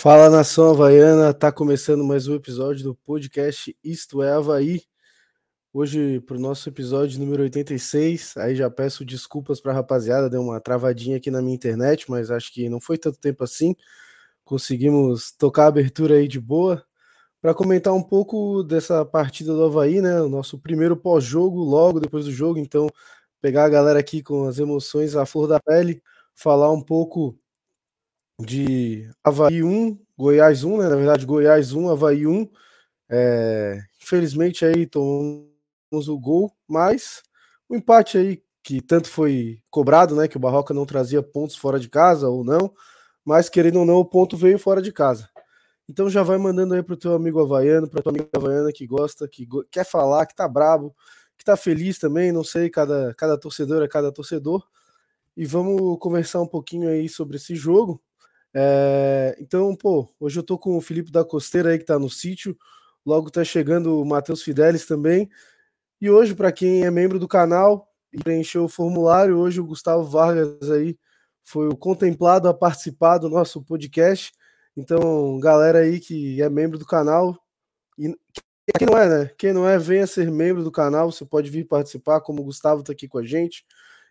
Fala nação havaiana, tá começando mais um episódio do podcast Isto é Havaí. Hoje, para o nosso episódio número 86, aí já peço desculpas para a rapaziada, deu uma travadinha aqui na minha internet, mas acho que não foi tanto tempo assim. Conseguimos tocar a abertura aí de boa. Para comentar um pouco dessa partida do Havaí, né? O nosso primeiro pós-jogo, logo depois do jogo, então pegar a galera aqui com as emoções à flor da pele, falar um pouco de Havaí 1, Goiás 1, né? Na verdade, Goiás 1, Havaí 1. É, infelizmente aí tomamos o gol, mas o empate aí que tanto foi cobrado, né? Que o Barroca não trazia pontos fora de casa ou não, mas querendo ou não, o ponto veio fora de casa. Então já vai mandando aí pro teu amigo havaiano, pra tua amiga havaiana que gosta, que go quer falar, que tá brabo, que tá feliz também, não sei, cada, cada torcedor é cada torcedor. E vamos conversar um pouquinho aí sobre esse jogo. É, então, pô, hoje eu tô com o Felipe da Costeira aí que tá no sítio, logo tá chegando o Matheus Fidelis também. E hoje, para quem é membro do canal e preencheu o formulário, hoje o Gustavo Vargas aí foi o contemplado a participar do nosso podcast. Então, galera aí que é membro do canal, e quem não é, né? Quem não é, venha ser membro do canal, você pode vir participar, como o Gustavo tá aqui com a gente.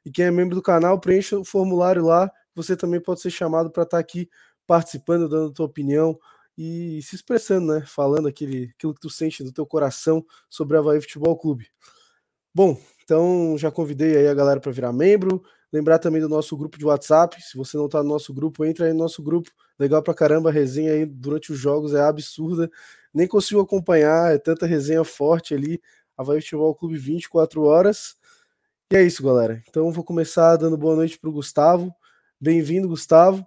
E quem é membro do canal, preencha o formulário lá você também pode ser chamado para estar tá aqui participando, dando a tua opinião e se expressando, né? Falando aquele, aquilo que tu sente do teu coração sobre a Havaí Futebol Clube. Bom, então já convidei aí a galera para virar membro. Lembrar também do nosso grupo de WhatsApp. Se você não está no nosso grupo, entra aí no nosso grupo. Legal pra caramba, a resenha aí durante os jogos é absurda. Nem consigo acompanhar, é tanta resenha forte ali. Havaí Futebol Clube 24 horas. E é isso, galera. Então vou começar dando boa noite pro Gustavo. Bem-vindo, Gustavo.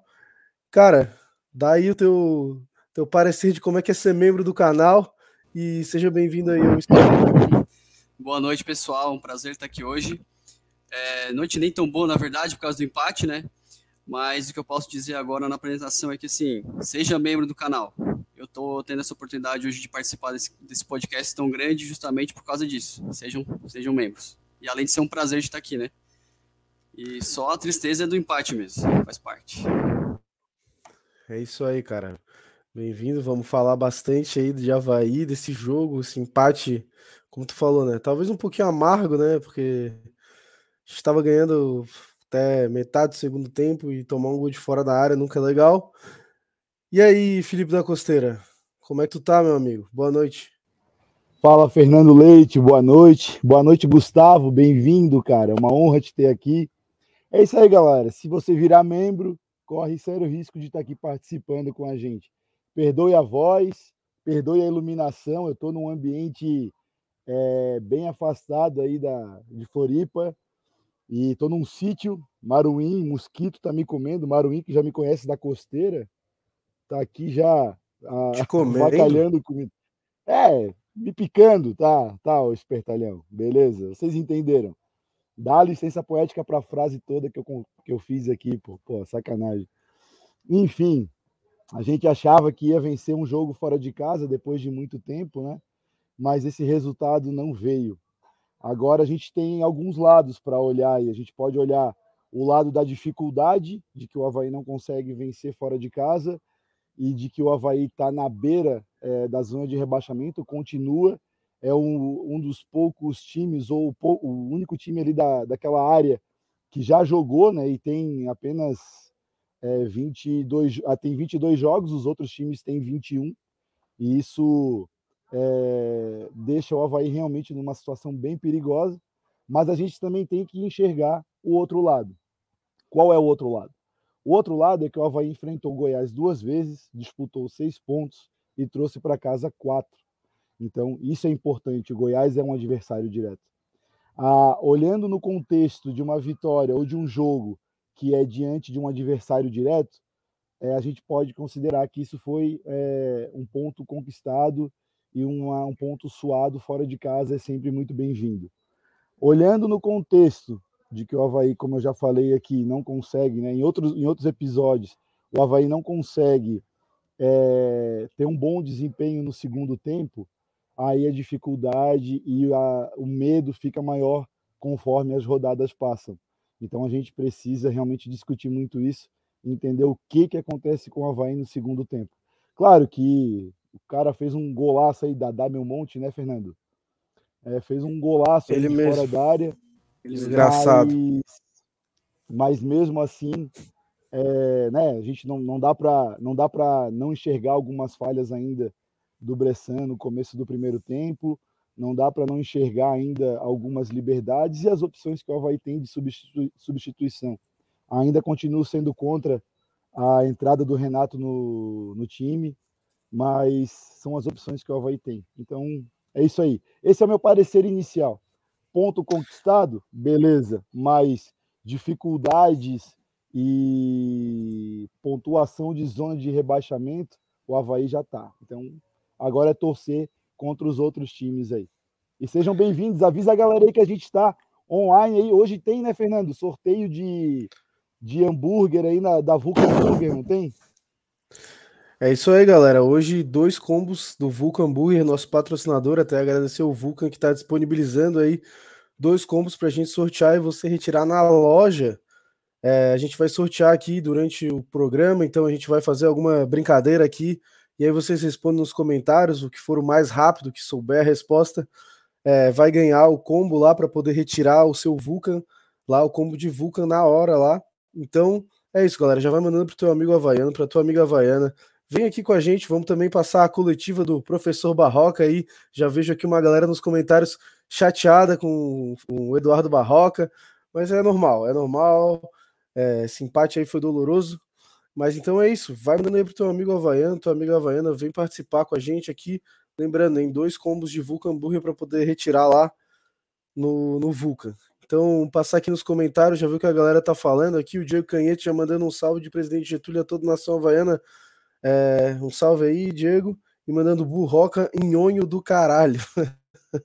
Cara, dá aí o teu, teu parecer de como é que é ser membro do canal e seja bem-vindo aí Boa noite, pessoal. Um prazer estar aqui hoje. É, noite nem tão boa, na verdade, por causa do empate, né? Mas o que eu posso dizer agora na apresentação é que, assim, seja membro do canal. Eu estou tendo essa oportunidade hoje de participar desse, desse podcast tão grande justamente por causa disso. Sejam, sejam membros. E além de ser um prazer de estar aqui, né? E só a tristeza é do empate mesmo, faz parte. É isso aí, cara. Bem-vindo. Vamos falar bastante aí de Havaí, desse jogo, esse empate, como tu falou, né? Talvez um pouquinho amargo, né? Porque a gente estava ganhando até metade do segundo tempo e tomar um gol de fora da área nunca é legal. E aí, Felipe da Costeira, como é que tu tá, meu amigo? Boa noite. Fala, Fernando Leite, boa noite. Boa noite, Gustavo, bem-vindo, cara. É uma honra te ter aqui. É isso aí, galera. Se você virar membro, corre sério risco de estar aqui participando com a gente. Perdoe a voz, perdoe a iluminação. Eu estou num ambiente é, bem afastado aí da, de Floripa e estou num sítio, Maruim, mosquito está me comendo. Maruim, que já me conhece da costeira, está aqui já a, bacalhando comigo. É, me picando, tá, tá, o espertalhão. Beleza, vocês entenderam. Dá licença poética para a frase toda que eu, que eu fiz aqui, pô. pô, sacanagem. Enfim, a gente achava que ia vencer um jogo fora de casa depois de muito tempo, né? Mas esse resultado não veio. Agora a gente tem alguns lados para olhar e a gente pode olhar o lado da dificuldade de que o Havaí não consegue vencer fora de casa e de que o Havaí está na beira é, da zona de rebaixamento, continua é um, um dos poucos times, ou o, o, único time ali da, daquela área que já jogou, né? E tem apenas é, 22, ah, tem 22 jogos, os outros times têm 21, e isso é, deixa o Havaí realmente numa situação bem perigosa, mas a gente também tem que enxergar o outro lado. Qual é o outro lado? O outro lado é que o Havaí enfrentou o Goiás duas vezes, disputou seis pontos e trouxe para casa quatro. Então, isso é importante. O Goiás é um adversário direto. Ah, olhando no contexto de uma vitória ou de um jogo que é diante de um adversário direto, é, a gente pode considerar que isso foi é, um ponto conquistado e uma, um ponto suado fora de casa é sempre muito bem-vindo. Olhando no contexto de que o Havaí, como eu já falei aqui, não consegue, né, em, outros, em outros episódios, o Havaí não consegue é, ter um bom desempenho no segundo tempo, aí a dificuldade e a, o medo fica maior conforme as rodadas passam. Então a gente precisa realmente discutir muito isso, entender o que, que acontece com o Havaí no segundo tempo. Claro que o cara fez um golaço aí da Damel Monte, né, Fernando? É, fez um golaço Ele mesmo. fora da área. Desgraçado. Mas, mas mesmo assim, é, né, a gente não, não dá para não dá para não enxergar algumas falhas ainda do Bressan no começo do primeiro tempo, não dá para não enxergar ainda algumas liberdades e as opções que o Havaí tem de substitu substituição. Ainda continuo sendo contra a entrada do Renato no, no time, mas são as opções que o Havaí tem. Então, é isso aí. Esse é o meu parecer inicial. Ponto conquistado, beleza, mas dificuldades e pontuação de zona de rebaixamento, o Havaí já está. Então, agora é torcer contra os outros times aí. E sejam bem-vindos. Avisa a galera aí que a gente está online aí. Hoje tem, né, Fernando? Sorteio de, de hambúrguer aí na, da Vulcan Burger, não tem? É isso aí, galera. Hoje, dois combos do Vulcan Burger, nosso patrocinador. Até agradecer o Vulcan que está disponibilizando aí dois combos para a gente sortear e você retirar na loja. É, a gente vai sortear aqui durante o programa, então a gente vai fazer alguma brincadeira aqui. E aí vocês respondem nos comentários, o que for o mais rápido que souber a resposta, é, vai ganhar o combo lá para poder retirar o seu Vulcan, lá o combo de Vulcan na hora lá. Então é isso, galera. Já vai mandando pro teu amigo havaiano, pra tua amiga havaiana. Vem aqui com a gente, vamos também passar a coletiva do professor Barroca aí. Já vejo aqui uma galera nos comentários chateada com, com o Eduardo Barroca, mas é normal, é normal. É, esse empate aí foi doloroso. Mas então é isso. Vai mandando aí pro teu amigo Havaiano, tua amiga Havaiana, vem participar com a gente aqui. Lembrando, em dois combos de Vulcan Burger para poder retirar lá no, no Vulcan. Então, passar aqui nos comentários, já viu que a galera tá falando aqui. O Diego Canhete já mandando um salve de presidente Getúlio a toda a nação havaiana. É, um salve aí, Diego. E mandando burroca nhonho do caralho.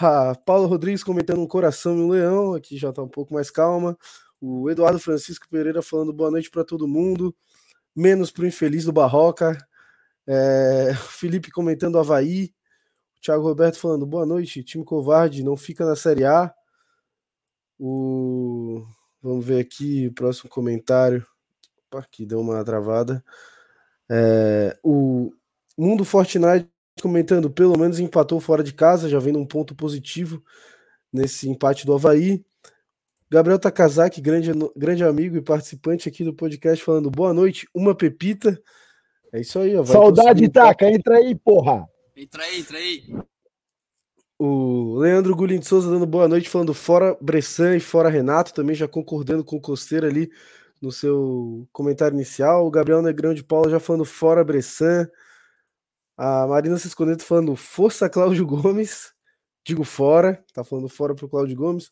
ah, Paulo Rodrigues comentando um coração e um leão. Aqui já tá um pouco mais calma. O Eduardo Francisco Pereira falando boa noite para todo mundo, menos para o infeliz do Barroca. É, Felipe comentando Havaí. Thiago Roberto falando boa noite, time covarde, não fica na Série A. O... Vamos ver aqui o próximo comentário. Opa, aqui deu uma travada. É, o Mundo Fortnite comentando, pelo menos empatou fora de casa, já vendo um ponto positivo nesse empate do Havaí. Gabriel Takazaki, grande, grande amigo e participante aqui do podcast, falando boa noite, uma pepita. É isso aí, ó. Saudade, Taka, entra aí, porra. Entra aí, entra aí. O Leandro Gulim de Souza dando boa noite, falando fora Bressan e fora Renato, também já concordando com o Costeiro ali no seu comentário inicial. O Gabriel Negrão de Paula já falando fora Bressan. A Marina Cisconeto falando força Cláudio Gomes. Digo fora, tá falando fora pro Cláudio Gomes.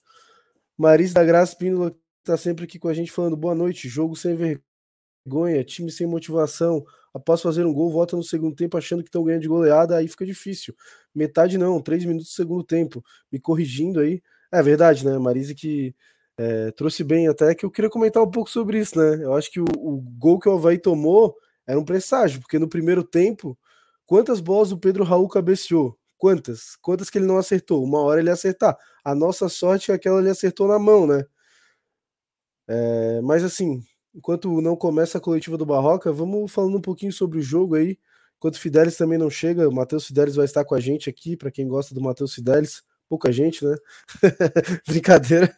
Marisa da Graça Píndola tá sempre aqui com a gente falando boa noite. Jogo sem vergonha, time sem motivação. Após fazer um gol, volta no segundo tempo achando que estão ganhando de goleada, aí fica difícil. Metade não, três minutos do segundo tempo. Me corrigindo aí. É verdade, né? Marisa que é, trouxe bem até que eu queria comentar um pouco sobre isso, né? Eu acho que o, o gol que o Havaí tomou era um presságio, porque no primeiro tempo, quantas bolas o Pedro Raul cabeceou? Quantas? Quantas que ele não acertou? Uma hora ele acertar. A nossa sorte é aquela ele acertou na mão, né? É, mas assim, enquanto não começa a coletiva do Barroca, vamos falando um pouquinho sobre o jogo aí. Enquanto o Fidelis também não chega, o Matheus Fidelis vai estar com a gente aqui, para quem gosta do Matheus Fidelis. Pouca gente, né? Brincadeira.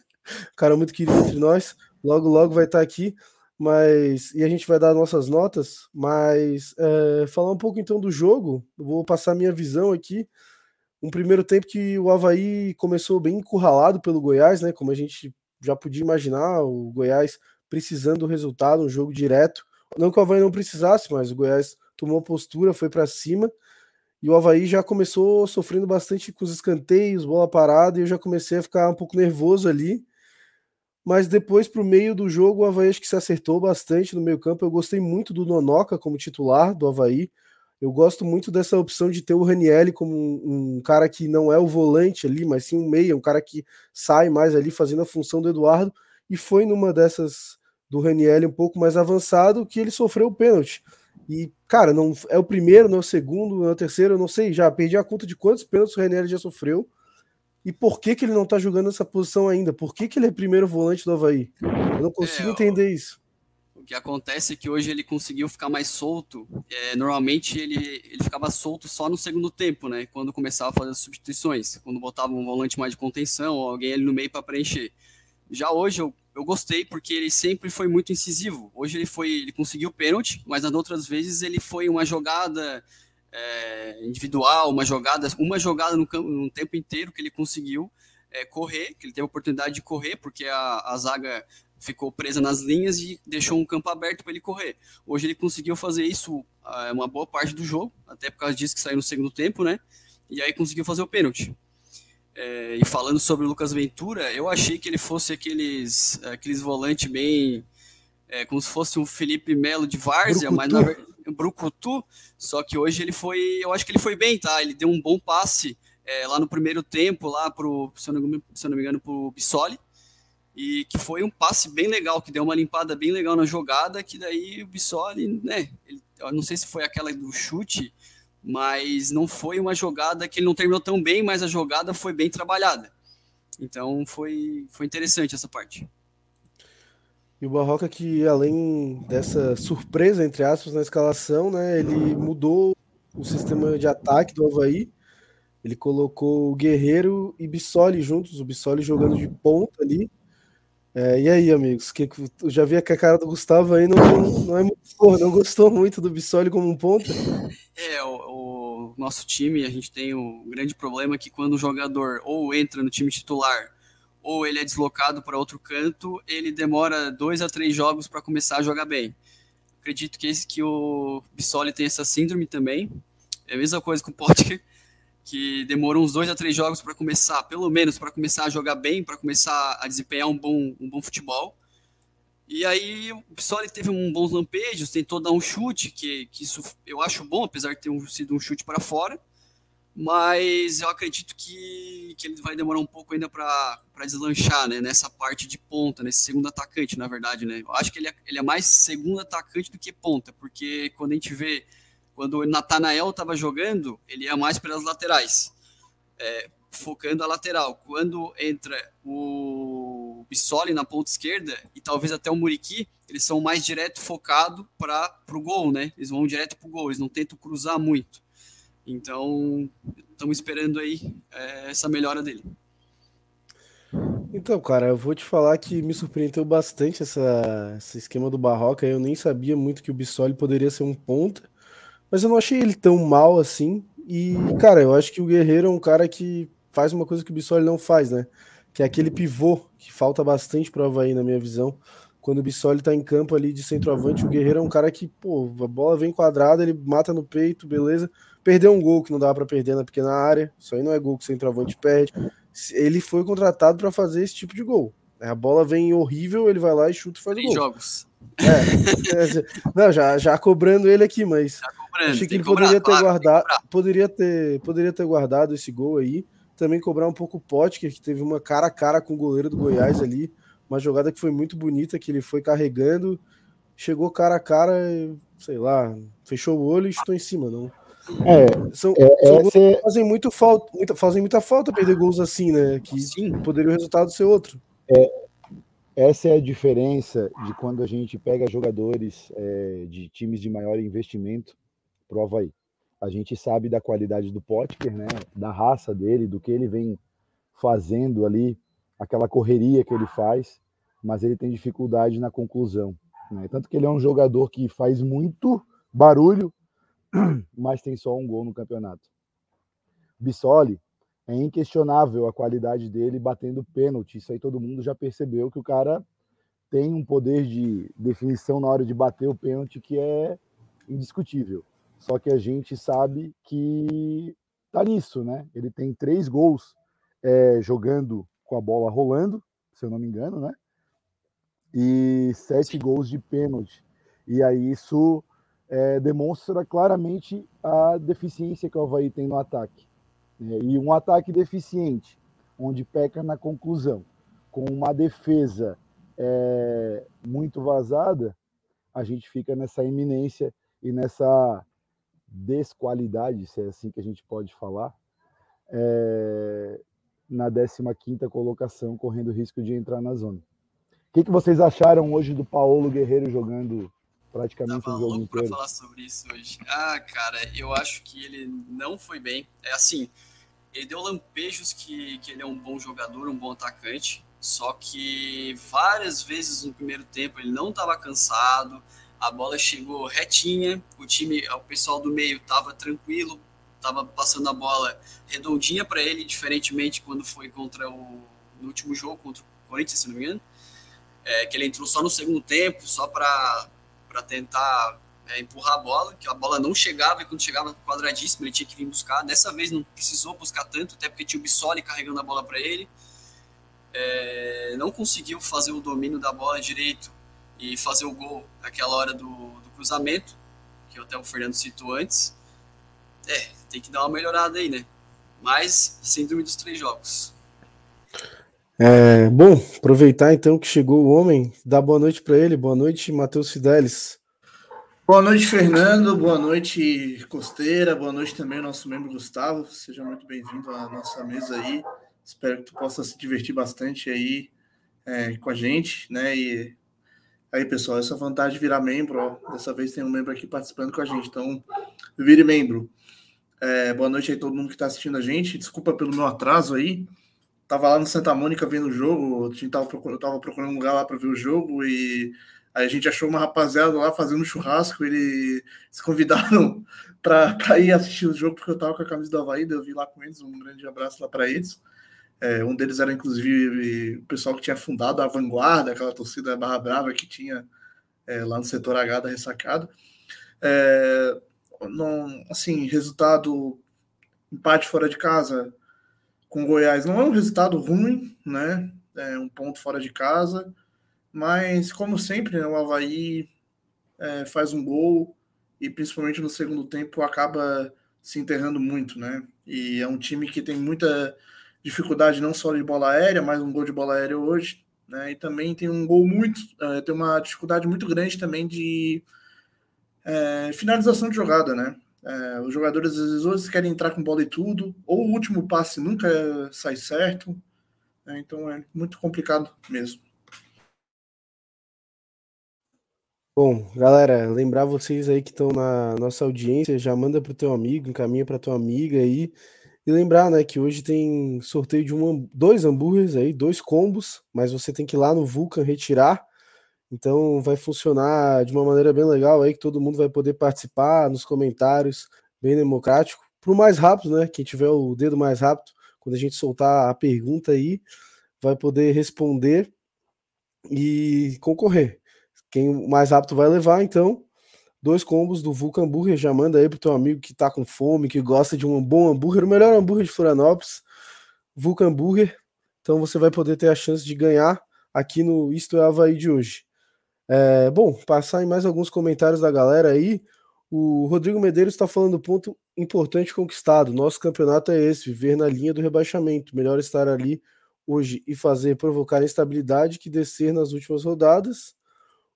cara muito querido entre nós. Logo, logo vai estar aqui. Mas. E a gente vai dar nossas notas. Mas é, falar um pouco então do jogo. vou passar minha visão aqui um primeiro tempo que o Havaí começou bem encurralado pelo Goiás, né? Como a gente já podia imaginar, o Goiás precisando do resultado, um jogo direto. Não que o Havaí não precisasse, mas o Goiás tomou postura, foi para cima. E o Havaí já começou sofrendo bastante com os escanteios, bola parada, e eu já comecei a ficar um pouco nervoso ali. Mas depois, para o meio do jogo, o Havaí acho que se acertou bastante no meio campo. Eu gostei muito do Nonoca como titular do Havaí. Eu gosto muito dessa opção de ter o Ranielli como um, um, cara que não é o volante ali, mas sim um meia, um cara que sai mais ali fazendo a função do Eduardo. E foi numa dessas do Ranielli um pouco mais avançado que ele sofreu o pênalti. E, cara, não é o primeiro, não é o segundo, não é o terceiro, eu não sei, já perdi a conta de quantos pênaltis o Ranielli já sofreu. E por que, que ele não tá jogando essa posição ainda? Por que, que ele é primeiro volante do Havaí? Eu não consigo é, entender isso. O que acontece é que hoje ele conseguiu ficar mais solto. É, normalmente ele, ele ficava solto só no segundo tempo, né? Quando começava a fazer as substituições, quando botava um volante mais de contenção ou alguém ali no meio para preencher. Já hoje eu, eu gostei porque ele sempre foi muito incisivo. Hoje ele foi, ele conseguiu pênalti, mas nas outras vezes ele foi uma jogada é, individual, uma jogada, uma jogada no, campo, no tempo inteiro que ele conseguiu é, correr, que ele teve a oportunidade de correr, porque a, a zaga ficou presa nas linhas e deixou um campo aberto para ele correr. Hoje ele conseguiu fazer isso é, uma boa parte do jogo, até por causa disso que saiu no segundo tempo, né? E aí conseguiu fazer o pênalti. É, e falando sobre o Lucas Ventura, eu achei que ele fosse aqueles, aqueles volantes bem. É, como se fosse um Felipe Melo de Várzea, Brucutu. mas na verdade. Brucutu, só que hoje ele foi. Eu acho que ele foi bem, tá? Ele deu um bom passe é, lá no primeiro tempo, lá pro, se eu não, se eu não me engano, pro Bissoli e que foi um passe bem legal, que deu uma limpada bem legal na jogada, que daí o Bissoli, né, ele, não sei se foi aquela do chute, mas não foi uma jogada que ele não terminou tão bem, mas a jogada foi bem trabalhada. Então foi, foi interessante essa parte. E o Barroca que além dessa surpresa, entre aspas, na escalação, né, ele mudou o sistema de ataque do Havaí, ele colocou o Guerreiro e Bissoli juntos, o Bissoli jogando de ponta ali, é, e aí, amigos? Que, eu já vi que a cara do Gustavo aí não, não, é, porra, não gostou muito do Bissoli como um ponta. É, o, o, nosso time, a gente tem um grande problema que quando o jogador ou entra no time titular ou ele é deslocado para outro canto, ele demora dois a três jogos para começar a jogar bem. Acredito que esse que o Bissoli tem essa síndrome também. É a mesma coisa com o Potker que demorou uns dois a três jogos para começar, pelo menos para começar a jogar bem, para começar a desempenhar um bom, um bom futebol. E aí o Pissoli teve um bons lampejos, tentou dar um chute, que, que isso eu acho bom, apesar de ter um, sido um chute para fora. Mas eu acredito que, que ele vai demorar um pouco ainda para deslanchar né, nessa parte de ponta, nesse segundo atacante, na verdade. Né? Eu acho que ele é, ele é mais segundo atacante do que ponta, porque quando a gente vê quando o Natanael estava jogando, ele ia mais pelas laterais, é, focando a lateral. Quando entra o Bissoli na ponta esquerda e talvez até o Muriqui, eles são mais direto focado para o gol, né? Eles vão direto para o gol, eles não tentam cruzar muito. Então, estamos esperando aí é, essa melhora dele. Então, cara, eu vou te falar que me surpreendeu bastante essa, esse esquema do Barroca. Eu nem sabia muito que o Bissoli poderia ser um ponta. Mas eu não achei ele tão mal assim. E, cara, eu acho que o Guerreiro é um cara que faz uma coisa que o Bissoli não faz, né? Que é aquele pivô que falta bastante pro Havaí, na minha visão. Quando o Bissoli tá em campo ali de centroavante, o Guerreiro é um cara que, pô, a bola vem quadrada, ele mata no peito, beleza. Perdeu um gol que não dava para perder na pequena área. Isso aí não é gol que o centroavante perde. Ele foi contratado para fazer esse tipo de gol. A bola vem horrível, ele vai lá e chuta e faz o gol. jogos. É, é, não, já, já cobrando ele aqui, mas cobrando. Achei que ele poderia ter claro, guardado, poderia ter, poderia ter guardado esse gol aí. Também cobrar um pouco o Potker, que teve uma cara a cara com o goleiro do Goiás ali. Uma jogada que foi muito bonita, que ele foi carregando, chegou cara a cara, sei lá, fechou o olho e estou em cima, não. É, são, é, são é... fazem muito falta, muita, fazem muita falta perder gols assim, né? Que Sim. poderia o resultado ser outro. É, essa é a diferença de quando a gente pega jogadores é, de times de maior investimento prova aí. A gente sabe da qualidade do Potker, né? Da raça dele, do que ele vem fazendo ali, aquela correria que ele faz, mas ele tem dificuldade na conclusão. Né? Tanto que ele é um jogador que faz muito barulho, mas tem só um gol no campeonato. Bissoli é inquestionável a qualidade dele batendo pênalti. Isso aí todo mundo já percebeu que o cara tem um poder de definição na hora de bater o pênalti que é indiscutível. Só que a gente sabe que tá nisso, né? Ele tem três gols é, jogando com a bola rolando, se eu não me engano, né? E sete gols de pênalti. E aí isso é, demonstra claramente a deficiência que o Havaí tem no ataque. Né? E um ataque deficiente, onde peca na conclusão, com uma defesa é, muito vazada, a gente fica nessa iminência e nessa desqualidade, se é assim que a gente pode falar, é, na 15 colocação, correndo risco de entrar na zona. que, que vocês acharam hoje do Paulo Guerreiro jogando praticamente Tava o jogo louco inteiro? falar sobre isso hoje. Ah, cara, eu acho que ele não foi bem. É assim, ele deu lampejos que, que ele é um bom jogador, um bom atacante, só que várias vezes no primeiro tempo ele não estava cansado, a bola chegou retinha, o time, o pessoal do meio estava tranquilo, estava passando a bola redondinha para ele, diferentemente quando foi contra o no último jogo contra o Corinthians, se não me engano, é, que ele entrou só no segundo tempo, só para tentar é, empurrar a bola, que a bola não chegava e quando chegava quadradíssimo ele tinha que vir buscar. Dessa vez não precisou buscar tanto, até porque tinha o Bissoli carregando a bola para ele. É, não conseguiu fazer o domínio da bola direito e fazer o gol naquela hora do, do cruzamento, que até o Fernando citou antes. É, tem que dar uma melhorada aí, né? Mas, sem dúvida, dos três jogos. É, bom, aproveitar então que chegou o homem, dar boa noite para ele. Boa noite, Matheus Fidelis. Boa noite, Fernando. Boa noite, Costeira. Boa noite também ao nosso membro Gustavo. Seja muito bem-vindo à nossa mesa aí. Espero que tu possa se divertir bastante aí é, com a gente, né? E aí, pessoal, essa vantagem de virar membro, ó, dessa vez tem um membro aqui participando com a gente, então vire membro. É, boa noite aí todo mundo que está assistindo a gente. Desculpa pelo meu atraso aí. Tava lá no Santa Mônica vendo o jogo, procurando, tava procurando um lugar lá para ver o jogo e aí a gente achou uma rapaziada lá fazendo churrasco, eles se convidaram para ir assistir o jogo porque eu tava com a camisa do Havaí, eu vi lá com eles, um grande abraço lá para eles. É, um deles era inclusive o pessoal que tinha fundado a Vanguarda, aquela torcida Barra Brava que tinha é, lá no setor H da ressacada. É, não, assim, resultado empate fora de casa com Goiás não é um resultado ruim, né? É um ponto fora de casa, mas como sempre, né, o Havaí é, faz um gol e principalmente no segundo tempo acaba se enterrando muito, né? E é um time que tem muita dificuldade não só de bola aérea, mas um gol de bola aérea hoje, né? E também tem um gol muito, é, tem uma dificuldade muito grande também de é, finalização de jogada, né? É, os jogadores às vezes querem entrar com bola e tudo, ou o último passe nunca sai certo. Né? Então é muito complicado mesmo. Bom, galera, lembrar vocês aí que estão na nossa audiência, já manda para o teu amigo, encaminha para tua amiga aí. E lembrar, né, que hoje tem sorteio de um, dois hambúrgueres aí, dois combos, mas você tem que ir lá no Vulcan retirar. Então vai funcionar de uma maneira bem legal aí, que todo mundo vai poder participar nos comentários, bem democrático. Pro mais rápido, né? Quem tiver o dedo mais rápido, quando a gente soltar a pergunta aí, vai poder responder e concorrer. Quem mais rápido vai levar, então, dois combos do Vulcan Hambúrguer. Já manda aí pro teu amigo que tá com fome, que gosta de um bom hambúrguer, o melhor hambúrguer de Florianópolis, Vulcan Hambúrguer. Então você vai poder ter a chance de ganhar aqui no Isto é Havaí de hoje. É, bom, passar em mais alguns comentários da galera aí. O Rodrigo Medeiros está falando ponto importante conquistado. Nosso campeonato é esse, viver na linha do rebaixamento. Melhor estar ali hoje e fazer provocar instabilidade que descer nas últimas rodadas.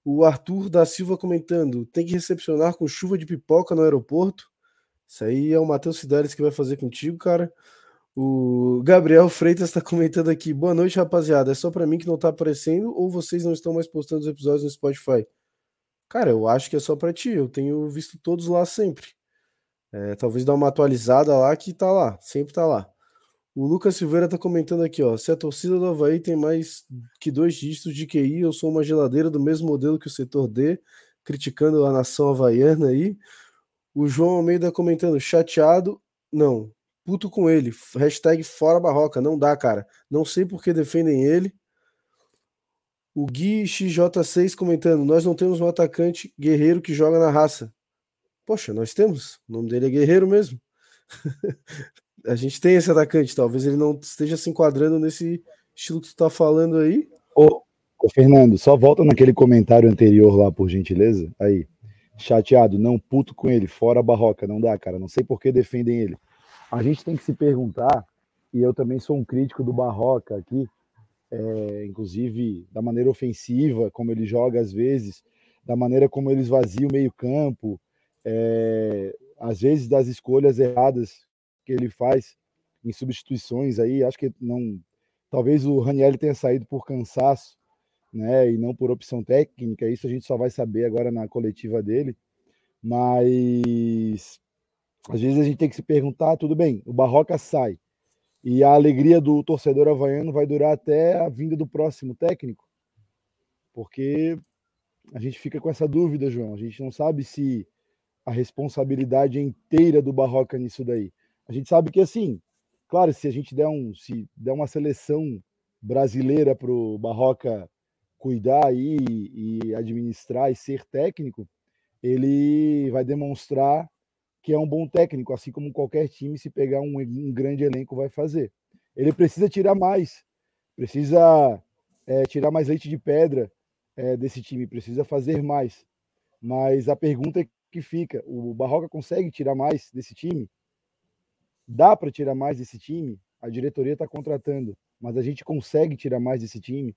O Arthur da Silva comentando: tem que recepcionar com chuva de pipoca no aeroporto. Isso aí é o Matheus Cidares que vai fazer contigo, cara. O Gabriel Freitas está comentando aqui. Boa noite, rapaziada. É só para mim que não está aparecendo ou vocês não estão mais postando os episódios no Spotify? Cara, eu acho que é só para ti. Eu tenho visto todos lá sempre. É, talvez dar uma atualizada lá que tá lá, sempre tá lá. O Lucas Silveira tá comentando aqui, ó. Se a torcida do Havaí tem mais que dois dígitos de QI, eu sou uma geladeira do mesmo modelo que o setor D, criticando a nação havaiana aí. O João Almeida comentando, chateado. Não, puto com ele. Hashtag fora barroca. Não dá, cara. Não sei por que defendem ele. O Gui XJ6 comentando: Nós não temos um atacante guerreiro que joga na raça. Poxa, nós temos. O nome dele é Guerreiro mesmo. a gente tem esse atacante. Talvez ele não esteja se enquadrando nesse estilo que tu tá falando aí. Ô, ô Fernando, só volta naquele comentário anterior lá, por gentileza. Aí. Chateado, não puto com ele, fora a barroca, não dá, cara. Não sei por que defendem ele a gente tem que se perguntar, e eu também sou um crítico do Barroca aqui, é, inclusive da maneira ofensiva, como ele joga às vezes, da maneira como ele esvazia o meio-campo, é, às vezes das escolhas erradas que ele faz em substituições aí, acho que não. Talvez o Raniel tenha saído por cansaço, né? E não por opção técnica. Isso a gente só vai saber agora na coletiva dele. Mas às vezes a gente tem que se perguntar, tudo bem, o Barroca sai. E a alegria do torcedor havaiano vai durar até a vinda do próximo técnico. Porque a gente fica com essa dúvida, João. A gente não sabe se a responsabilidade é inteira do Barroca nisso daí. A gente sabe que assim, claro, se a gente der um, se der uma seleção brasileira para o Barroca cuidar aí e administrar e ser técnico, ele vai demonstrar que é um bom técnico, assim como qualquer time, se pegar um, um grande elenco, vai fazer. Ele precisa tirar mais, precisa é, tirar mais leite de pedra é, desse time, precisa fazer mais. Mas a pergunta que fica: o Barroca consegue tirar mais desse time? Dá para tirar mais desse time? A diretoria está contratando, mas a gente consegue tirar mais desse time?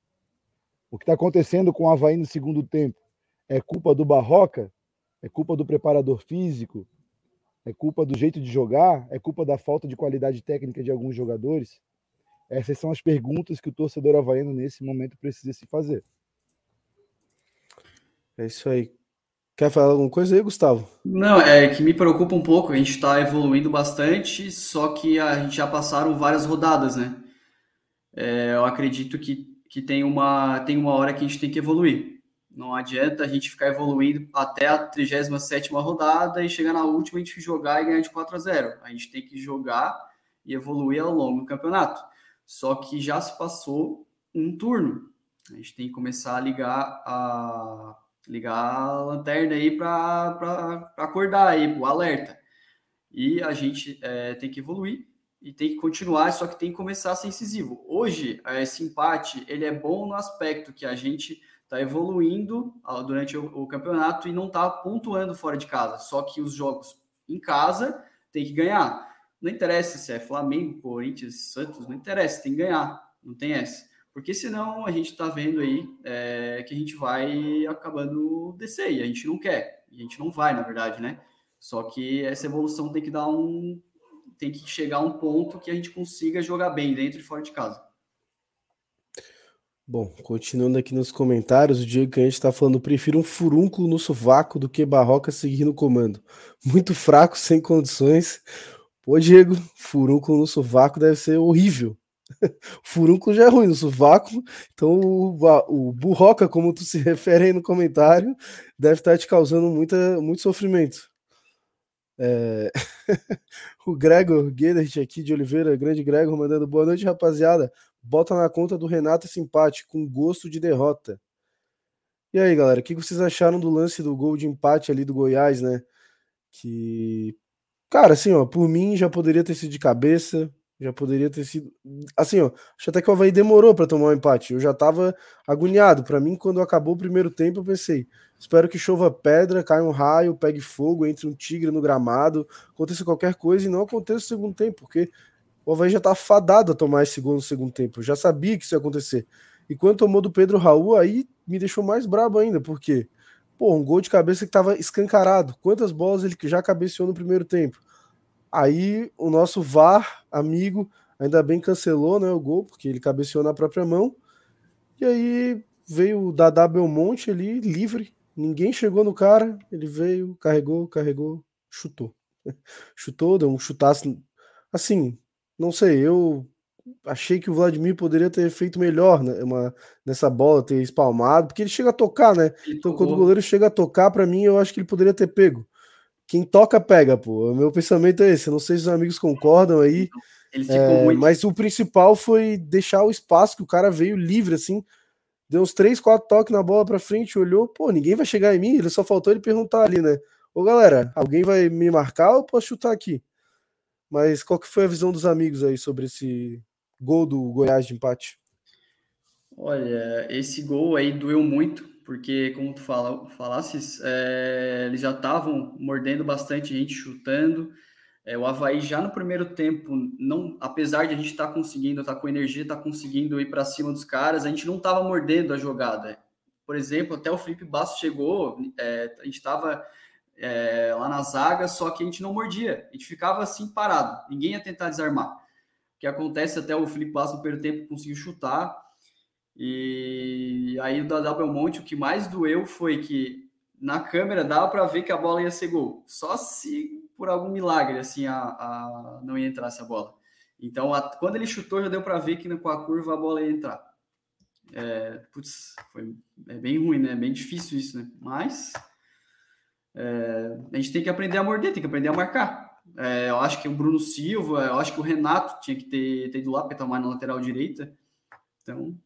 O que está acontecendo com o Havaí no segundo tempo é culpa do Barroca? É culpa do preparador físico? É culpa do jeito de jogar? É culpa da falta de qualidade técnica de alguns jogadores? Essas são as perguntas que o torcedor havaiano nesse momento precisa se fazer. É isso aí. Quer falar alguma coisa aí, Gustavo? Não, é que me preocupa um pouco. A gente está evoluindo bastante, só que a gente já passaram várias rodadas, né? É, eu acredito que, que tem, uma, tem uma hora que a gente tem que evoluir. Não adianta a gente ficar evoluindo até a 37 rodada e chegar na última a gente jogar e ganhar de 4 a 0. A gente tem que jogar e evoluir ao longo do campeonato. Só que já se passou um turno. A gente tem que começar a ligar a ligar a lanterna aí para acordar aí, o alerta. E a gente é, tem que evoluir e tem que continuar, só que tem que começar a ser incisivo. Hoje, esse empate, ele é bom no aspecto que a gente está evoluindo durante o, o, campeonato e não está pontuando fora de casa. Só que os jogos em casa tem que ganhar. Não interessa se é Flamengo, Corinthians, Santos, não interessa, tem que ganhar. Não tem essa. Porque senão a gente está vendo aí é, que a gente vai acabando descer e a gente não quer. A gente não vai, na verdade, né? Só que essa evolução tem que dar um. tem que chegar a um ponto que a gente consiga jogar bem dentro e fora de casa. Bom, continuando aqui nos comentários, o Diego Canhete está falando: prefiro um furúnculo no sovaco do que Barroca seguir no comando. Muito fraco, sem condições. Pô, Diego, furúnculo no sovaco deve ser horrível. Furúnculo já é ruim no sovaco, então o, o burroca, como tu se refere aí no comentário, deve estar te causando muita, muito sofrimento. É... o Gregor Guedert aqui de Oliveira, grande Gregor, mandando boa noite, rapaziada. Bota na conta do Renato esse empate, com gosto de derrota. E aí, galera, o que vocês acharam do lance do gol de empate ali do Goiás, né? Que, cara, assim, ó, por mim já poderia ter sido de cabeça, já poderia ter sido. Assim, ó, acho até que o Havaí demorou para tomar o um empate. Eu já tava agoniado. Para mim, quando acabou o primeiro tempo, eu pensei: espero que chova pedra, caia um raio, pegue fogo, entre um tigre no gramado, aconteça qualquer coisa e não aconteça o segundo tempo, porque o Havaí já tá fadado a tomar esse gol no segundo tempo. Eu já sabia que isso ia acontecer. E quando tomou do Pedro Raul, aí me deixou mais brabo ainda, porque, pô, um gol de cabeça que tava escancarado. Quantas bolas ele já cabeceou no primeiro tempo? Aí o nosso VAR, amigo, ainda bem cancelou né, o gol, porque ele cabeceou na própria mão. E aí veio o Dadá Belmonte ali, livre. Ninguém chegou no cara. Ele veio, carregou, carregou, chutou. chutou, deu um chutaço. Assim, não sei, eu achei que o Vladimir poderia ter feito melhor né, uma, nessa bola, ter espalmado, porque ele chega a tocar, né? Então, quando o goleiro chega a tocar, para mim, eu acho que ele poderia ter pego quem toca pega, pô. O meu pensamento é esse. Não sei se os amigos concordam aí. É, muito... Mas o principal foi deixar o espaço que o cara veio livre, assim. Deu uns três, quatro toques na bola pra frente, olhou, pô, ninguém vai chegar em mim. Ele só faltou ele perguntar ali, né? Ô galera, alguém vai me marcar ou posso chutar aqui? Mas qual que foi a visão dos amigos aí sobre esse gol do Goiás de empate? Olha, esse gol aí doeu muito, porque, como tu fala, falasses, é, eles já estavam mordendo bastante gente, chutando. É, o Havaí já no primeiro tempo, não, apesar de a gente estar tá conseguindo, estar tá com energia, estar tá conseguindo ir para cima dos caras, a gente não estava mordendo a jogada. Por exemplo, até o Felipe Basso chegou, é, a gente estava é, lá na zaga, só que a gente não mordia, a gente ficava assim parado, ninguém ia tentar desarmar. O que acontece até o Felipe Basso no primeiro tempo conseguiu chutar, E aí o Dadá Belmonte, o que mais doeu foi que na câmera dava para ver que a bola ia ser gol. Só se por algum milagre assim a, a não ia entrar essa bola. Então, a, quando ele chutou, já deu para ver que com a curva a bola ia entrar. É, putz, foi é bem ruim, né? É bem difícil isso, né? Mas é, a gente tem que aprender a morder, tem que aprender a marcar. É, eu acho que o Bruno Silva, eu acho que o Renato tinha que ter, ter ido lá, porque tá mais na lateral direita. Então.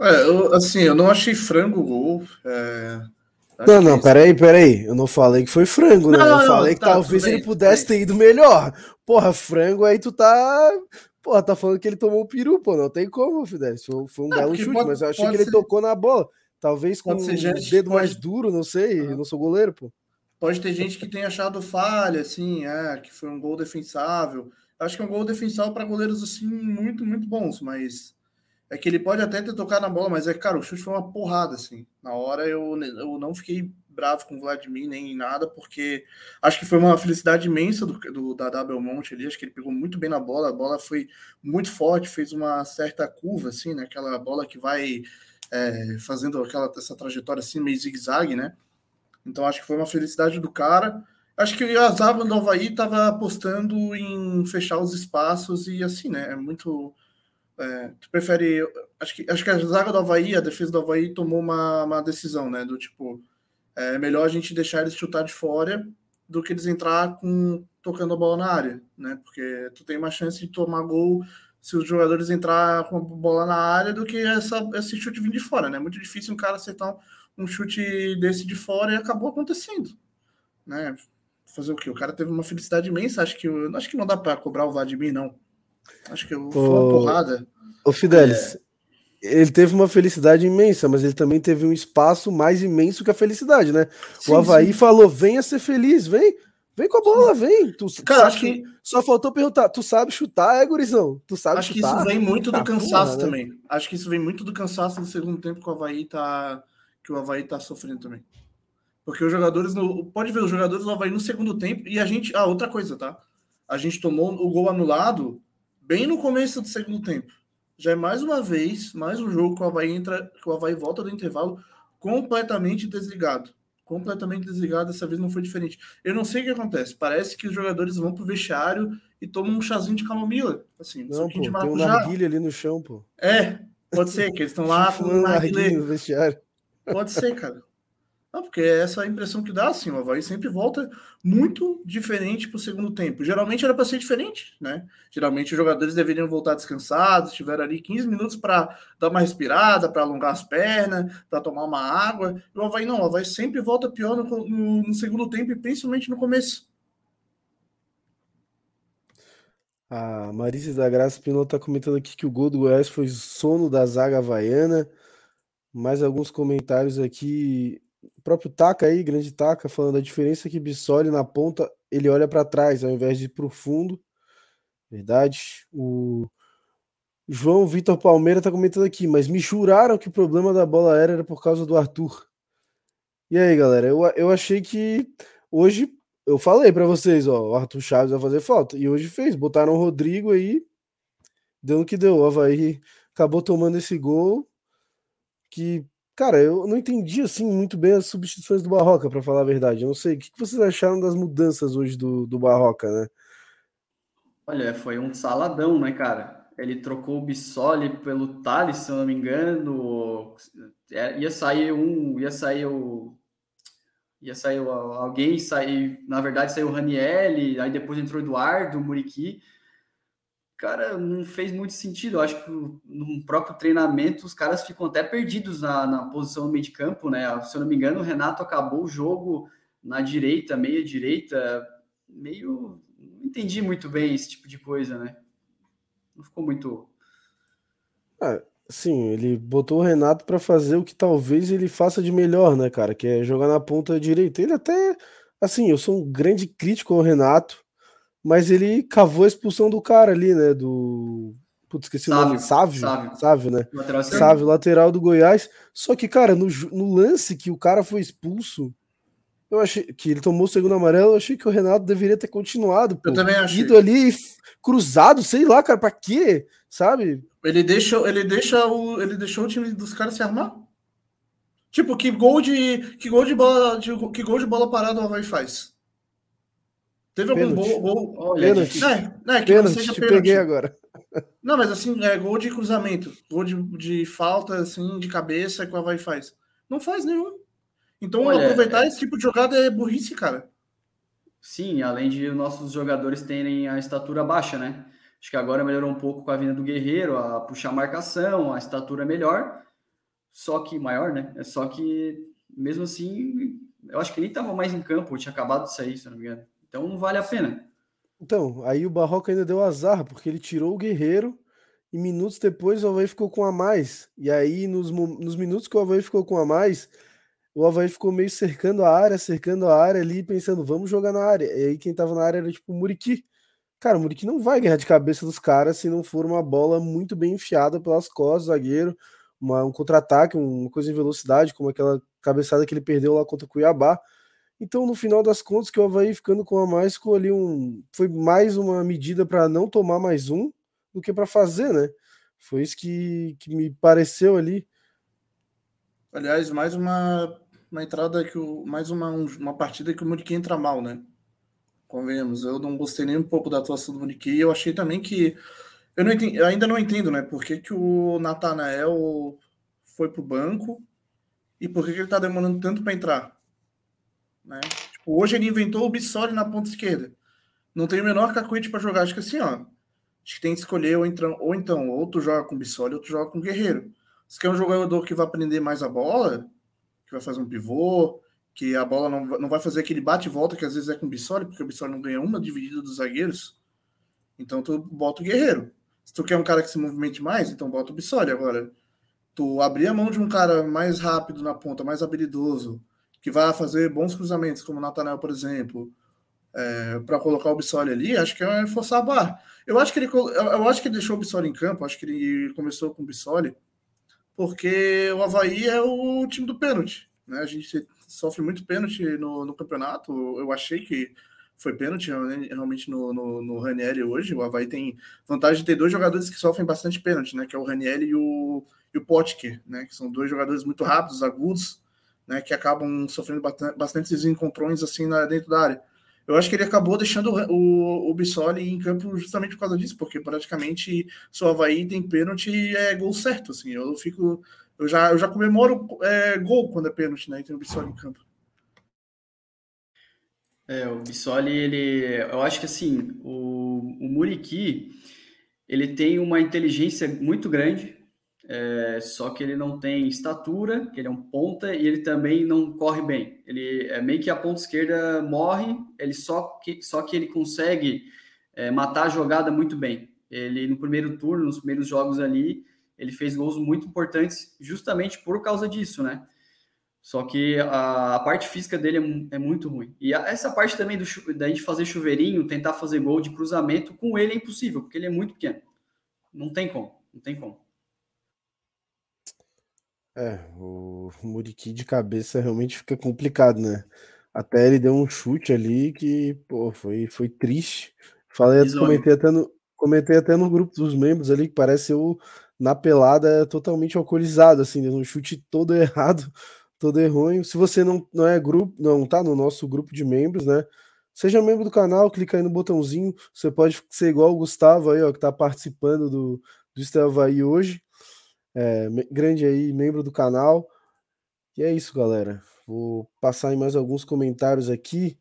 É, eu, assim, eu não achei frango o gol. É, não, não, peraí, peraí. Eu não falei que foi frango, né? Não, eu falei que tá, talvez ele pudesse ter ido melhor. Porra, frango aí tu tá. Porra, tá falando que ele tomou um peru, pô. Não tem como, Fidesz. Foi, um belo chute, pode, mas eu achei que ele ser... tocou na bola. Talvez com o um dedo pode... mais duro, não sei. Ah. Eu não sou goleiro, pô. Pode ter gente que tenha achado falha, assim, é, que foi um gol defensável. Acho que é um gol defensável para goleiros, assim, muito, muito bons, mas é que ele pode até ter tocado na bola, mas é, cara, o chute foi uma porrada, assim. Na hora eu, eu não fiquei bravo com o Vladimir nem nada, porque acho que foi uma felicidade imensa do, do da Belmonte ali. Acho que ele pegou muito bem na bola, a bola foi muito forte, fez uma certa curva, assim, né? Aquela bola que vai é, fazendo aquela, essa trajetória assim, meio zigue-zague, né? Então acho que foi uma felicidade do cara. Acho que a Zaga do Havaí estava apostando em fechar os espaços e assim, né? É muito é, tu prefere. Acho que, acho que a zaga do Havaí, a defesa do Havaí, tomou uma, uma decisão, né? Do tipo, é melhor a gente deixar eles chutar de fora do que eles entrar com tocando a bola na área, né? Porque tu tem uma chance de tomar gol se os jogadores entrar com a bola na área do que essa, esse chute vir de fora, né? É muito difícil um cara acertar um chute desse de fora e acabou acontecendo, né? Fazer o quê? O cara teve uma felicidade imensa, acho que acho que não dá para cobrar o Vladimir não. Acho que eu, foi uma porrada. Ô, Fidelis, é... ele teve uma felicidade imensa, mas ele também teve um espaço mais imenso que a felicidade, né? Sim, o Havaí sim. falou: venha ser feliz, vem. Vem com a bola, vem. Tu, Cara, acho que, só faltou perguntar. Tu sabe chutar, é, gurizão? Tu sabe acho chutar? Acho que isso vem muito do cansaço porra, né? também. Né? Acho que isso vem muito do cansaço do segundo tempo que o Havaí tá, que o Havaí tá sofrendo também. Porque os jogadores. No, pode ver, os jogadores do Havaí no segundo tempo. E a gente. Ah, outra coisa, tá? A gente tomou o gol anulado bem no começo do segundo tempo. Já é mais uma vez, mais um jogo que o Havaí entra, que o Havaí volta do intervalo completamente desligado. Completamente desligado, dessa vez não foi diferente. Eu não sei o que acontece. Parece que os jogadores vão pro vestiário e tomam um chazinho de camomila. Assim, não, pô, de tem um narguilha ali no chão, pô. É, pode ser, que eles estão lá com um narguilha no vestiário. Pode ser, cara. Não, porque é essa a impressão que dá, assim, o Havaí sempre volta muito diferente para o segundo tempo. Geralmente era para ser diferente, né? Geralmente os jogadores deveriam voltar descansados, tiveram ali 15 minutos para dar uma respirada, para alongar as pernas, para tomar uma água. E o Havaí não, o Havaí sempre volta pior no, no, no segundo tempo e principalmente no começo. A Marisa da Graça Pinot está comentando aqui que o gol do Goiás foi sono da zaga havaiana. Mais alguns comentários aqui. Próprio Taka aí, grande Taka, falando a diferença que Bissoli na ponta, ele olha para trás ao invés de ir para o fundo. Verdade. O João Vitor Palmeira tá comentando aqui, mas me juraram que o problema da bola aérea era por causa do Arthur. E aí, galera, eu, eu achei que hoje eu falei para vocês, ó, o Arthur Chaves vai fazer falta. E hoje fez, botaram o Rodrigo aí, deu o que deu. O Havaí acabou tomando esse gol que Cara, eu não entendi assim muito bem as substituições do Barroca, para falar a verdade. Eu não sei. O que vocês acharam das mudanças hoje do, do Barroca, né? Olha, foi um saladão, né, cara? Ele trocou o Bissoli pelo Thales, se eu não me engano. É, ia sair um, ia sair o. Ia sair alguém, sair, na verdade saiu o Ranielli, aí depois entrou o Eduardo, o Muriqui cara, não fez muito sentido. Eu acho que no próprio treinamento os caras ficam até perdidos na, na posição no meio de campo, né? Se eu não me engano, o Renato acabou o jogo na direita, meia direita, meio. Não entendi muito bem esse tipo de coisa, né? Não ficou muito. Ah, sim, ele botou o Renato para fazer o que talvez ele faça de melhor, né, cara? Que é jogar na ponta direita. Ele até. Assim, eu sou um grande crítico ao Renato mas ele cavou a expulsão do cara ali, né? Do. Putz, esqueci Sávio, o nome. Sávio? Sávio, Sávio né? Lateral Sávio, lateral do Goiás. Só que, cara, no, no lance que o cara foi expulso, eu achei que ele tomou o segundo amarelo, eu achei que o Renato deveria ter continuado. Pô, eu também achei. Ido ali cruzado, sei lá, cara, pra quê? sabe? Ele deixa, ele deixa o, ele deixou o time dos caras se armar? Tipo, que gol de que gol de bola, de, que gol de bola parada o Havaí faz? Teve algum gol, gol Olha, pênalti. É, né, que pênalti, não seja pênalti. peguei agora. Não, mas assim, é gol de cruzamento, gol de, de falta assim de cabeça que o Havaí faz. Não faz nenhum. Então, Olha, aproveitar é... esse tipo de jogada é burrice, cara. Sim, além de nossos jogadores terem a estatura baixa, né? Acho que agora melhorou um pouco com a vinda do Guerreiro, a puxar a marcação, a estatura é melhor, só que maior, né? É só que, mesmo assim, eu acho que nem estava mais em campo, tinha acabado de sair, se não me engano. Então não vale a pena. Então, aí o Barroca ainda deu azar, porque ele tirou o Guerreiro e minutos depois o Havaí ficou com a mais. E aí, nos, nos minutos que o Havaí ficou com a mais, o Havaí ficou meio cercando a área, cercando a área ali, pensando, vamos jogar na área. E aí quem tava na área era tipo o Muriqui. Cara, o Muriqui não vai ganhar de cabeça dos caras se não for uma bola muito bem enfiada pelas costas do zagueiro, uma, um contra-ataque, uma coisa em velocidade, como aquela cabeçada que ele perdeu lá contra o Cuiabá. Então, no final das contas, que o Havaí ficando com a mais, ficou ali um. Foi mais uma medida para não tomar mais um do que para fazer, né? Foi isso que, que me pareceu ali. Aliás, mais uma, uma entrada que o. Mais uma, uma partida que o Muriqui entra mal, né? Convenhamos. Eu não gostei nem um pouco da atuação do Muriqui. Eu achei também que. Eu, não entendi, eu ainda não entendo, né? Por que, que o Natanael foi pro banco e por que, que ele tá demorando tanto para entrar? Né? Tipo, hoje ele inventou o Bissoli na ponta esquerda. Não tem o menor cacuete para jogar. Acho que assim, ó. Acho que tem que escolher ou então, ou então, ou tu joga com o Bissoli ou tu joga com o Guerreiro. Se quer um jogador que vai aprender mais a bola, que vai fazer um pivô, que a bola não, não vai fazer aquele bate e volta que às vezes é com o Bissoli, porque o Bissoli não ganha uma dividida dos zagueiros. Então tu bota o Guerreiro. Se tu quer um cara que se movimente mais, então bota o Bissoli. Agora, tu abrir a mão de um cara mais rápido na ponta, mais habilidoso, que vai fazer bons cruzamentos, como o Natanel, por exemplo, é, para colocar o Bissoli ali, acho que é forçar a barra. Eu acho que ele, eu acho que deixou o Bissoli em campo, acho que ele começou com o Bissoli, porque o Havaí é o time do pênalti. Né? A gente sofre muito pênalti no, no campeonato. Eu achei que foi pênalti realmente no, no, no Ranieri hoje. O Havaí tem vantagem de ter dois jogadores que sofrem bastante pênalti, né? Que é o Ranieri e o, e o Potker, né? Que são dois jogadores muito rápidos, agudos, né? Que acabam sofrendo bastante, bastante encontrões assim na, dentro da área. Eu acho que ele acabou deixando o, o Bissoli em campo justamente por causa disso, porque praticamente se o Havaí tem pênalti é gol certo, assim. Eu fico. Eu já, eu já comemoro é, gol quando é pênalti, né? E tem o Bissoli em campo. É, o Bissoli, ele. Eu acho que assim, o, o Muriqui ele tem uma inteligência muito grande é, só que ele não tem estatura, que ele é um ponta e ele também não corre bem. Ele é meio que a ponta esquerda morre, ele só que, só que ele consegue é, matar a jogada muito bem. Ele no primeiro turno, nos primeiros jogos ali, ele fez gols muito importantes justamente por causa disso, né? Só que a, a parte física dele é, é muito ruim. E a, essa parte também do, da gente fazer chuveirinho, tentar fazer gol de cruzamento, com ele é impossível, porque ele é muito pequeno. Não tem como, não tem como. É, o Muriqui de cabeça realmente fica complicado, né? Até ele deu um chute ali que, pô, foi, foi triste. Falei, comentei até, no, comentei até no grupo dos membros ali que parece eu na pelada totalmente alcoolizado, assim, um chute todo errado, todo errôneo. Se você não, não é grupo, não tá no nosso grupo de membros, né? Seja membro do canal, clica aí no botãozinho. Você pode ser igual o Gustavo aí, ó, que tá participando do, do Estava aí hoje é, grande aí, membro do canal. E é isso, galera. Vou passar em mais alguns comentários aqui.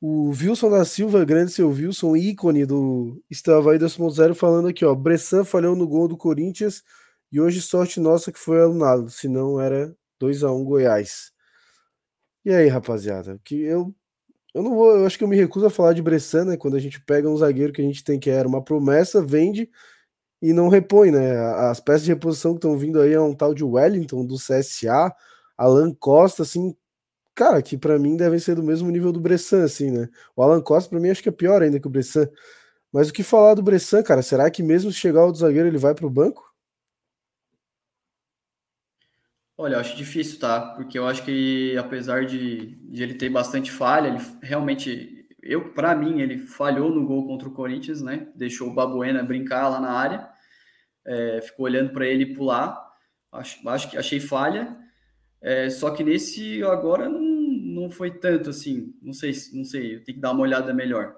O Wilson da Silva, grande seu Wilson, ícone do Estava aí 2.0, falando aqui, ó. Bressan falhou no gol do Corinthians e hoje sorte nossa que foi alunado, senão era 2 a 1 Goiás. E aí, rapaziada? Que eu eu não vou, eu acho que eu me recuso a falar de Bressan, né? Quando a gente pega um zagueiro que a gente tem que era uma promessa, vende e não repõe, né? As peças de reposição que estão vindo aí é um tal de Wellington do CSA, Alan Costa, assim, cara, que para mim devem ser do mesmo nível do Bressan, assim, né? O Alan Costa para mim acho que é pior ainda que o Bressan. Mas o que falar do Bressan, cara? Será que mesmo se chegar o zagueiro ele vai para o banco? Olha, eu acho difícil, tá? Porque eu acho que apesar de, de ele ter bastante falha, ele realmente eu, para mim, ele falhou no gol contra o Corinthians, né? Deixou o Babuena brincar lá na área. é, ficou olhando para ele pular. Acho, acho que achei falha. É, só que nesse agora não, não foi tanto assim. Não sei, não sei, eu tenho que dar uma olhada melhor.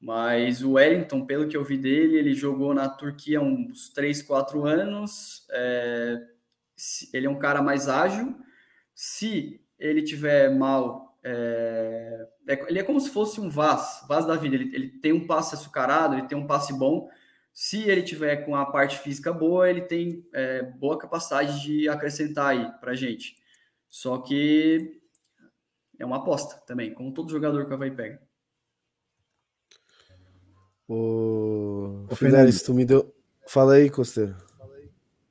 Mas o Wellington, pelo que eu vi dele, ele jogou na Turquia uns 3, 4 anos. É, ele é um cara mais ágil. Se ele tiver mal, é, é, ele é como se fosse um Vaz, Vaz da vida. Ele, ele tem um passe açucarado, ele tem um passe bom. Se ele tiver com a parte física boa, ele tem é, boa capacidade de acrescentar aí para gente. Só que é uma aposta também, como todo jogador que vai pega. O Fidelis, tu me deu. Fala aí, Costeiro.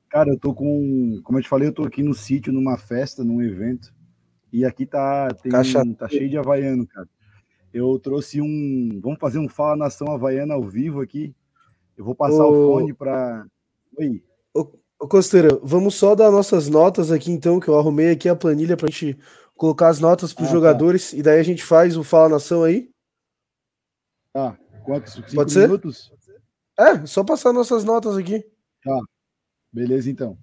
Cara, eu tô com. Como eu te falei, eu tô aqui no sítio, numa festa, num evento. E aqui tá, tem, tá cheio de havaiano, cara. Eu trouxe um. Vamos fazer um Fala Nação Havaiana ao vivo aqui. Eu vou passar o, o fone para. Oi. Ô, Costeira, vamos só dar nossas notas aqui, então, que eu arrumei aqui a planilha para a gente colocar as notas para os ah, tá. jogadores tá. e daí a gente faz o Fala Nação aí. Tá. Quantos? Cinco Pode ser? minutos? É, só passar nossas notas aqui. Tá. Beleza, então.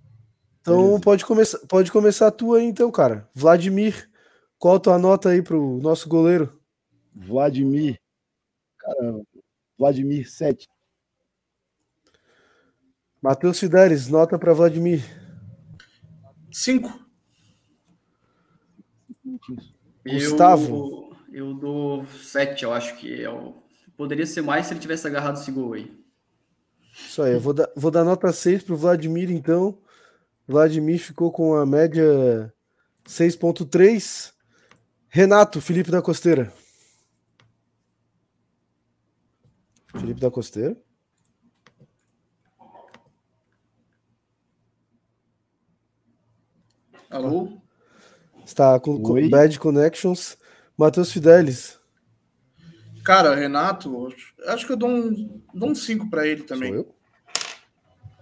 Então Beleza. pode começar, pode começar a tua aí, então, cara. Vladimir, qual a tua nota aí pro nosso goleiro? Vladimir. Cara, Vladimir 7. Matheus Fidelis, nota para Vladimir. 5. Gustavo. Eu, eu dou 7, eu acho que é o Poderia ser mais se ele tivesse agarrado esse gol aí. Isso aí, eu vou dar, vou dar nota 6 pro Vladimir, então. Vladimir ficou com a média 6.3. Renato, Felipe da Costeira. Felipe da Costeira. Alô? Está com Oi? Bad Connections. Matheus Fidelis. Cara, Renato, acho que eu dou um 5 dou um cinco para ele também. Sou eu?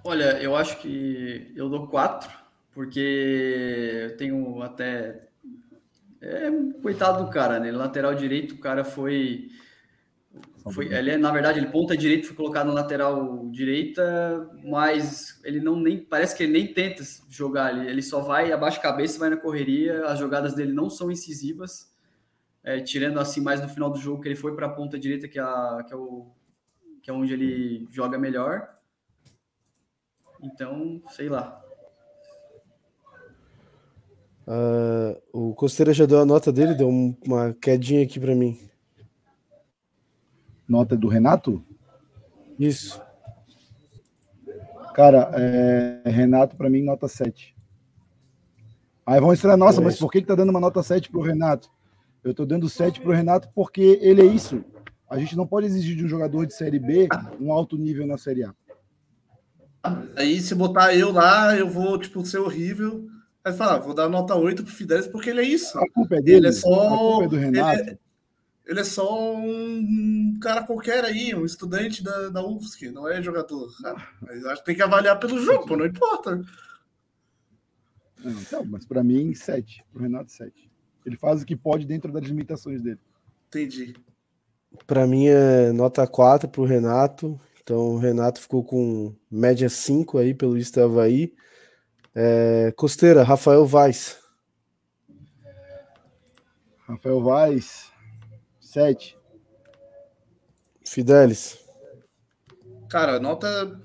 Olha, eu acho que eu dou 4, porque eu tenho até. É, coitado do cara, né? Lateral direito, o cara foi. foi ele, é, na verdade, ele ponta direito, foi colocado na lateral direita, mas ele não nem. Parece que ele nem tenta jogar ali. Ele só vai abaixo cabeça, vai na correria. As jogadas dele não são incisivas é, tirando assim mais no final do jogo que ele foi para a ponta direita, que é, a, que, é o, que é onde ele joga melhor. Então, sei lá. Uh, o Costeira já deu a nota dele, deu uma quedinha aqui para mim. Nota do Renato? Isso. Cara, é, Renato, para mim, nota 7. Aí vão estranhar, nossa, mas por que, que tá dando uma nota 7 pro Renato? Eu estou dando 7 para o Renato porque ele é isso. A gente não pode exigir de um jogador de Série B um alto nível na Série A. Aí, se botar eu lá, eu vou, tipo, ser horrível. Aí falar, vou dar nota 8 pro Fidelis porque ele é isso. A culpa é dele. Ele é só. A culpa é do Renato. Ele é, ele é só um cara qualquer aí, um estudante da, da UFSC, não é jogador. Mas acho que tem que avaliar pelo jogo, pô, não importa. Não, então, mas para mim, 7. Pro Renato, 7. Ele faz o que pode dentro das limitações dele. Entendi. Para mim é nota 4 para o Renato. Então o Renato ficou com média 5 aí pelo Ista Havaí. É, Costeira, Rafael Vaz. Rafael Vaz, 7. Fidelis. Cara, nota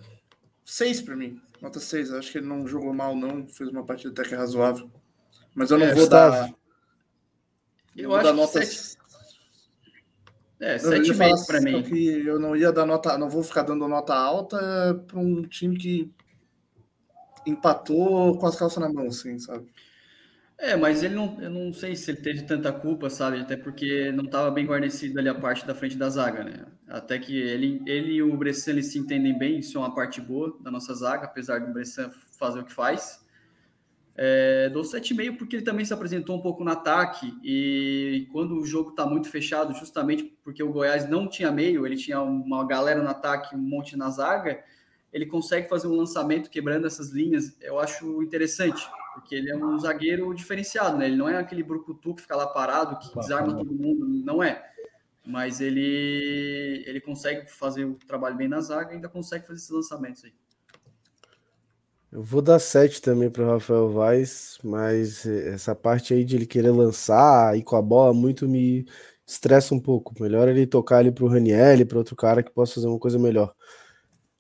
6 para mim. Nota 6. Acho que ele não jogou mal, não. Fez uma partida até que razoável. Mas eu não é, vou dar. Eu acho nota... que 7. É, 7,5 para mim. Que eu não ia dar nota, não vou ficar dando nota alta para um time que empatou com as calças na mão, assim, sabe? É, mas ele não, eu não sei se ele teve tanta culpa, sabe? Até porque não estava bem guarnecido ali a parte da frente da zaga, né? Até que ele, ele e o Bressan eles se entendem bem, isso é uma parte boa da nossa zaga, apesar do Bressan fazer o que faz. É, dou 7,5 porque ele também se apresentou um pouco no ataque e quando o jogo está muito fechado, justamente porque o Goiás não tinha meio, ele tinha uma galera no ataque, um monte na zaga, ele consegue fazer um lançamento quebrando essas linhas. Eu acho interessante, porque ele é um zagueiro diferenciado, né? Ele não é aquele brucutu que fica lá parado, que desarma todo mundo, não é. Mas ele ele consegue fazer o trabalho bem na zaga e ainda consegue fazer esses lançamentos aí. Eu vou dar 7 também para o Rafael Vaz, mas essa parte aí de ele querer lançar e com a bola muito me estressa um pouco. Melhor ele tocar ali para o Raniel, para outro cara que possa fazer uma coisa melhor.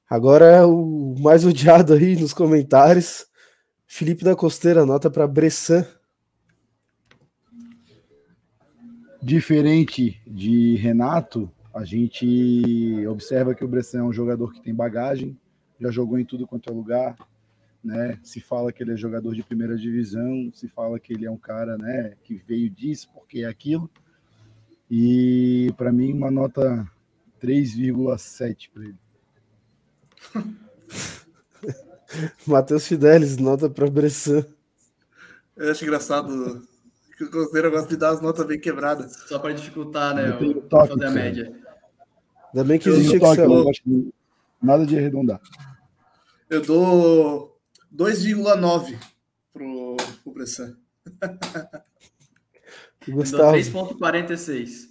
Agora é o mais odiado aí nos comentários. Felipe da Costeira, nota para Bressan. Diferente de Renato, a gente observa que o Bressan é um jogador que tem bagagem, já jogou em tudo quanto é lugar, né? Se fala que ele é jogador de primeira divisão, se fala que ele é um cara, né, que veio disso porque é aquilo. E para mim uma nota 3,7 para ele. Matheus Fidelis, nota para Bressan. Eu acho engraçado que o Cruzeiro gosta de dar as notas bem quebradas. Só para dificultar, né? O, toque, fazer a média. Ainda bem que existe Excel. nada de arredondar. Eu dou 2,9 pro, pro Bressan. Gustavo. 3,46.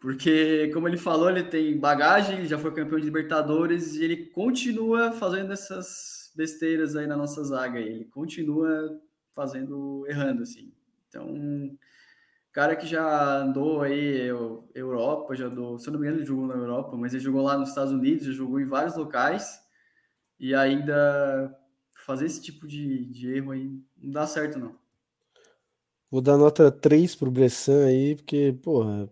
Porque, como ele falou, ele tem bagagem, ele já foi campeão de Libertadores e ele continua fazendo essas besteiras aí na nossa zaga. Ele continua fazendo, errando, assim. Então, cara que já andou aí Europa, já andou, se eu não me engano, ele jogou na Europa, mas ele jogou lá nos Estados Unidos, já jogou em vários locais e ainda fazer esse tipo de, de erro aí não dá certo, não. Vou dar nota 3 pro Bressan aí, porque, porra,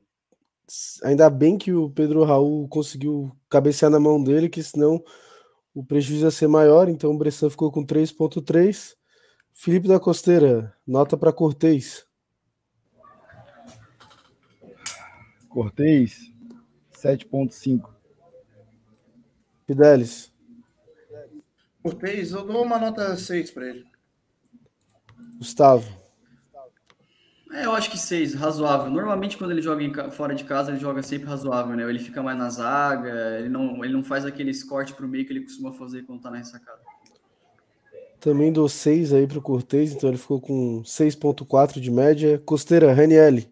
ainda bem que o Pedro Raul conseguiu cabecear na mão dele, que senão o prejuízo ia ser maior, então o Bressan ficou com 3.3. Felipe da Costeira, nota para Cortez. Cortez, 7.5. Fidelis. Cortez, eu dou uma nota 6 para ele. Gustavo. É, eu acho que 6, razoável. Normalmente quando ele joga em, fora de casa, ele joga sempre razoável, né? Ele fica mais na zaga, ele não, ele não faz aqueles cortes pro meio que ele costuma fazer quando tá na ressacada. Também dou 6 aí pro Cortez, então ele ficou com 6.4 de média. Costeira, Ranielli.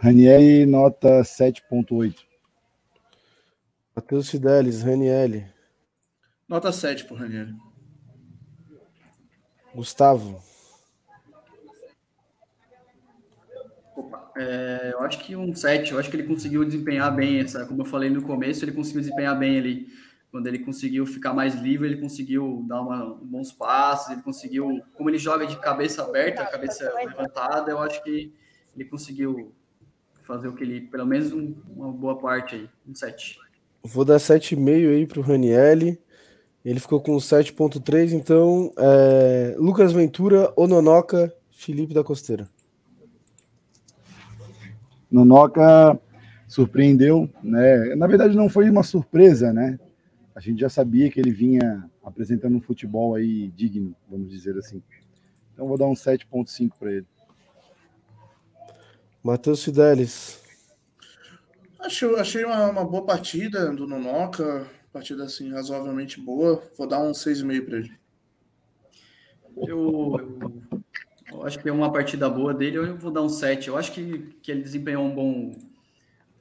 Raniel, nota 7.8. Matheus Fidelis, Raniel. Nota 7 pro Raniel. Gustavo. É, eu acho que um 7. Eu acho que ele conseguiu desempenhar bem essa, como eu falei no começo, ele conseguiu desempenhar bem ali. Quando ele conseguiu ficar mais livre, ele conseguiu dar uma, bons passos, ele conseguiu, como ele joga de cabeça aberta, cabeça levantada, eu acho que ele conseguiu fazer o que ele, pelo menos um, uma boa parte aí, um 7. Vou dar 7,5 aí para o Ranielli. Ele ficou com 7,3. Então, é... Lucas Ventura, Ononoca, Felipe da Costeira. Nonoca surpreendeu, né? Na verdade, não foi uma surpresa, né? A gente já sabia que ele vinha apresentando um futebol aí digno, vamos dizer assim. Então, vou dar um 7,5 para ele. Matheus Fidelis. Achei, achei uma, uma, boa partida do Nonoca, partida assim razoavelmente boa. Vou dar um 6,5 para ele. Eu, eu, eu, acho que é uma partida boa dele, eu vou dar um 7. Eu acho que, que ele desempenhou um bom,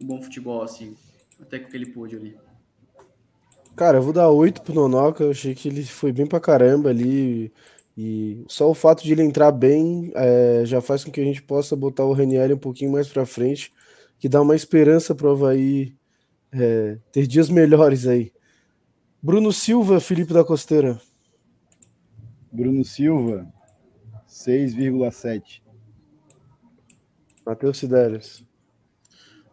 um bom futebol, assim, até que ele pôde ali. Cara, eu vou dar 8 pro Nonoca, eu achei que ele foi bem pra caramba ali. E só o fato de ele entrar bem é, já faz com que a gente possa botar o Renieri um pouquinho mais para frente, que dá uma esperança para o Havaí é, ter dias melhores aí. Bruno Silva, Felipe da Costeira. Bruno Silva, 6,7. Matheus Sidérios.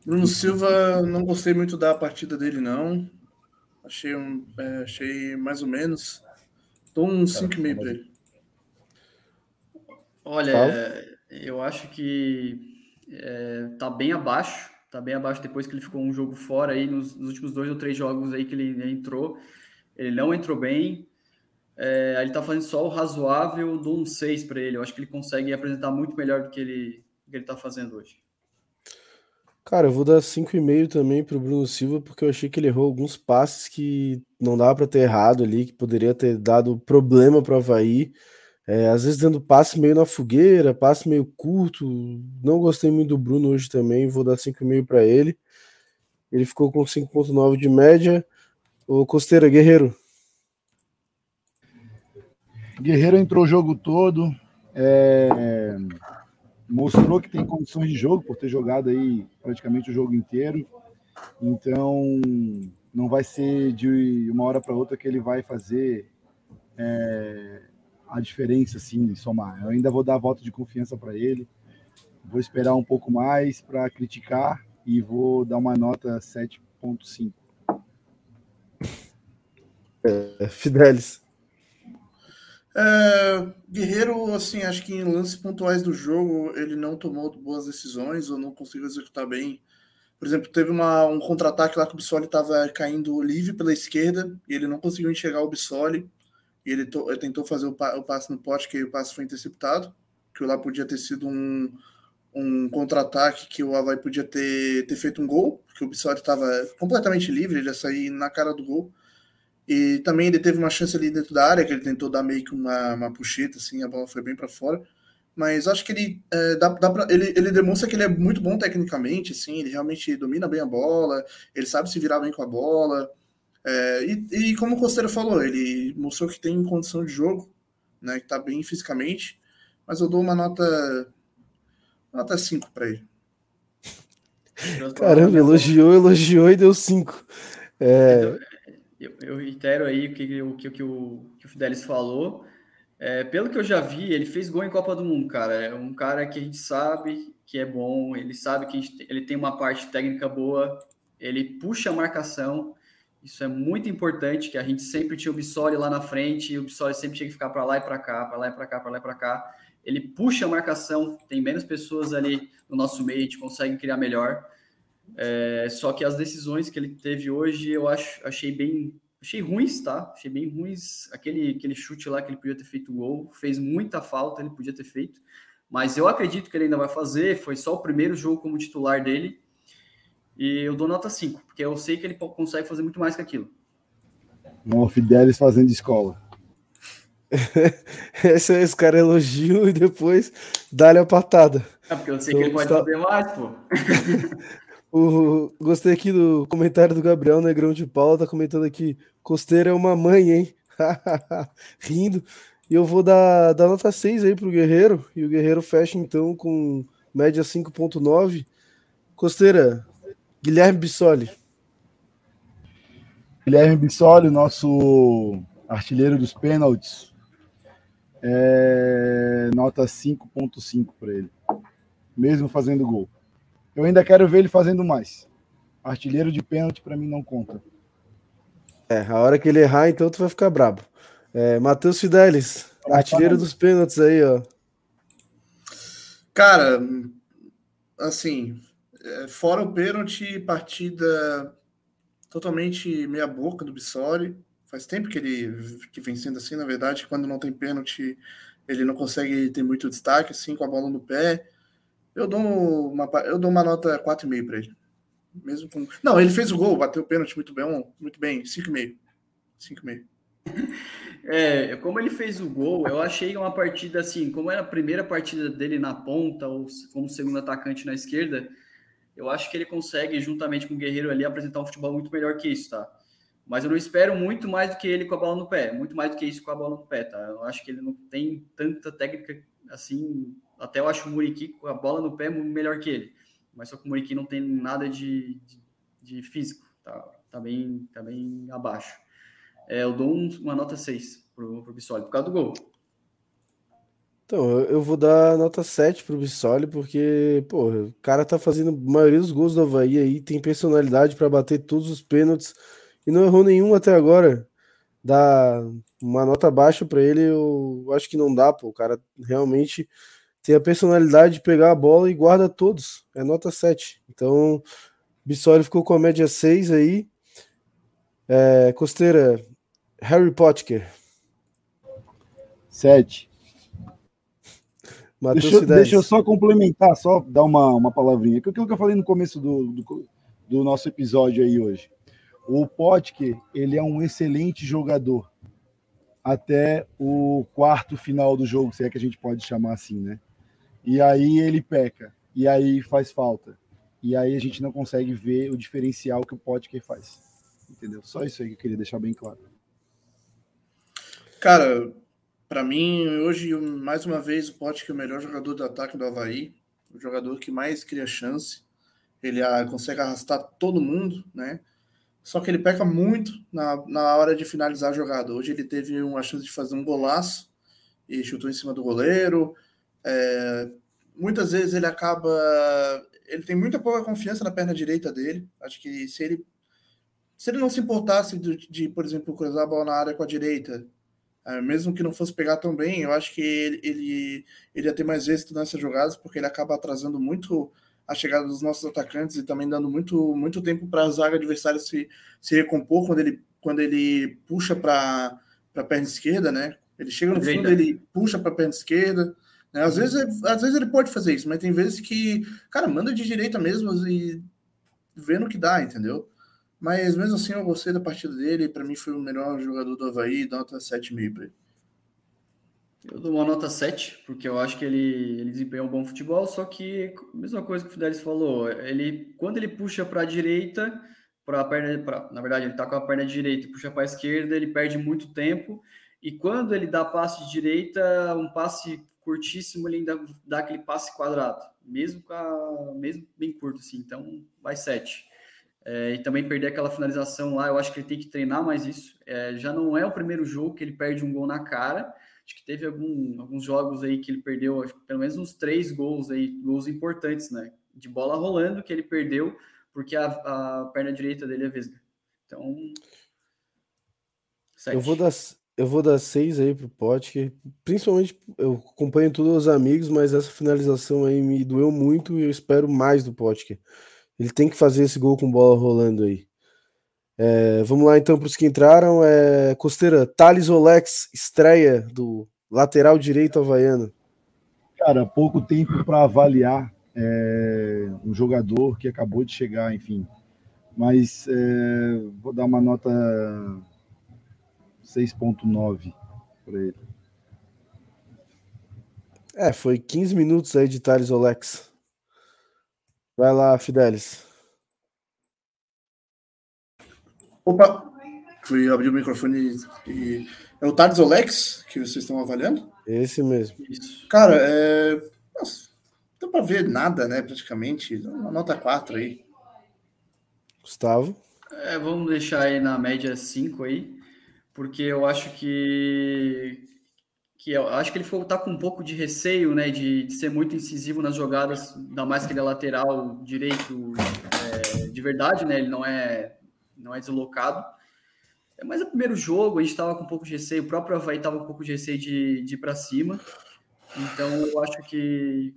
Bruno Silva, não gostei muito da partida dele, não. Achei, um, é, achei mais ou menos. Dou um 5,5 para ele. Olha, eu acho que é, tá bem abaixo, tá bem abaixo depois que ele ficou um jogo fora aí nos, nos últimos dois ou três jogos aí que ele entrou, ele não entrou bem. É, ele tá fazendo só o razoável do um 6 para ele. Eu acho que ele consegue apresentar muito melhor do que ele, do que ele tá fazendo hoje. Cara, eu vou dar 5,5 também pro Bruno Silva, porque eu achei que ele errou alguns passes que não dava para ter errado ali, que poderia ter dado problema para o Havaí. É, às vezes dando passe meio na fogueira, passe meio curto. Não gostei muito do Bruno hoje também, vou dar 5,5 para ele. Ele ficou com 5,9 de média. O Costeira, Guerreiro. Guerreiro entrou o jogo todo, é, mostrou que tem condições de jogo por ter jogado aí praticamente o jogo inteiro. Então, não vai ser de uma hora para outra que ele vai fazer é, a diferença, assim, somar. Eu ainda vou dar voto de confiança para ele. Vou esperar um pouco mais para criticar e vou dar uma nota 7.5. É, Fidelis. É, Guerreiro, assim, acho que em lances pontuais do jogo ele não tomou boas decisões ou não conseguiu executar bem. Por exemplo, teve uma, um contra-ataque lá que o Bissoli estava caindo livre pela esquerda e ele não conseguiu enxergar o Bissoli. E ele, ele tentou fazer o, pa, o, passe no poste, que o passe foi interceptado. Que lá podia ter sido um, um contra-ataque que o Havaí podia ter, ter feito um gol, porque o Bissoli estava completamente livre, ele ia sair na cara do gol. E também ele teve uma chance ali dentro da área, que ele tentou dar meio que uma, uma puxeta, assim, a bola foi bem para fora. Mas acho que ele, é, dá, dá pra, ele, ele demonstra que ele é muito bom tecnicamente, assim, ele realmente domina bem a bola, ele sabe se virar bem com a bola. É, e, e, como o Costeiro falou, ele mostrou que tem condição de jogo, né, que tá bem fisicamente, mas eu dou uma nota nota 5 para ele. Caramba, elogiou, elogiou e deu 5. É... Eu, eu reitero aí o que, o, que, que, o, que o Fidelis falou. É, pelo que eu já vi, ele fez gol em Copa do Mundo, cara. É um cara que a gente sabe que é bom, ele sabe que gente, ele tem uma parte técnica boa, ele puxa a marcação. Isso é muito importante, que a gente sempre tinha o Bissoli lá na frente, e o Bissoli sempre tinha que ficar para lá e para cá, para lá e para cá, para lá e para cá. Ele puxa a marcação, tem menos pessoas ali no nosso meio, a gente consegue criar melhor. É, só que as decisões que ele teve hoje eu acho, achei bem. Achei ruins, tá? Achei bem ruins. Aquele, aquele chute lá que ele podia ter feito gol, fez muita falta, ele podia ter feito. Mas eu acredito que ele ainda vai fazer. Foi só o primeiro jogo como titular dele. E eu dou nota 5, porque eu sei que ele consegue fazer muito mais que aquilo. Um Fidelis fazendo escola. esse, esse cara elogia e depois dá-lhe a patada. É porque eu sei então, que ele pode fazer mais, pô. O, gostei aqui do comentário do Gabriel Negrão de Paula, tá comentando aqui, Costeira é uma mãe, hein? Rindo. E eu vou dar, dar nota 6 aí pro Guerreiro, e o Guerreiro fecha então com média 5.9. Costeira, Guilherme Bissoli. Guilherme Bissoli, nosso artilheiro dos pênaltis, é, nota 5.5 para ele, mesmo fazendo gol. Eu ainda quero ver ele fazendo mais. Artilheiro de pênalti para mim não conta. É, a hora que ele errar, então tu vai ficar brabo. É, Matheus Fidelis, artilheiro dos pênaltis aí, ó. Cara, assim, fora o pênalti, partida totalmente meia boca do Bissoli. Faz tempo que ele que vem sendo assim, na verdade, quando não tem pênalti, ele não consegue ter muito destaque, assim, com a bola no pé. Eu dou uma, eu dou uma nota 4,5 para ele. Mesmo com... Não, ele fez o gol, bateu o pênalti muito bem, muito bem, 5,5. 5,5. É, como ele fez o gol, eu achei uma partida assim, como era a primeira partida dele na ponta, ou como segundo atacante na esquerda, eu acho que ele consegue, juntamente com o Guerreiro ali, apresentar um futebol muito melhor que isso, tá? Mas eu não espero muito mais do que ele com a bola no pé, muito mais do que isso com a bola no pé, tá? Eu acho que ele não tem tanta técnica assim até eu acho o Muriqui com a bola no pé melhor que ele. Mas só que o Muriqui não tem nada de, de, de físico. Tá, tá, bem, tá bem abaixo. É, eu dou um, uma nota 6 pro, pro Bissoli, por causa do gol. Então, eu vou dar nota 7 pro Bissoli, porque, pô, o cara tá fazendo a maioria dos gols do Havaí aí, tem personalidade para bater todos os pênaltis e não errou nenhum até agora. Dá uma nota baixa para ele, eu acho que não dá, pô. O cara realmente tem a personalidade de pegar a bola e guarda todos. É nota 7. Então, Bissoli ficou com a média 6 aí. É, Costeira, Harry Potter. 7. Deixa, deixa, eu só complementar, só dar uma, uma palavrinha. Aquilo que eu falei no começo do, do, do nosso episódio aí hoje. O Potker, ele é um excelente jogador. até o quarto final do jogo, se é que a gente pode chamar assim, né? E aí ele peca, e aí faz falta. E aí a gente não consegue ver o diferencial que o Potker faz. Entendeu? Só isso aí que eu queria deixar bem claro. Cara, para mim, hoje, mais uma vez, o Potker é o melhor jogador do ataque do Havaí, o jogador que mais cria chance. Ele ah, consegue arrastar todo mundo, né? Só que ele peca muito na, na hora de finalizar a jogada. Hoje ele teve uma chance de fazer um golaço e chutou em cima do goleiro. É, muitas vezes ele acaba. Ele tem muita pouca confiança na perna direita dele. Acho que se ele. Se ele não se importasse de, de por exemplo, cruzar a bola na área com a direita, mesmo que não fosse pegar tão bem, eu acho que ele, ele, ele ia ter mais êxito nessas jogadas, porque ele acaba atrasando muito a chegada dos nossos atacantes e também dando muito, muito tempo para a zaga adversária se, se recompor quando ele, quando ele puxa para a perna esquerda, né? Ele chega no fundo, ele puxa para a perna esquerda. Né? Às, vezes, às vezes ele pode fazer isso, mas tem vezes que, cara, manda de direita mesmo e vendo o que dá, entendeu? Mas mesmo assim eu gostei da partida dele, para mim foi o melhor jogador do Havaí, nota 7,5 para ele. Eu dou uma nota 7, porque eu acho que ele, ele desempenhou um bom futebol, só que, mesma coisa que o Fidelis falou, ele, quando ele puxa para a direita, para a perna, pra, na verdade, ele está com a perna direita e puxa para a esquerda, ele perde muito tempo, e quando ele dá passe de direita, um passe curtíssimo, ele ainda dá aquele passe quadrado, mesmo, a, mesmo bem curto, assim, então vai 7. É, e também perder aquela finalização lá, eu acho que ele tem que treinar mais isso. É, já não é o primeiro jogo que ele perde um gol na cara, Acho que teve algum, alguns jogos aí que ele perdeu, acho, pelo menos uns três gols aí, gols importantes, né? De bola rolando que ele perdeu porque a, a perna direita dele é vesga. Então. Sete. Eu vou dar, eu vou dar seis aí pro Pote, principalmente eu acompanho todos os amigos, mas essa finalização aí me doeu muito e eu espero mais do Pote. Ele tem que fazer esse gol com bola rolando aí. É, vamos lá então para os que entraram. É, Costeira, Thales Olex, estreia do lateral direito havaiano. Cara, pouco tempo para avaliar é, um jogador que acabou de chegar, enfim. Mas é, vou dar uma nota 6.9 para ele. É, foi 15 minutos aí de Thales Olex. Vai lá, Fidelis. Opa! Fui abrir o microfone e. É o Tardes Olex que vocês estão avaliando? Esse mesmo. Isso. Cara, é. Nossa, não dá pra ver nada, né? Praticamente. Uma nota 4 aí. Gustavo? É, vamos deixar aí na média 5 aí, porque eu acho que. Que eu acho que ele foi, tá com um pouco de receio, né? De, de ser muito incisivo nas jogadas, ainda mais que ele é lateral direito é, de verdade, né? Ele não é não é deslocado. É, mas é o primeiro jogo, a gente estava com um pouco de receio, o próprio Havaí estava com um pouco de receio de, de ir para cima. Então eu acho que,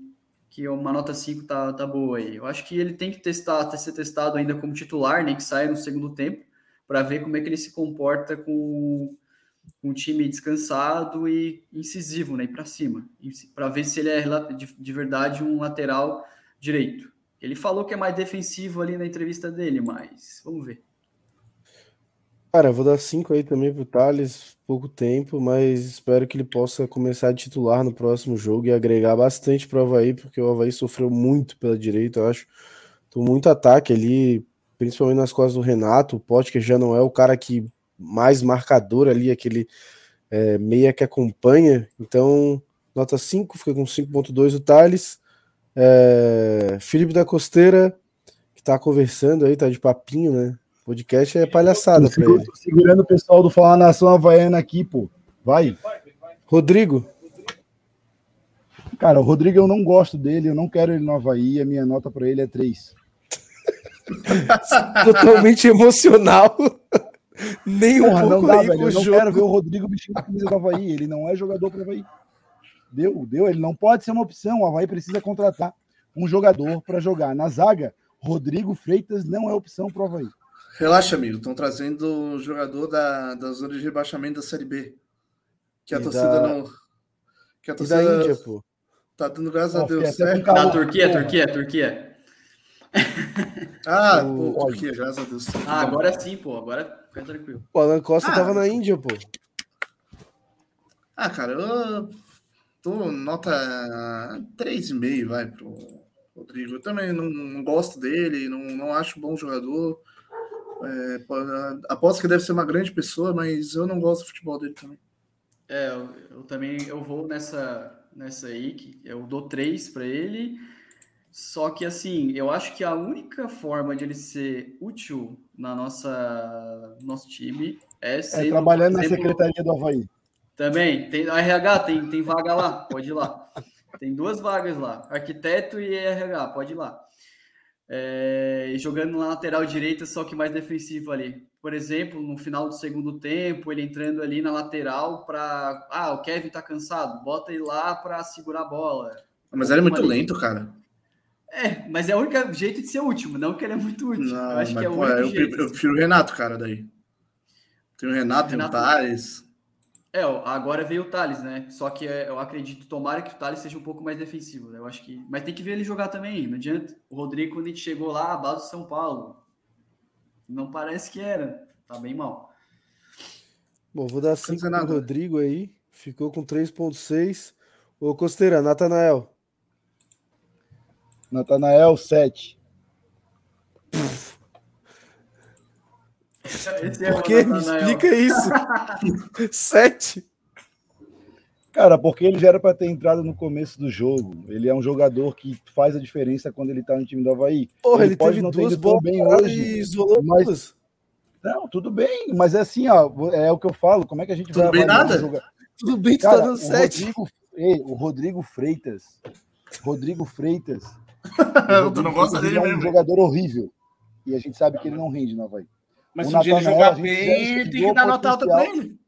que uma nota 5 tá, tá boa aí. Eu acho que ele tem que testar, ter ser testado ainda como titular, nem que saia no segundo tempo, para ver como é que ele se comporta com, o time descansado e incisivo, né? Para cima, para ver se ele é de, de verdade um lateral direito. Ele falou que é mais defensivo ali na entrevista dele, mas vamos ver. Cara, vou dar cinco aí também pro Thales, pouco tempo, mas espero que ele possa começar a titular no próximo jogo e agregar bastante pro Havaí, porque o Havaí sofreu muito pela direita, eu acho. Tô muito ataque ali, principalmente nas costas do Renato, o que já não é o cara que mais marcador ali, aquele é, meia que acompanha, então nota 5, fica com 5.2 o Thales. É, Felipe da Costeira, que tá conversando aí, tá de papinho, né? Podcast é palhaçada para ele. Segurando o pessoal do Falar Nação Havaiana aqui, pô. Vai. Rodrigo. Cara, o Rodrigo eu não gosto dele, eu não quero ele no Havaí, a minha nota para ele é 3. Totalmente emocional. Nem Porra, um não dá, velho. Eu não jogo. quero ver o Rodrigo vestindo a camisa do Havaí. Ele não é jogador para Havaí. Deu, deu. Ele não pode ser uma opção. O Havaí precisa contratar um jogador para jogar. Na zaga, Rodrigo Freitas não é opção para o Havaí. Relaxa, amigo. Estão trazendo o jogador da, da zona de rebaixamento da Série B. Que a e torcida da... não. Que a torcida. E da Índia, pô. Tá dando graças a Deus. Certo? Da Turquia, Turquia, Turquia. Ah, o... pô, Turquia, graças a Deus. Ah, agora sim, pô. Agora fica tranquilo. O Alan Costa ah, tava na Índia, pô. Ah, cara, eu tô nota 3,5, vai, pro Rodrigo. Eu também não, não gosto dele, não, não acho bom jogador. É, aposto que deve ser uma grande pessoa, mas eu não gosto do futebol dele também. É, eu, eu também eu vou nessa, nessa aí, que eu dou três para ele. Só que assim, eu acho que a única forma de ele ser útil na nossa nosso time é, é trabalhando na secretaria do Havaí. Também, tem RH, tem, tem vaga lá, pode ir lá. Tem duas vagas lá, arquiteto e RH, pode ir lá. É, jogando na lateral direita, só que mais defensivo ali. Por exemplo, no final do segundo tempo, ele entrando ali na lateral para. Ah, o Kevin tá cansado, bota ele lá para segurar a bola. Mas ele é muito ali. lento, cara. É, mas é o único jeito de ser último, não que ele é muito útil. Não, eu acho que é o único eu, jeito. Eu prefiro o Renato, cara, daí. Tem o Renato, Renato tem o Thales. É, agora veio o Thales, né? Só que é, eu acredito, tomara que o Thales seja um pouco mais defensivo, né? Eu acho que. Mas tem que ver ele jogar também, não adianta. O Rodrigo, quando a gente chegou lá, a base do São Paulo. Não parece que era. Tá bem mal. Bom, vou dar 5 pro Rodrigo aí. Ficou com 3,6. Ô, Costeira, Natanael. Natanael, 7. É Por que? Me explica isso. Sete. Cara, porque ele já era para ter entrado no começo do jogo. Ele é um jogador que faz a diferença quando ele tá no time do Havaí. Porra, ele, ele pode não ter ido bem hoje, mas... Não, tudo bem, mas é assim, ó, é o que eu falo, como é que a gente tudo vai bem nada? Jogar? Tudo bem, tá Cara, tá dando sete. Rodrigo, ei, o Rodrigo Freitas, Rodrigo Freitas, tu não gosta dele é um mesmo. jogador horrível. E a gente sabe que ele não rende no Havaí. Mas o se um dia ele jogar bem, tem que dar nota alta para ele.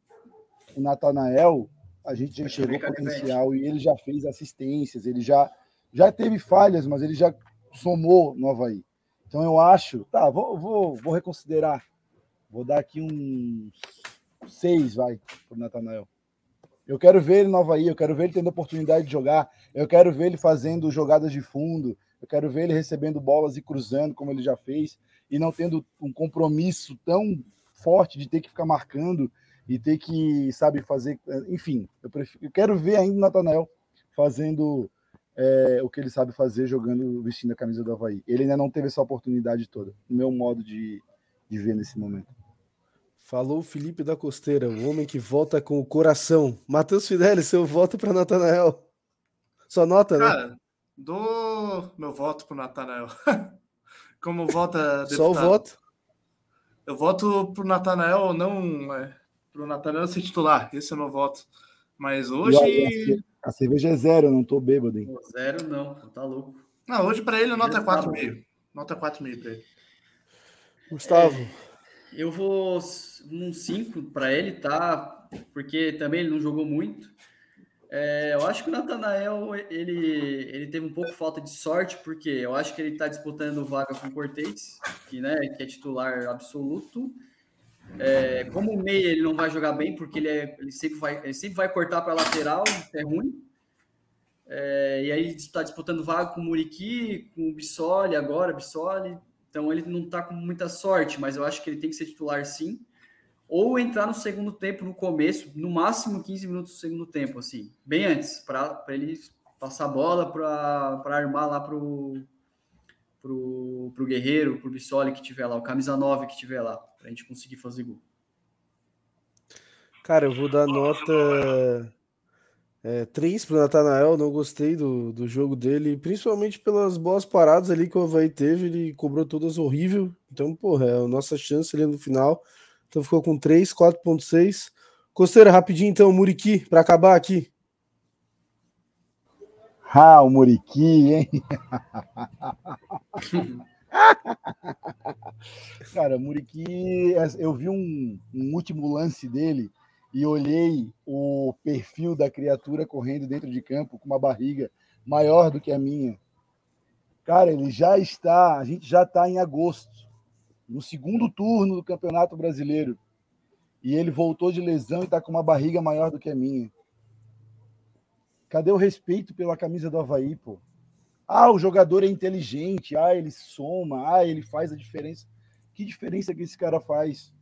O Natanael, a gente já enxergou potencial e ele já fez assistências, ele já, já teve falhas, mas ele já somou no Havaí. Então eu acho, tá, vou, vou, vou reconsiderar. Vou dar aqui um seis, vai, pro Natanael. Eu quero ver ele no Havaí, eu quero ver ele tendo oportunidade de jogar, eu quero ver ele fazendo jogadas de fundo, eu quero ver ele recebendo bolas e cruzando, como ele já fez e não tendo um compromisso tão forte de ter que ficar marcando e ter que, sabe, fazer. Enfim, eu, prefiro, eu quero ver ainda o Natanael fazendo é, o que ele sabe fazer, jogando, vestindo a camisa do Havaí. Ele ainda não teve essa oportunidade toda, no meu modo de, de ver nesse momento. Falou Felipe da Costeira, o homem que volta com o coração. Matheus Fidelis, seu voto para Natanael. Só nota, né? Cara, dou meu voto para Natanael. como vota deputado. Só o voto? Eu voto pro Natanael, não é, pro Natanael ser titular. Esse é o meu voto. Mas hoje. A, cerveja é zero, não tô bêbado, hein? Zero não, tá louco. Não, hoje para ele nota 4,5. Nota 4,5 para ele. Gustavo. É, eu vou um 5 para ele, tá? Porque também ele não jogou muito. É, eu acho que o Natanael ele, ele teve um pouco falta de sorte, porque eu acho que ele está disputando vaga com o Cortez, que, né, que é titular absoluto. É, como o meia ele não vai jogar bem, porque ele, é, ele, sempre, vai, ele sempre vai cortar para lateral, é ruim. É, e aí está disputando vaga com o Muriqui, com o Bissoli agora, Bissoli. Então ele não está com muita sorte, mas eu acho que ele tem que ser titular sim ou entrar no segundo tempo no começo, no máximo 15 minutos do segundo tempo, assim, bem antes, para ele passar a bola para armar lá pro, pro, pro Guerreiro, pro Bissoli que tiver lá, o camisa 9 que tiver lá, para a gente conseguir fazer gol. Cara, eu vou dar nota é, 3 pro Natanael, não gostei do, do jogo dele, principalmente pelas boas paradas ali que o Havaí teve, ele cobrou todas horrível, então, porra, é a nossa chance ali no final então ficou com 3, 4.6. Costeira, rapidinho então, Muriqui, para acabar aqui. Ah, o Muriqui, hein? Cara, o Muriqui, eu vi um, um, último lance dele e olhei o perfil da criatura correndo dentro de campo com uma barriga maior do que a minha. Cara, ele já está, a gente já está em agosto no segundo turno do Campeonato Brasileiro. E ele voltou de lesão e está com uma barriga maior do que a minha. Cadê o respeito pela camisa do Havaí, pô? Ah, o jogador é inteligente, ah, ele soma, ah, ele faz a diferença. Que diferença que esse cara faz?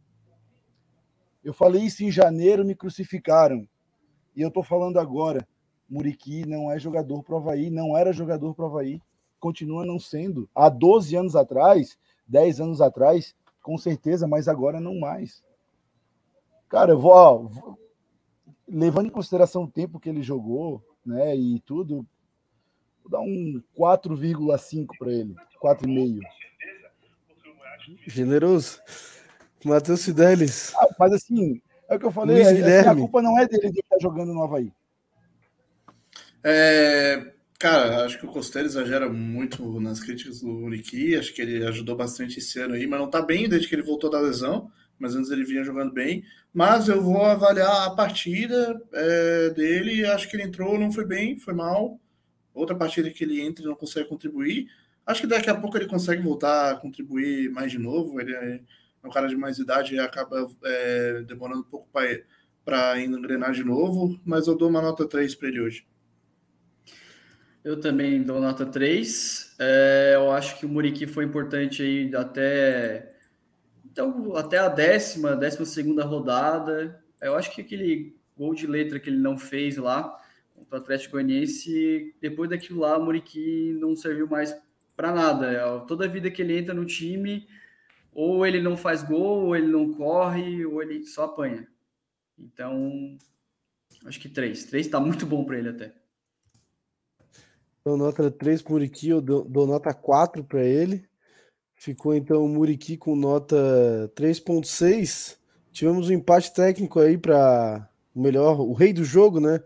Eu falei isso em janeiro, me crucificaram. E eu tô falando agora, Muriqui não é jogador pro Havaí, não era jogador pro Havaí, continua não sendo. Há 12 anos atrás, 10 anos atrás, com certeza, mas agora não mais. Cara, eu vou, ó, vou levando em consideração o tempo que ele jogou, né, e tudo, vou dar um 4,5 para ele, 4,5. Generoso. Matheus Fidelis. Ah, mas assim, é o que eu falei, é, assim, a culpa não é dele de estar jogando no Havaí. É, cara, acho que o Costello exagera muito nas críticas do Uriqui, acho que ele ajudou bastante esse ano aí, mas não tá bem desde que ele voltou da lesão, mas antes ele vinha jogando bem. Mas eu vou avaliar a partida é, dele, acho que ele entrou, não foi bem, foi mal. Outra partida que ele entra e não consegue contribuir. Acho que daqui a pouco ele consegue voltar a contribuir mais de novo. Ele é um cara de mais idade e acaba é, demorando um pouco para engrenar de novo, mas eu dou uma nota 3 para ele hoje. Eu também dou nota 3. É, eu acho que o Muriqui foi importante aí até, então, até a décima, décima segunda rodada. Eu acho que aquele gol de letra que ele não fez lá contra o Atlético Goianiense, depois daquilo lá, o Muriqui não serviu mais para nada. É, toda vida que ele entra no time, ou ele não faz gol, ou ele não corre, ou ele só apanha. Então, acho que três. Três está muito bom para ele até. Então, nota 3 para o Muriqui, eu dou, dou nota 4 para ele. Ficou então o Muriqui com nota 3.6. Tivemos um empate técnico aí para o melhor, o rei do jogo, né?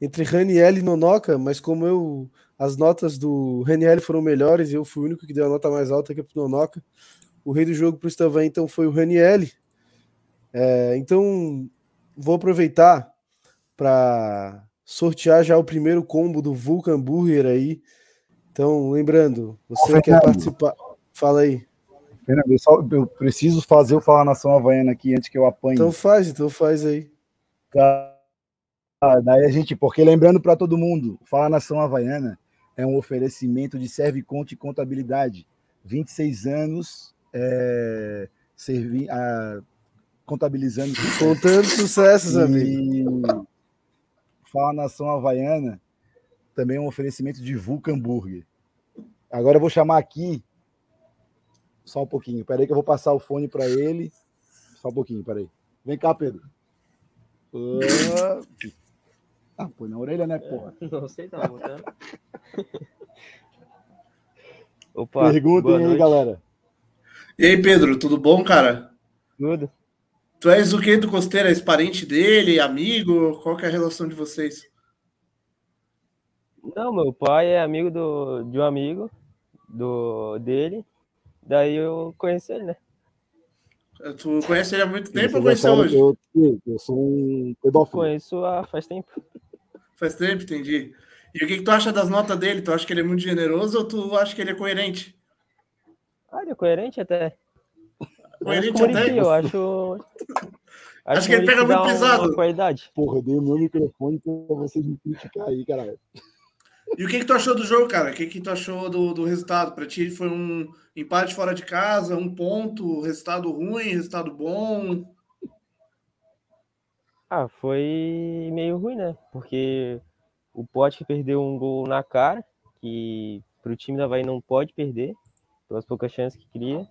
Entre Raniel e Nonoca, mas como eu as notas do Raniel foram melhores, eu fui o único que deu a nota mais alta para o Nonoca. O rei do jogo para o Estavan, então, foi o Raniel. É, então, vou aproveitar para sortear já o primeiro combo do Vulcan Burger aí. Então, lembrando, você quer participar. Fala aí. Fernando, eu, só, eu preciso fazer o Fala Nação Havaiana aqui antes que eu apanhe. Então faz, então faz aí. Tá. Daí a gente, porque lembrando para todo mundo, Fala Nação Havaiana é um oferecimento de Serviconte e Contabilidade. 26 anos é, servi, a, contabilizando. Contando sucessos, amigo. Fala Nação Havaiana, também é um oferecimento de Vulcan Burger. Agora eu vou chamar aqui, só um pouquinho, peraí que eu vou passar o fone para ele. Só um pouquinho, peraí. Vem cá, Pedro. Ah, põe na orelha, né, porra? Não sei não, tá? Opa, Perguntem aí, noite. galera. E aí, Pedro, tudo bom, cara? Tudo. Tu és o que do Costeiro? És parente dele, amigo? Qual que é a relação de vocês? Não, meu pai é amigo do, de um amigo do, dele. Daí eu conheci ele, né? Tu conhece ele há muito tempo ou conheceu hoje? Eu, eu sou um pedófilo. Conheço há faz tempo. Faz tempo, entendi. E o que, que tu acha das notas dele? Tu acha que ele é muito generoso ou tu acha que ele é coerente? Ah, ele é coerente até. Coerente até? Eu acho. Acho, acho que ele pega muito pesado. Qualidade. Porra, dei o meu microfone pra vocês me criticar aí, caralho. E o que, que tu achou do jogo, cara? O que, que tu achou do, do resultado? Para ti foi um empate fora de casa, um ponto, resultado ruim, resultado bom? Ah, foi meio ruim, né? Porque o Pote perdeu um gol na cara, que para o time da Havaí não pode perder, pelas poucas chances que cria.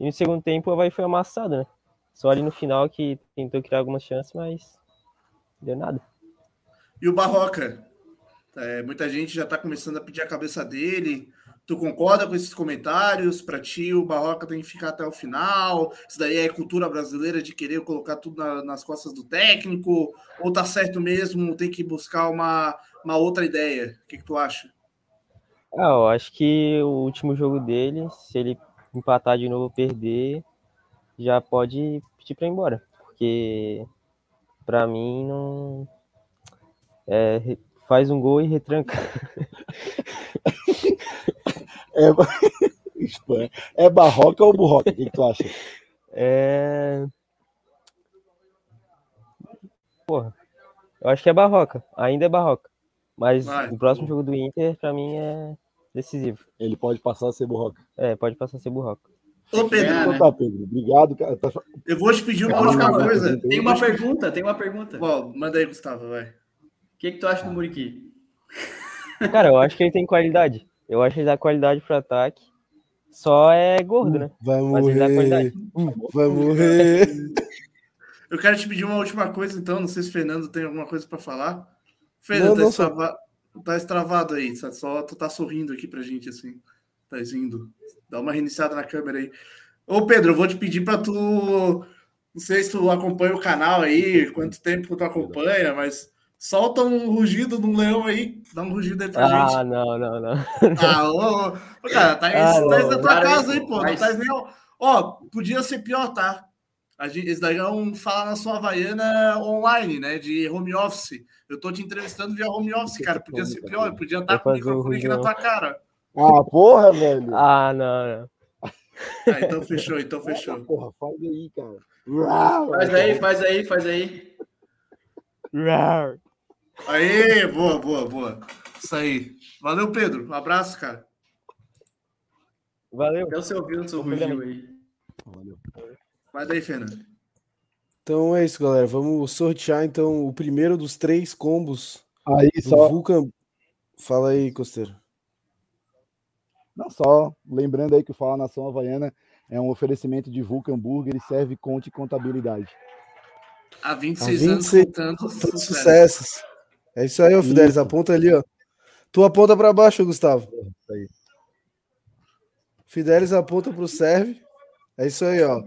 E no segundo tempo o Havaí foi amassado, né? Só ali no final que tentou criar algumas chances, mas não deu nada. E o Barroca? É, muita gente já está começando a pedir a cabeça dele. Tu concorda com esses comentários? Para ti, o Barroca tem que ficar até o final? Isso daí é cultura brasileira de querer colocar tudo na, nas costas do técnico? Ou tá certo mesmo, tem que buscar uma, uma outra ideia? O que, que tu acha? Ah, eu acho que o último jogo dele, se ele empatar de novo, perder, já pode pedir para ir embora, porque para mim não é, faz um gol e retranca. É, é barroca ou burroca? O que, que tu acha? É. Porra, eu acho que é barroca. Ainda é barroca. Mas Vai, o próximo jogo do Inter, para mim, é decisivo. Ele pode passar a ser burroca. É, pode passar a ser burroca. Ô, Pedro. É, né? tá, Pedro. Obrigado, cara. Eu vou te pedir uma última coisa. Tem uma pergunta, tem uma pergunta. Bom, manda aí, Gustavo, vai. que, que tu acha do Muriqui? Cara, eu acho que ele tem qualidade. Eu acho que ele dá qualidade pro ataque. Só é gordo, né? Vai Mas ele dá morrer. qualidade. Vai morrer. Eu quero te pedir uma última coisa, então. Não sei se o Fernando tem alguma coisa para falar. Não, Fernando, tá, não, extrava... tá extravado aí. Só, tu tá sorrindo aqui pra gente, assim. Tá indo. Dá uma reiniciada na câmera aí. Ô, Pedro, eu vou te pedir para tu. Não sei se tu acompanha o canal aí, quanto tempo tu acompanha, mas solta um rugido de um leão aí. Dá um rugido aí pra Ah, gente. não, não, não. Ah, ô, ô, ô, cara, tá, Ah, tá não, na tua casa aí, pô, pô. Não mas- tá nem. Ó, podia ser pior, tá? A gente, esse daí é um fala na sua Havaiana online, né? De home office. Eu tô te entrevistando via home office, cara. Podia ser pior, podia estar com o microfone aqui na tua cara. Ah, porra, velho. Ah, não, não. Ah, então fechou, então fechou. Porra, faz aí, cara. Faz aí, faz aí, faz aí. Aê, boa, boa, boa. Isso aí. Valeu, Pedro. Um abraço, cara. Valeu. Até o seu rugido aí. Valeu. Vai daí, Fernando. Então é isso, galera. Vamos sortear então o primeiro dos três combos Aí do só, Vulcan. Fala aí, Costeiro. não só, lembrando aí que o Fala Nação Havaiana é um oferecimento de Vulcan Burger e serve conte e contabilidade. Há 26, Há 26 anos contando Todos sucesso. sucessos. É isso aí, ô Fidelis. Aponta ali, ó. Tu aponta pra baixo, Gustavo. Isso aí. Fidelis aponta pro Serve. É isso aí, ó.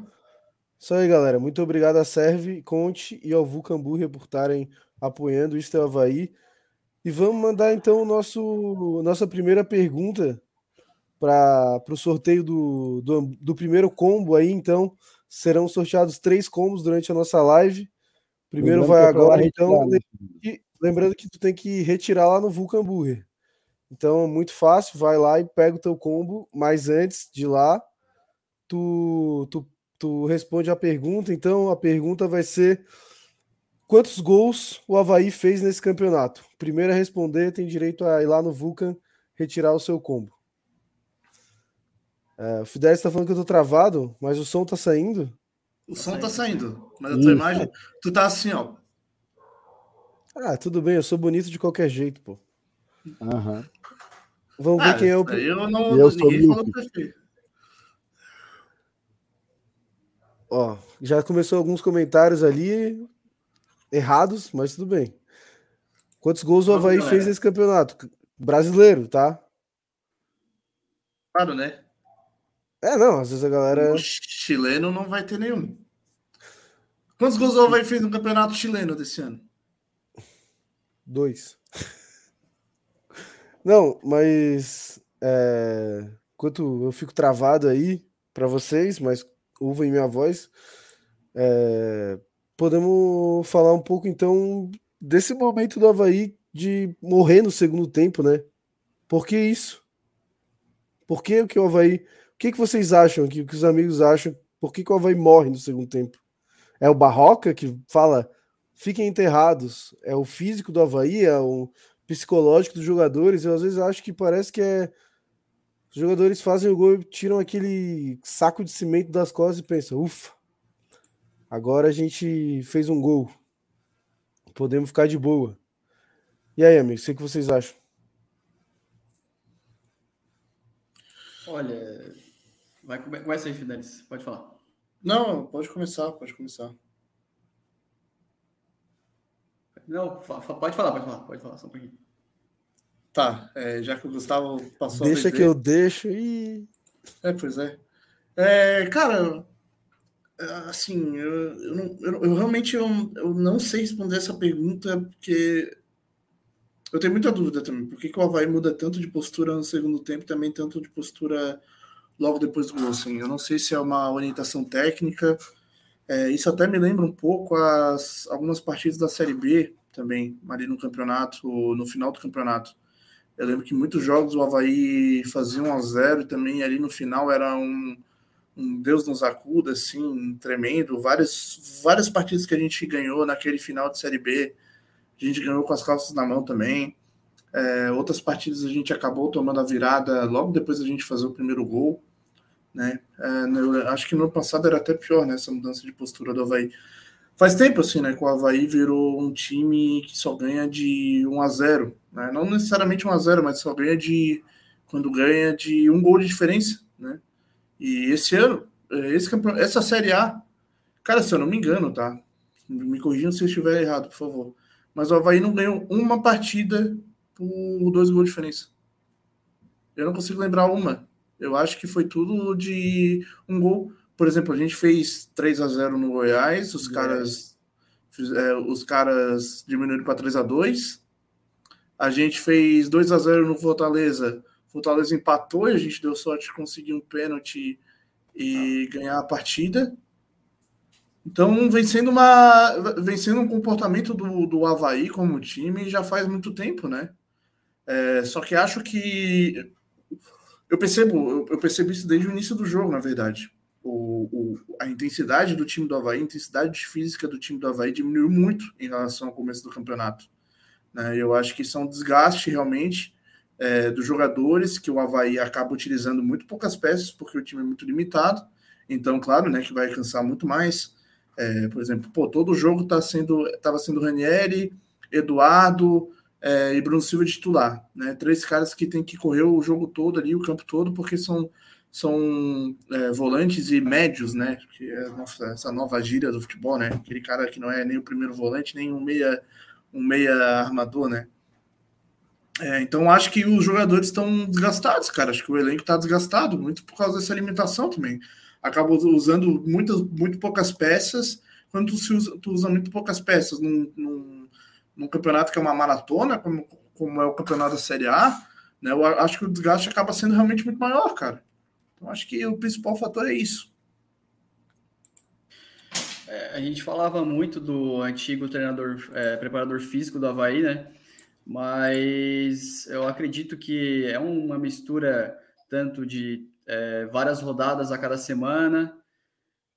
Isso aí, galera. Muito obrigado a Serve, Conte e ao Vulcan Burger por estarem apoiando o Isto é o Havaí. E vamos mandar então o nosso nossa primeira pergunta para o sorteio do, do, do primeiro combo aí. Então, serão sorteados três combos durante a nossa live. Primeiro Lembrando vai é agora, então. né? E lembrando que tu tem que retirar lá no Vulcan Burger. Então, muito fácil, vai lá e pega o teu combo, mas antes de lá, tu, tu, tu responde a pergunta. Então, a pergunta vai ser: quantos gols o Havaí fez nesse campeonato? Primeiro a responder tem direito a ir lá no Vulcan retirar o seu combo. É, o Fidel está falando que eu tô travado, mas o som tá saindo. O som tá saindo, mas a tua imagem, tu tá assim, ó. Ah, tudo bem, eu sou bonito de qualquer jeito, pô. Aham. Vamos Ah, ver quem é o. eu não, Eu ninguém falou perfeito. Ó, já começou alguns comentários ali errados, mas tudo bem. Quantos gols o Havaí fez nesse campeonato? Brasileiro, tá? Claro, né? É, não, às vezes a galera. O chileno não vai ter nenhum. Quantos gols o Havaí fez no campeonato chileno desse ano? Dois. Não, mas. É... Enquanto eu fico travado aí para vocês, mas ouvem minha voz, é, podemos falar um pouco então desse momento do Havaí de morrer no segundo tempo, né? Por que isso? Por que o que o Havaí. O que, que vocês acham? Que, que os amigos acham? Por que, que o Havaí morre no segundo tempo? É o Barroca que fala fiquem enterrados? É o físico do Havaí? É o psicológico dos jogadores? Eu às vezes acho que parece que é. Os jogadores fazem o gol e tiram aquele saco de cimento das costas e pensam, ufa, agora a gente fez um gol. Podemos ficar de boa. E aí, amigos, o que vocês acham? Olha, vai, começa aí, Fidelis. Pode falar. Não, pode começar, pode começar. Não, fa- fa- pode falar, pode falar, pode falar, só um pouquinho. Tá, é, já que o Gustavo passou a Deixa que eu deixo e. É, pois é. É, cara, é, assim, eu, eu, não- eu- eu realmente eu, eu não sei responder essa pergunta, porque eu tenho muita dúvida também. Por que, que o Havaí muda tanto de postura no segundo tempo e também tanto de postura logo depois do gol? Assim? Eu não sei se é uma orientação técnica. É, isso até me lembra um pouco as, algumas partidas da Série B também, ali no campeonato, no final do campeonato. Eu lembro que muitos jogos o Havaí fazia 1 a 0 e também ali no final era um, um Deus nos acuda, assim, tremendo. Várias, várias partidas que a gente ganhou naquele final de Série B, a gente ganhou com as calças na mão também. É, outras partidas a gente acabou tomando a virada logo depois da gente fazer o primeiro gol. Né? É, eu acho que no ano passado era até pior, né, essa mudança de postura do Havaí. Faz tempo assim, né, que o Havaí virou um time que só ganha de 1 a 0, né? Não necessariamente 1 a 0, mas só ganha de quando ganha de um gol de diferença, né? E esse ano, é, esse essa série A, cara, se eu não me engano, tá? Me corrijam se eu estiver errado, por favor. Mas o Havaí não ganhou uma partida por dois gols de diferença. Eu não consigo lembrar uma. Eu acho que foi tudo de um gol. Por exemplo, a gente fez 3 a 0 no Goiás, os caras é, os caras diminuíram para 3 a 2. A gente fez 2 a 0 no Fortaleza. Fortaleza empatou e a gente deu sorte de conseguir um pênalti e ganhar a partida. Então, vem sendo, uma, vem sendo um comportamento do, do Havaí como time já faz muito tempo, né? É, só que acho que eu percebo, eu percebi isso desde o início do jogo, na verdade. O, o, a intensidade do time do Havaí, a intensidade física do time do Havaí diminuiu muito em relação ao começo do campeonato. Né? Eu acho que isso é um desgaste realmente é, dos jogadores, que o Havaí acaba utilizando muito poucas peças, porque o time é muito limitado. Então, claro, né, que vai cansar muito mais. É, por exemplo, pô, todo jogo tá sendo, sendo Ranieri, Eduardo, é, e Bruno Silva titular. Né? Três caras que tem que correr o jogo todo ali, o campo todo, porque são, são é, volantes e médios, né? Que é nossa, essa nova gíria do futebol, né? Aquele cara que não é nem o primeiro volante, nem um meia, um meia armador, né? É, então acho que os jogadores estão desgastados, cara. Acho que o elenco está desgastado, muito por causa dessa limitação também. Acaba usando muitas, muito poucas peças. Quando tu, usa, tu usa muito poucas peças num, num num campeonato que é uma maratona, como, como é o campeonato da Série A, né, eu acho que o desgaste acaba sendo realmente muito maior, cara. Então, acho que o principal fator é isso. É, a gente falava muito do antigo treinador, é, preparador físico do Havaí, né? Mas eu acredito que é uma mistura tanto de é, várias rodadas a cada semana,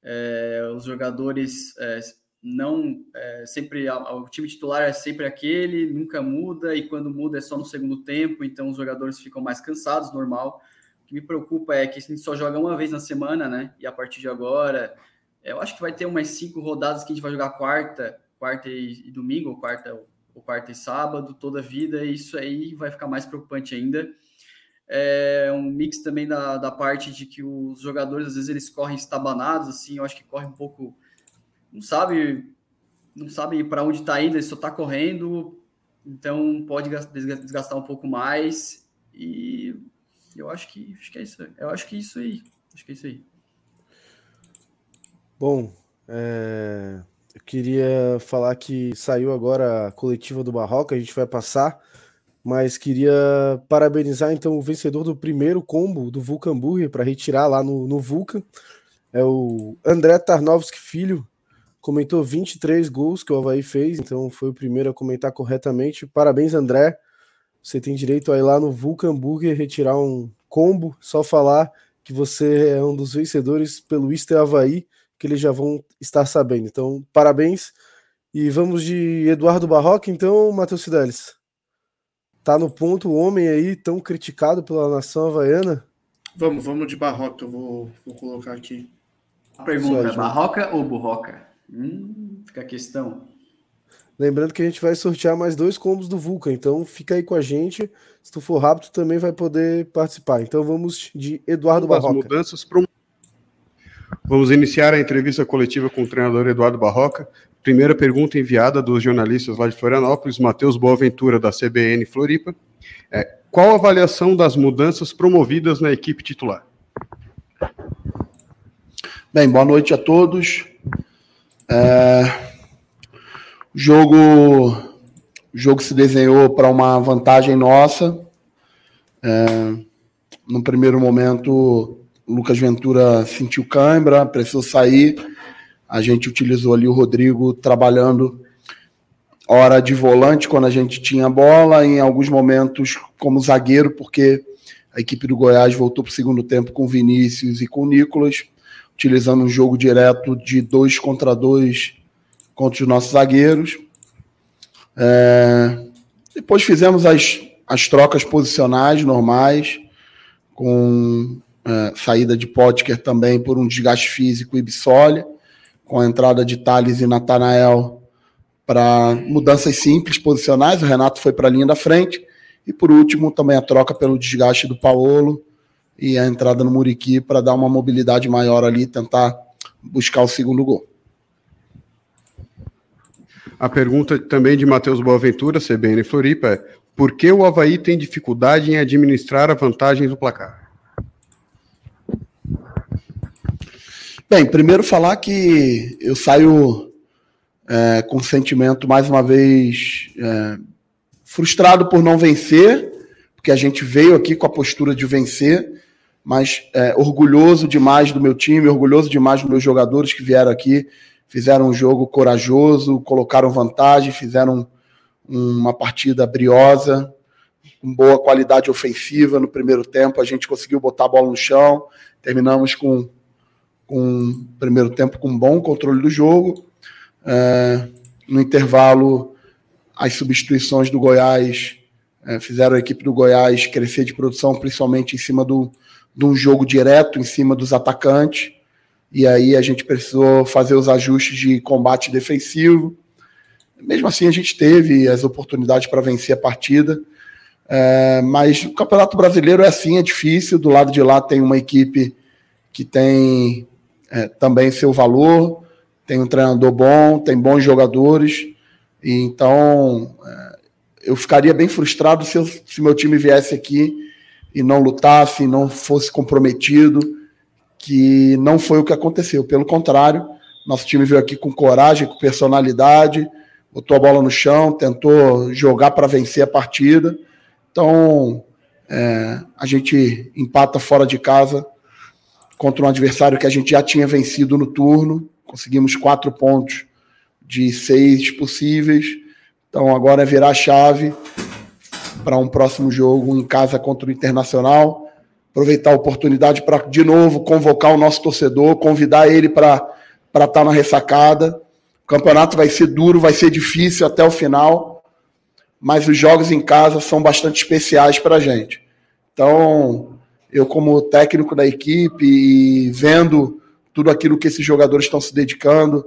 é, os jogadores é, não é, sempre o time titular é sempre aquele, nunca muda e quando muda é só no segundo tempo, então os jogadores ficam mais cansados, normal. Que me preocupa é que a gente só joga uma vez na semana, né? E a partir de agora, eu acho que vai ter umas cinco rodadas que a gente vai jogar quarta, quarta e, domingo, ou quarta ou quarta e sábado, toda a vida, e isso aí vai ficar mais preocupante ainda. É um mix também da, da parte de que os jogadores às vezes eles correm estabanados, assim, eu acho que corre um pouco não sabe não sabe para onde está indo, ele só está correndo, então pode desgastar um pouco mais e eu acho que acho que é isso, eu acho que é isso aí, acho que é isso aí. Bom, é... eu queria falar que saiu agora a coletiva do Barroca, a gente vai passar, mas queria parabenizar então o vencedor do primeiro combo do Vulcan Burger para retirar lá no, no Vulcan, é o André Tarnovski Filho, comentou 23 gols que o Havaí fez, então foi o primeiro a comentar corretamente. Parabéns, André. Você tem direito a ir lá no Vulcan Burger retirar um combo, só falar que você é um dos vencedores pelo Easter Havaí, que eles já vão estar sabendo. Então, parabéns. E vamos de Eduardo Barroca, então, Matheus Fidelis. Tá no ponto o homem aí tão criticado pela nação havaiana? Vamos, vamos de Barroca, eu vou, vou colocar aqui. A pergunta, Barroca ou Burroca? Hum, fica a questão. Lembrando que a gente vai sortear mais dois combos do Vulcan, então fica aí com a gente. Se tu for rápido, também vai poder participar. Então vamos de Eduardo Barroca. mudanças pro... Vamos iniciar a entrevista coletiva com o treinador Eduardo Barroca. Primeira pergunta enviada dos jornalistas lá de Florianópolis, Matheus Boaventura, da CBN Floripa. É, qual a avaliação das mudanças promovidas na equipe titular? Bem, boa noite a todos. É, o jogo, jogo se desenhou para uma vantagem nossa. É, no primeiro momento, o Lucas Ventura sentiu cãibra, precisou sair. A gente utilizou ali o Rodrigo trabalhando hora de volante quando a gente tinha bola, em alguns momentos como zagueiro, porque a equipe do Goiás voltou para o segundo tempo com Vinícius e com Nicolas utilizando um jogo direto de dois contra dois contra os nossos zagueiros. É, depois fizemos as, as trocas posicionais normais, com é, saída de Potker também por um desgaste físico e Bissoli. com a entrada de Thales e Natanael para mudanças simples, posicionais. O Renato foi para a linha da frente. E por último, também a troca pelo desgaste do Paulo e a entrada no Muriqui para dar uma mobilidade maior ali, tentar buscar o segundo gol. A pergunta também de Matheus Boaventura, CBN Floripa, é por que o Havaí tem dificuldade em administrar a vantagem do placar? Bem, primeiro falar que eu saio é, com sentimento, mais uma vez, é, frustrado por não vencer, porque a gente veio aqui com a postura de vencer, mas é, orgulhoso demais do meu time, orgulhoso demais dos meus jogadores que vieram aqui, fizeram um jogo corajoso, colocaram vantagem, fizeram uma partida briosa, com boa qualidade ofensiva no primeiro tempo. A gente conseguiu botar a bola no chão, terminamos com, com primeiro tempo com bom controle do jogo. É, no intervalo, as substituições do Goiás é, fizeram a equipe do Goiás crescer de produção, principalmente em cima do, de um jogo direto, em cima dos atacantes. E aí a gente precisou fazer os ajustes de combate defensivo. Mesmo assim, a gente teve as oportunidades para vencer a partida. É, mas o Campeonato Brasileiro é assim, é difícil. Do lado de lá tem uma equipe que tem é, também seu valor, tem um treinador bom, tem bons jogadores. E então é, eu ficaria bem frustrado se, eu, se meu time viesse aqui e não lutasse, não fosse comprometido, que não foi o que aconteceu. Pelo contrário, nosso time veio aqui com coragem, com personalidade, botou a bola no chão, tentou jogar para vencer a partida. Então, é, a gente empata fora de casa contra um adversário que a gente já tinha vencido no turno. Conseguimos quatro pontos de seis possíveis. Então agora é virar a chave para um próximo jogo em casa contra o Internacional. Aproveitar a oportunidade para, de novo, convocar o nosso torcedor, convidar ele para estar tá na ressacada. O campeonato vai ser duro, vai ser difícil até o final, mas os jogos em casa são bastante especiais para a gente. Então, eu como técnico da equipe e vendo tudo aquilo que esses jogadores estão se dedicando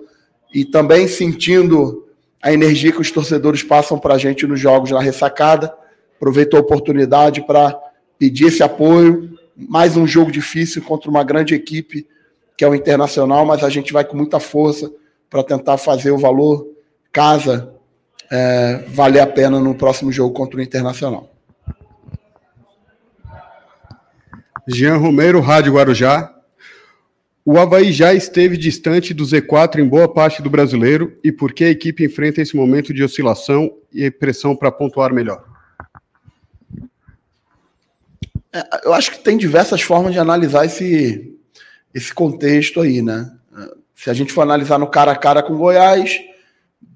e também sentindo a energia que os torcedores passam para a gente nos jogos na ressacada. Aproveito a oportunidade para pedir esse apoio. Mais um jogo difícil contra uma grande equipe que é o Internacional, mas a gente vai com muita força para tentar fazer o valor casa é, valer a pena no próximo jogo contra o Internacional. Jean Romero, Rádio Guarujá. O Havaí já esteve distante do Z4 em boa parte do brasileiro e por que a equipe enfrenta esse momento de oscilação e pressão para pontuar melhor? É, eu acho que tem diversas formas de analisar esse, esse contexto aí, né? Se a gente for analisar no cara a cara com Goiás,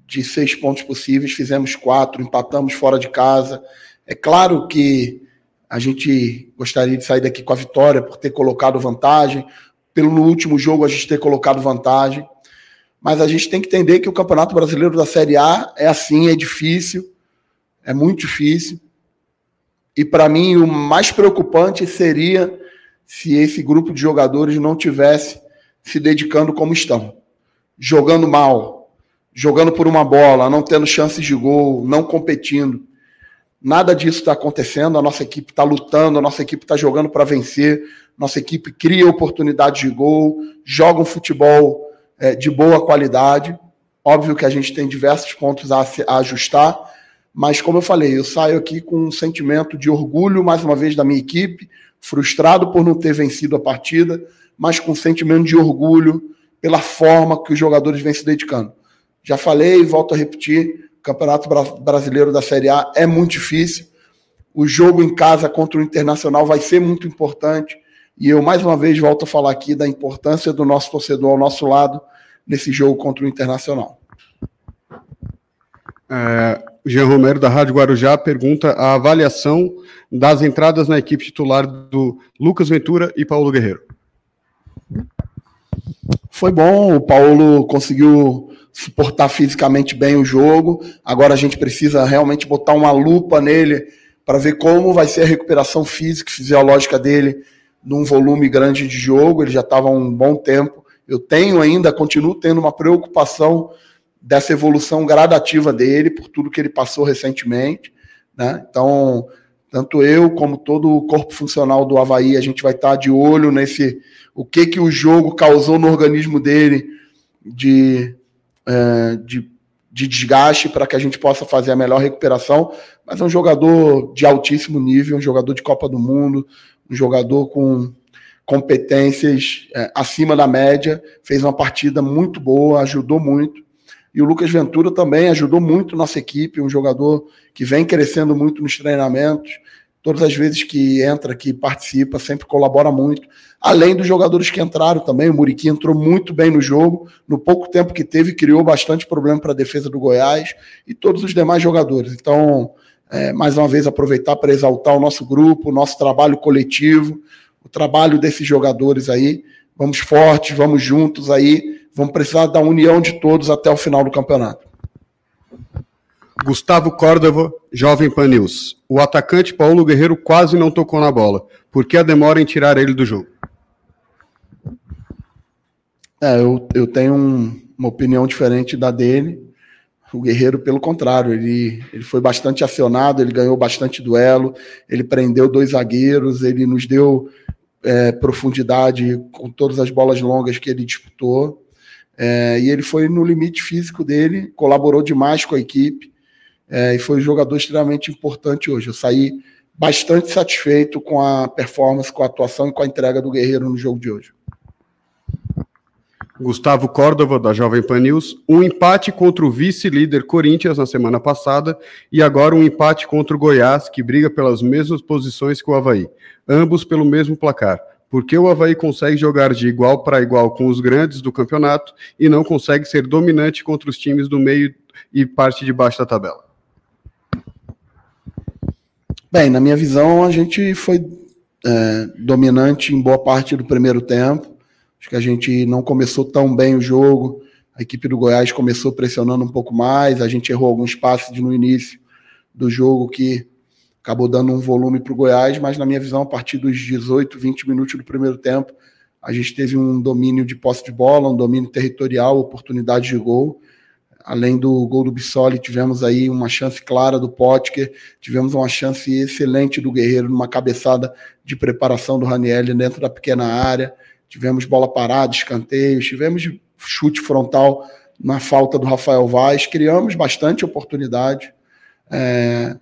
de seis pontos possíveis, fizemos quatro, empatamos fora de casa. É claro que a gente gostaria de sair daqui com a vitória por ter colocado vantagem, pelo último jogo a gente ter colocado vantagem. Mas a gente tem que entender que o Campeonato Brasileiro da Série A é assim, é difícil, é muito difícil. E para mim o mais preocupante seria se esse grupo de jogadores não tivesse se dedicando como estão, jogando mal, jogando por uma bola, não tendo chances de gol, não competindo. Nada disso está acontecendo. A nossa equipe está lutando, a nossa equipe está jogando para vencer, nossa equipe cria oportunidades de gol, joga um futebol é, de boa qualidade. Óbvio que a gente tem diversos pontos a, a ajustar, mas como eu falei, eu saio aqui com um sentimento de orgulho, mais uma vez, da minha equipe, frustrado por não ter vencido a partida, mas com um sentimento de orgulho pela forma que os jogadores vêm se dedicando. Já falei e volto a repetir: Campeonato Brasileiro da Série A é muito difícil. O jogo em casa contra o Internacional vai ser muito importante. E eu, mais uma vez, volto a falar aqui da importância do nosso torcedor ao nosso lado nesse jogo contra o Internacional. É, Jean Romero, da Rádio Guarujá, pergunta a avaliação das entradas na equipe titular do Lucas Ventura e Paulo Guerreiro. Foi bom, o Paulo conseguiu suportar fisicamente bem o jogo. Agora a gente precisa realmente botar uma lupa nele para ver como vai ser a recuperação física e fisiológica dele num volume grande de jogo. Ele já estava há um bom tempo Eu tenho ainda, continuo tendo uma preocupação dessa evolução gradativa dele, por tudo que ele passou recentemente. Né? Então, tanto eu como todo o corpo funcional do Havaí, a gente vai estar de olho nesse o que que o jogo causou no organismo dele de, é, de, de desgaste para que a gente possa fazer a melhor recuperação. Mas é um jogador de altíssimo nível, um jogador de Copa do Mundo, um jogador com competências é, acima da média, fez uma partida muito boa, ajudou muito. E o Lucas Ventura também ajudou muito nossa equipe, um jogador que vem crescendo muito nos treinamentos. Todas as vezes que entra aqui, participa, sempre colabora muito. Além dos jogadores que entraram também, o Muriqui entrou muito bem no jogo. No pouco tempo que teve, criou bastante problema para a defesa do Goiás e todos os demais jogadores. Então, é, mais uma vez, aproveitar para exaltar o nosso grupo, o nosso trabalho coletivo, o trabalho desses jogadores aí. Vamos fortes, vamos juntos aí Vamos precisar da união de todos até o final do campeonato. Gustavo Córdova, Jovem Pan News. O atacante Paulo Guerreiro quase não tocou na bola. Por que a demora em tirar ele do jogo? É, eu, eu tenho um, uma opinião diferente da dele. O Guerreiro, pelo contrário, ele, ele foi bastante acionado, ele ganhou bastante duelo, ele prendeu dois zagueiros, ele nos deu é, profundidade com todas as bolas longas que ele disputou. É, e ele foi no limite físico dele, colaborou demais com a equipe é, e foi um jogador extremamente importante hoje. Eu saí bastante satisfeito com a performance, com a atuação e com a entrega do Guerreiro no jogo de hoje. Gustavo Córdova, da Jovem Pan News, um empate contra o vice-líder Corinthians na semana passada e agora um empate contra o Goiás, que briga pelas mesmas posições que o Havaí, ambos pelo mesmo placar porque o Havaí consegue jogar de igual para igual com os grandes do campeonato e não consegue ser dominante contra os times do meio e parte de baixo da tabela? Bem, na minha visão, a gente foi é, dominante em boa parte do primeiro tempo. Acho que a gente não começou tão bem o jogo. A equipe do Goiás começou pressionando um pouco mais. A gente errou alguns passes no início do jogo que acabou dando um volume para o Goiás, mas na minha visão, a partir dos 18, 20 minutos do primeiro tempo, a gente teve um domínio de posse de bola, um domínio territorial, oportunidade de gol. Além do gol do Bissoli, tivemos aí uma chance clara do Potker, tivemos uma chance excelente do Guerreiro numa cabeçada de preparação do Raniel dentro da pequena área. Tivemos bola parada, escanteios, tivemos chute frontal na falta do Rafael Vaz, criamos bastante oportunidade. É,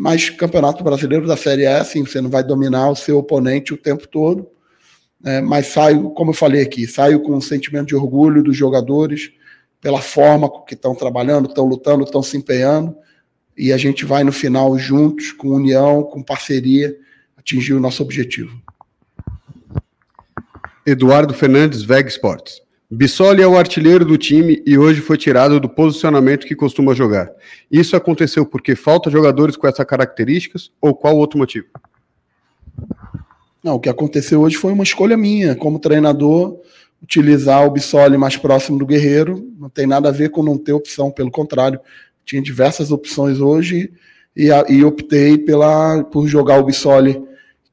mas Campeonato Brasileiro da Série A assim, você não vai dominar o seu oponente o tempo todo. É, mas saio, como eu falei aqui, saio com um sentimento de orgulho dos jogadores pela forma que estão trabalhando, estão lutando, estão se empenhando. E a gente vai no final juntos, com união, com parceria, atingir o nosso objetivo. Eduardo Fernandes, Veg Sports. Bissoli é o artilheiro do time e hoje foi tirado do posicionamento que costuma jogar. Isso aconteceu porque falta jogadores com essas características ou qual outro motivo? Não, o que aconteceu hoje foi uma escolha minha, como treinador, utilizar o Bissoli mais próximo do Guerreiro. Não tem nada a ver com não ter opção, pelo contrário, tinha diversas opções hoje e, e optei pela, por jogar o Bissoli,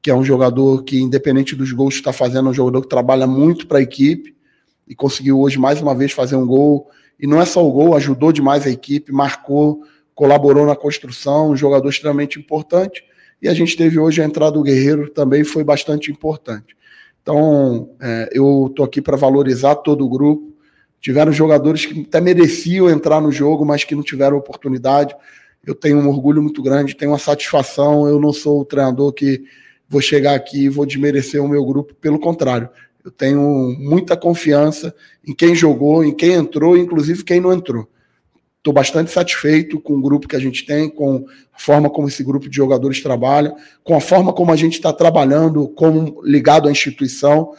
que é um jogador que, independente dos gols que está fazendo, é um jogador que trabalha muito para a equipe e conseguiu hoje mais uma vez fazer um gol. E não é só o gol, ajudou demais a equipe, marcou, colaborou na construção, um jogador extremamente importante. E a gente teve hoje a entrada do Guerreiro, também foi bastante importante. Então, é, eu estou aqui para valorizar todo o grupo. Tiveram jogadores que até mereciam entrar no jogo, mas que não tiveram oportunidade. Eu tenho um orgulho muito grande, tenho uma satisfação. Eu não sou o treinador que vou chegar aqui e vou desmerecer o meu grupo, pelo contrário. Eu tenho muita confiança em quem jogou, em quem entrou, inclusive quem não entrou. Estou bastante satisfeito com o grupo que a gente tem, com a forma como esse grupo de jogadores trabalha, com a forma como a gente está trabalhando, como ligado à instituição.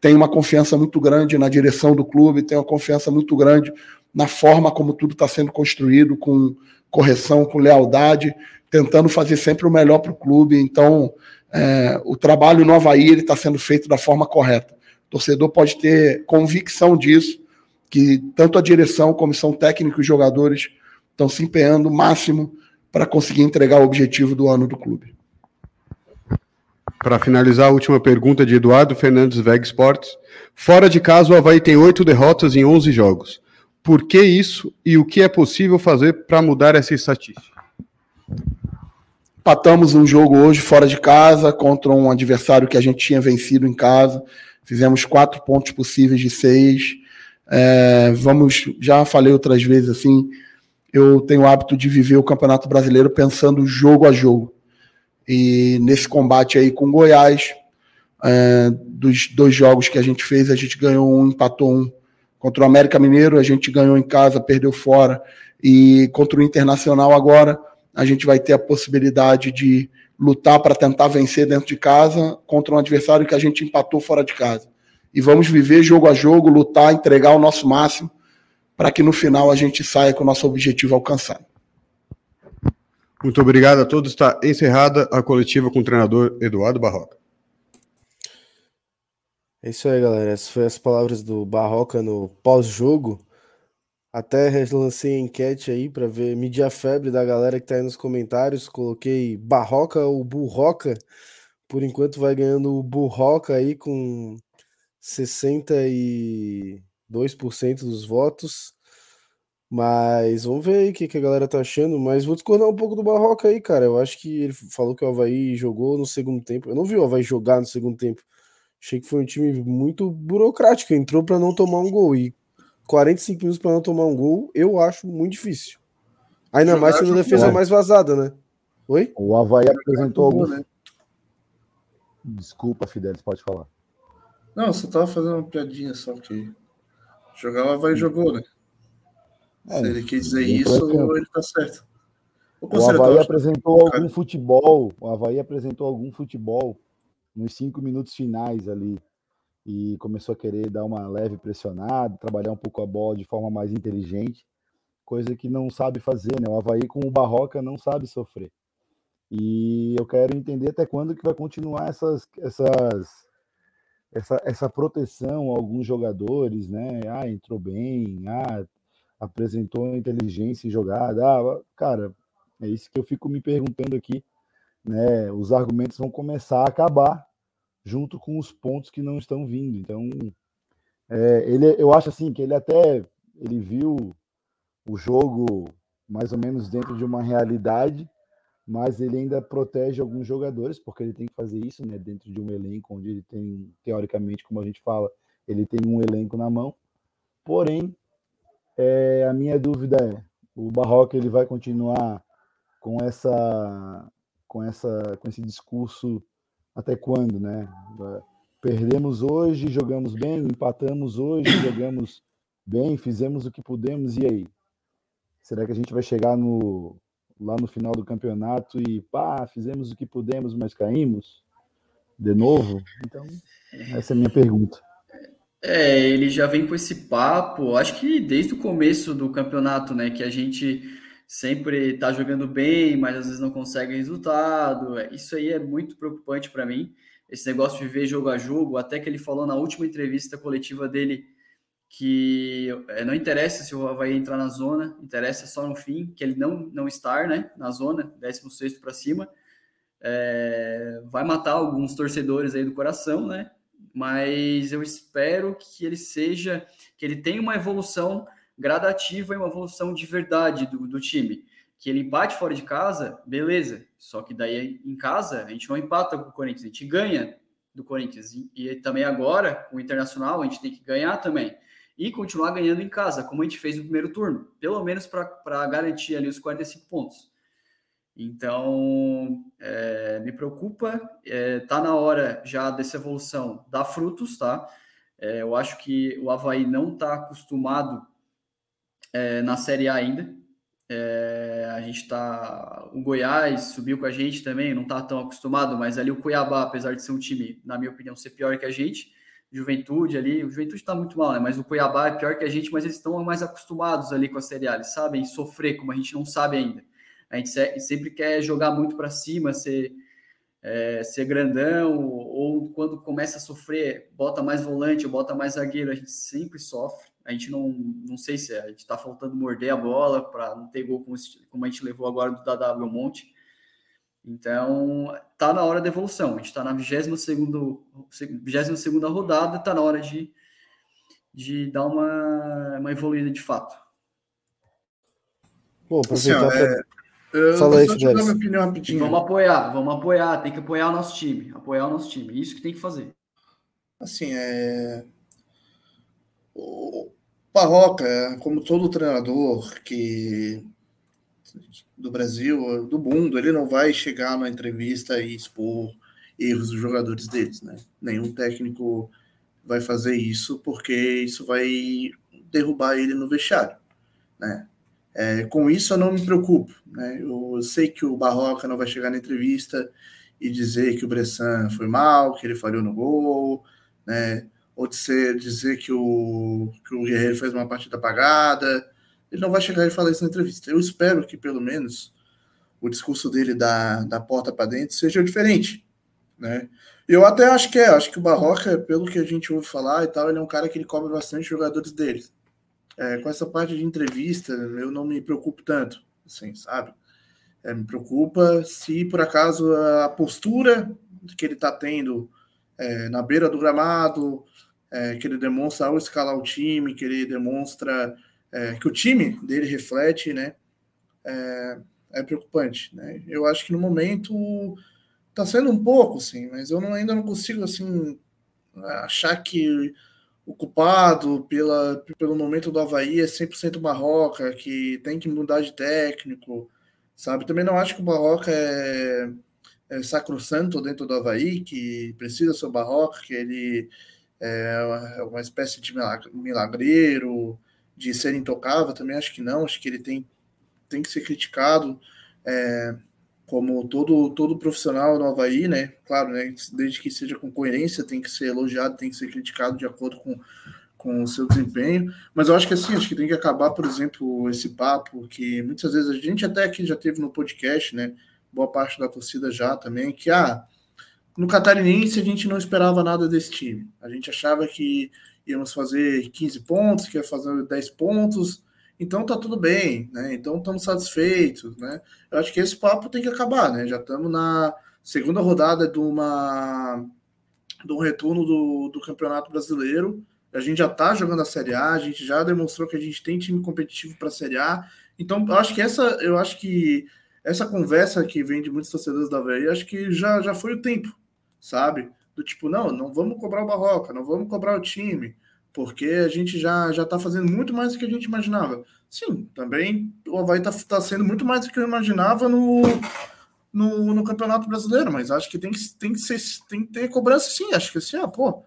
Tenho uma confiança muito grande na direção do clube, tenho uma confiança muito grande na forma como tudo está sendo construído, com correção, com lealdade, tentando fazer sempre o melhor para o clube. Então, é, o trabalho no Havaí está sendo feito da forma correta torcedor pode ter convicção disso, que tanto a direção, comissão técnica e os jogadores estão se empenhando o máximo para conseguir entregar o objetivo do ano do clube. Para finalizar, a última pergunta de Eduardo Fernandes Veg Sports. Fora de casa, o Havaí tem oito derrotas em 11 jogos. Por que isso e o que é possível fazer para mudar essa estatística? Patamos um jogo hoje fora de casa contra um adversário que a gente tinha vencido em casa. Fizemos quatro pontos possíveis de seis. É, vamos, já falei outras vezes assim, eu tenho o hábito de viver o Campeonato Brasileiro pensando jogo a jogo. E nesse combate aí com Goiás, é, dos dois jogos que a gente fez, a gente ganhou um, empatou um. Contra o América Mineiro, a gente ganhou em casa, perdeu fora. E contra o Internacional agora, a gente vai ter a possibilidade de lutar para tentar vencer dentro de casa contra um adversário que a gente empatou fora de casa. E vamos viver jogo a jogo, lutar, entregar o nosso máximo para que no final a gente saia com o nosso objetivo alcançado. Muito obrigado a todos. Está encerrada a coletiva com o treinador Eduardo Barroca. É isso aí, galera. Essas foram as palavras do Barroca no pós-jogo. Até lancei a enquete aí para ver, medir a febre da galera que tá aí nos comentários. Coloquei Barroca ou Burroca. Por enquanto vai ganhando o Burroca aí com 62% dos votos. Mas vamos ver aí o que, que a galera tá achando. Mas vou discordar um pouco do Barroca aí, cara. Eu acho que ele falou que o Havaí jogou no segundo tempo. Eu não vi o Havaí jogar no segundo tempo. Achei que foi um time muito burocrático. Entrou para não tomar um gol. E 45 minutos para não tomar um gol, eu acho muito difícil. Ainda mais sendo a defesa mais vazada, né? Oi? O Havaí apresentou algum. Né? Desculpa, Fidelis, pode falar. Não, você tava fazendo uma piadinha só que jogar o Havaí jogou, né? É, Se ele quis dizer isso, ele tá certo. O, o Havaí apresentou algum futebol. O Havaí apresentou algum futebol nos cinco minutos finais ali e começou a querer dar uma leve pressionada, trabalhar um pouco a bola de forma mais inteligente, coisa que não sabe fazer, né? O Havaí com o Barroca não sabe sofrer. E eu quero entender até quando que vai continuar essas, essas, essa, essa proteção a alguns jogadores, né? Ah, entrou bem, ah, apresentou inteligência em jogada. Ah, cara, é isso que eu fico me perguntando aqui, né? Os argumentos vão começar a acabar junto com os pontos que não estão vindo. Então, é, ele, eu acho assim que ele até ele viu o jogo mais ou menos dentro de uma realidade, mas ele ainda protege alguns jogadores, porque ele tem que fazer isso né, dentro de um elenco onde ele tem, teoricamente, como a gente fala, ele tem um elenco na mão. Porém, é, a minha dúvida é, o Barroca ele vai continuar com essa com essa com esse discurso até quando, né? Perdemos hoje, jogamos bem, empatamos hoje, jogamos bem, fizemos o que pudemos, e aí? Será que a gente vai chegar no, lá no final do campeonato e pá, fizemos o que pudemos, mas caímos? De novo? Então, essa é a minha pergunta. É, ele já vem com esse papo, acho que desde o começo do campeonato, né? Que a gente sempre está jogando bem, mas às vezes não consegue resultado. É, isso aí é muito preocupante para mim. Esse negócio de ver jogo a jogo, até que ele falou na última entrevista coletiva dele que é, não interessa se o Havaí entrar na zona, interessa só no fim, que ele não, não estar né, na zona, 16 para cima. É, vai matar alguns torcedores aí do coração, né? Mas eu espero que ele seja, que ele tenha uma evolução gradativa e uma evolução de verdade do, do time. Que ele empate fora de casa, beleza. Só que daí em casa a gente não empata com o Corinthians, a gente ganha do Corinthians. E, e também agora, com o Internacional, a gente tem que ganhar também. E continuar ganhando em casa, como a gente fez no primeiro turno. Pelo menos para garantir ali os 45 pontos. Então, é, me preocupa, é, tá na hora já dessa evolução dar frutos, tá? É, eu acho que o Havaí não está acostumado é, na Série A ainda. É, a gente está. O Goiás subiu com a gente também, não está tão acostumado, mas ali o Cuiabá, apesar de ser um time, na minha opinião, ser pior que a gente, Juventude ali, o Juventude está muito mal, né? Mas o Cuiabá é pior que a gente, mas eles estão mais acostumados ali com a Série A, eles sabem sofrer como a gente não sabe ainda. A gente sempre quer jogar muito para cima, ser, é, ser grandão, ou quando começa a sofrer, bota mais volante, bota mais zagueiro, a gente sempre sofre. A gente não, não sei se é, a gente está faltando morder a bola para não ter gol como, como, a gente levou agora do Dada Monte. Então, tá na hora da evolução. A gente está na 22 segunda rodada, tá na hora de, de dar uma, uma evoluída de fato. Bom, aproveitar Assim, pra... é, eu Fala aí, só te dar Fidelis. minha opinião rapidinho. Vamos apoiar, vamos apoiar, tem que apoiar o nosso time, apoiar o nosso time. Isso que tem que fazer. Assim, é. O Barroca, como todo treinador que do Brasil, do mundo, ele não vai chegar na entrevista e expor erros dos jogadores deles, né? Nenhum técnico vai fazer isso porque isso vai derrubar ele no vestiário, né? É, com isso eu não me preocupo, né? Eu sei que o Barroca não vai chegar na entrevista e dizer que o Bressan foi mal, que ele falhou no gol, né? Ou de ser, dizer que o, que o Guerreiro fez uma partida apagada. Ele não vai chegar e falar isso na entrevista. Eu espero que, pelo menos, o discurso dele da, da porta para dentro seja diferente, né? Eu até acho que é, acho que o Barroca, pelo que a gente ouve falar e tal, ele é um cara que ele cobra bastante jogadores dele. É, com essa parte de entrevista, eu não me preocupo tanto, assim, sabe? É, me preocupa se por acaso a postura que ele está tendo é, na beira do gramado, é, que ele demonstra ao escalar o time, que ele demonstra é, que o time dele reflete, né? É, é preocupante, né? Eu acho que no momento tá sendo um pouco, assim, mas eu não, ainda não consigo, assim, achar que o culpado pela, pelo momento do Havaí é 100% Barroca, que tem que mudar de técnico, sabe? Também não acho que o Barroca é, é sacrossanto dentro do Havaí, que precisa ser o Barroca, que ele é uma espécie de milagreiro, de ser intocável, também acho que não, acho que ele tem, tem que ser criticado é, como todo, todo profissional no Havaí, né? Claro, né? Desde que seja com coerência, tem que ser elogiado, tem que ser criticado de acordo com, com o seu desempenho. Mas eu acho que assim, acho que tem que acabar, por exemplo, esse papo que muitas vezes a gente até aqui já teve no podcast, né? Boa parte da torcida já também, que ah, no Catarinense a gente não esperava nada desse time. A gente achava que íamos fazer 15 pontos, que ia fazer 10 pontos, então tá tudo bem, né? Então estamos satisfeitos, né? Eu acho que esse papo tem que acabar, né? Já estamos na segunda rodada de uma de um retorno do, do Campeonato Brasileiro. A gente já tá jogando a Série A, a gente já demonstrou que a gente tem time competitivo para a Série A. Então, eu acho que essa, eu acho que essa conversa que vem de muitos torcedores da Havaí, acho que já, já foi o tempo, sabe? Do tipo, não, não vamos cobrar o Barroca, não vamos cobrar o time, porque a gente já já está fazendo muito mais do que a gente imaginava. Sim, também o Havaí está tá sendo muito mais do que eu imaginava no, no, no, Campeonato Brasileiro, mas acho que tem que, tem que, ser, tem que ter cobrança sim. Acho que assim, ah, pô,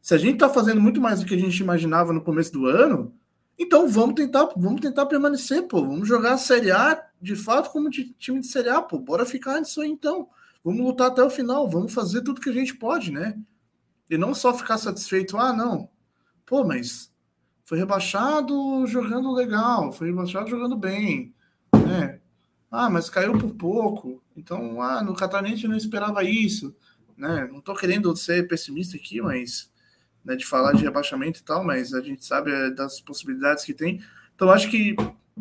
se a gente está fazendo muito mais do que a gente imaginava no começo do ano, então vamos tentar, vamos tentar permanecer, pô. Vamos jogar a Série A de fato como de, time de Série A, pô. Bora ficar nisso aí então. Vamos lutar até o final, vamos fazer tudo que a gente pode, né? E não só ficar satisfeito, ah, não, pô, mas foi rebaixado jogando legal, foi rebaixado jogando bem, né? Ah, mas caiu por pouco. Então, ah, no Catarinense não esperava isso, né? Não tô querendo ser pessimista aqui, mas né, de falar de rebaixamento e tal, mas a gente sabe é, das possibilidades que tem. Então, acho que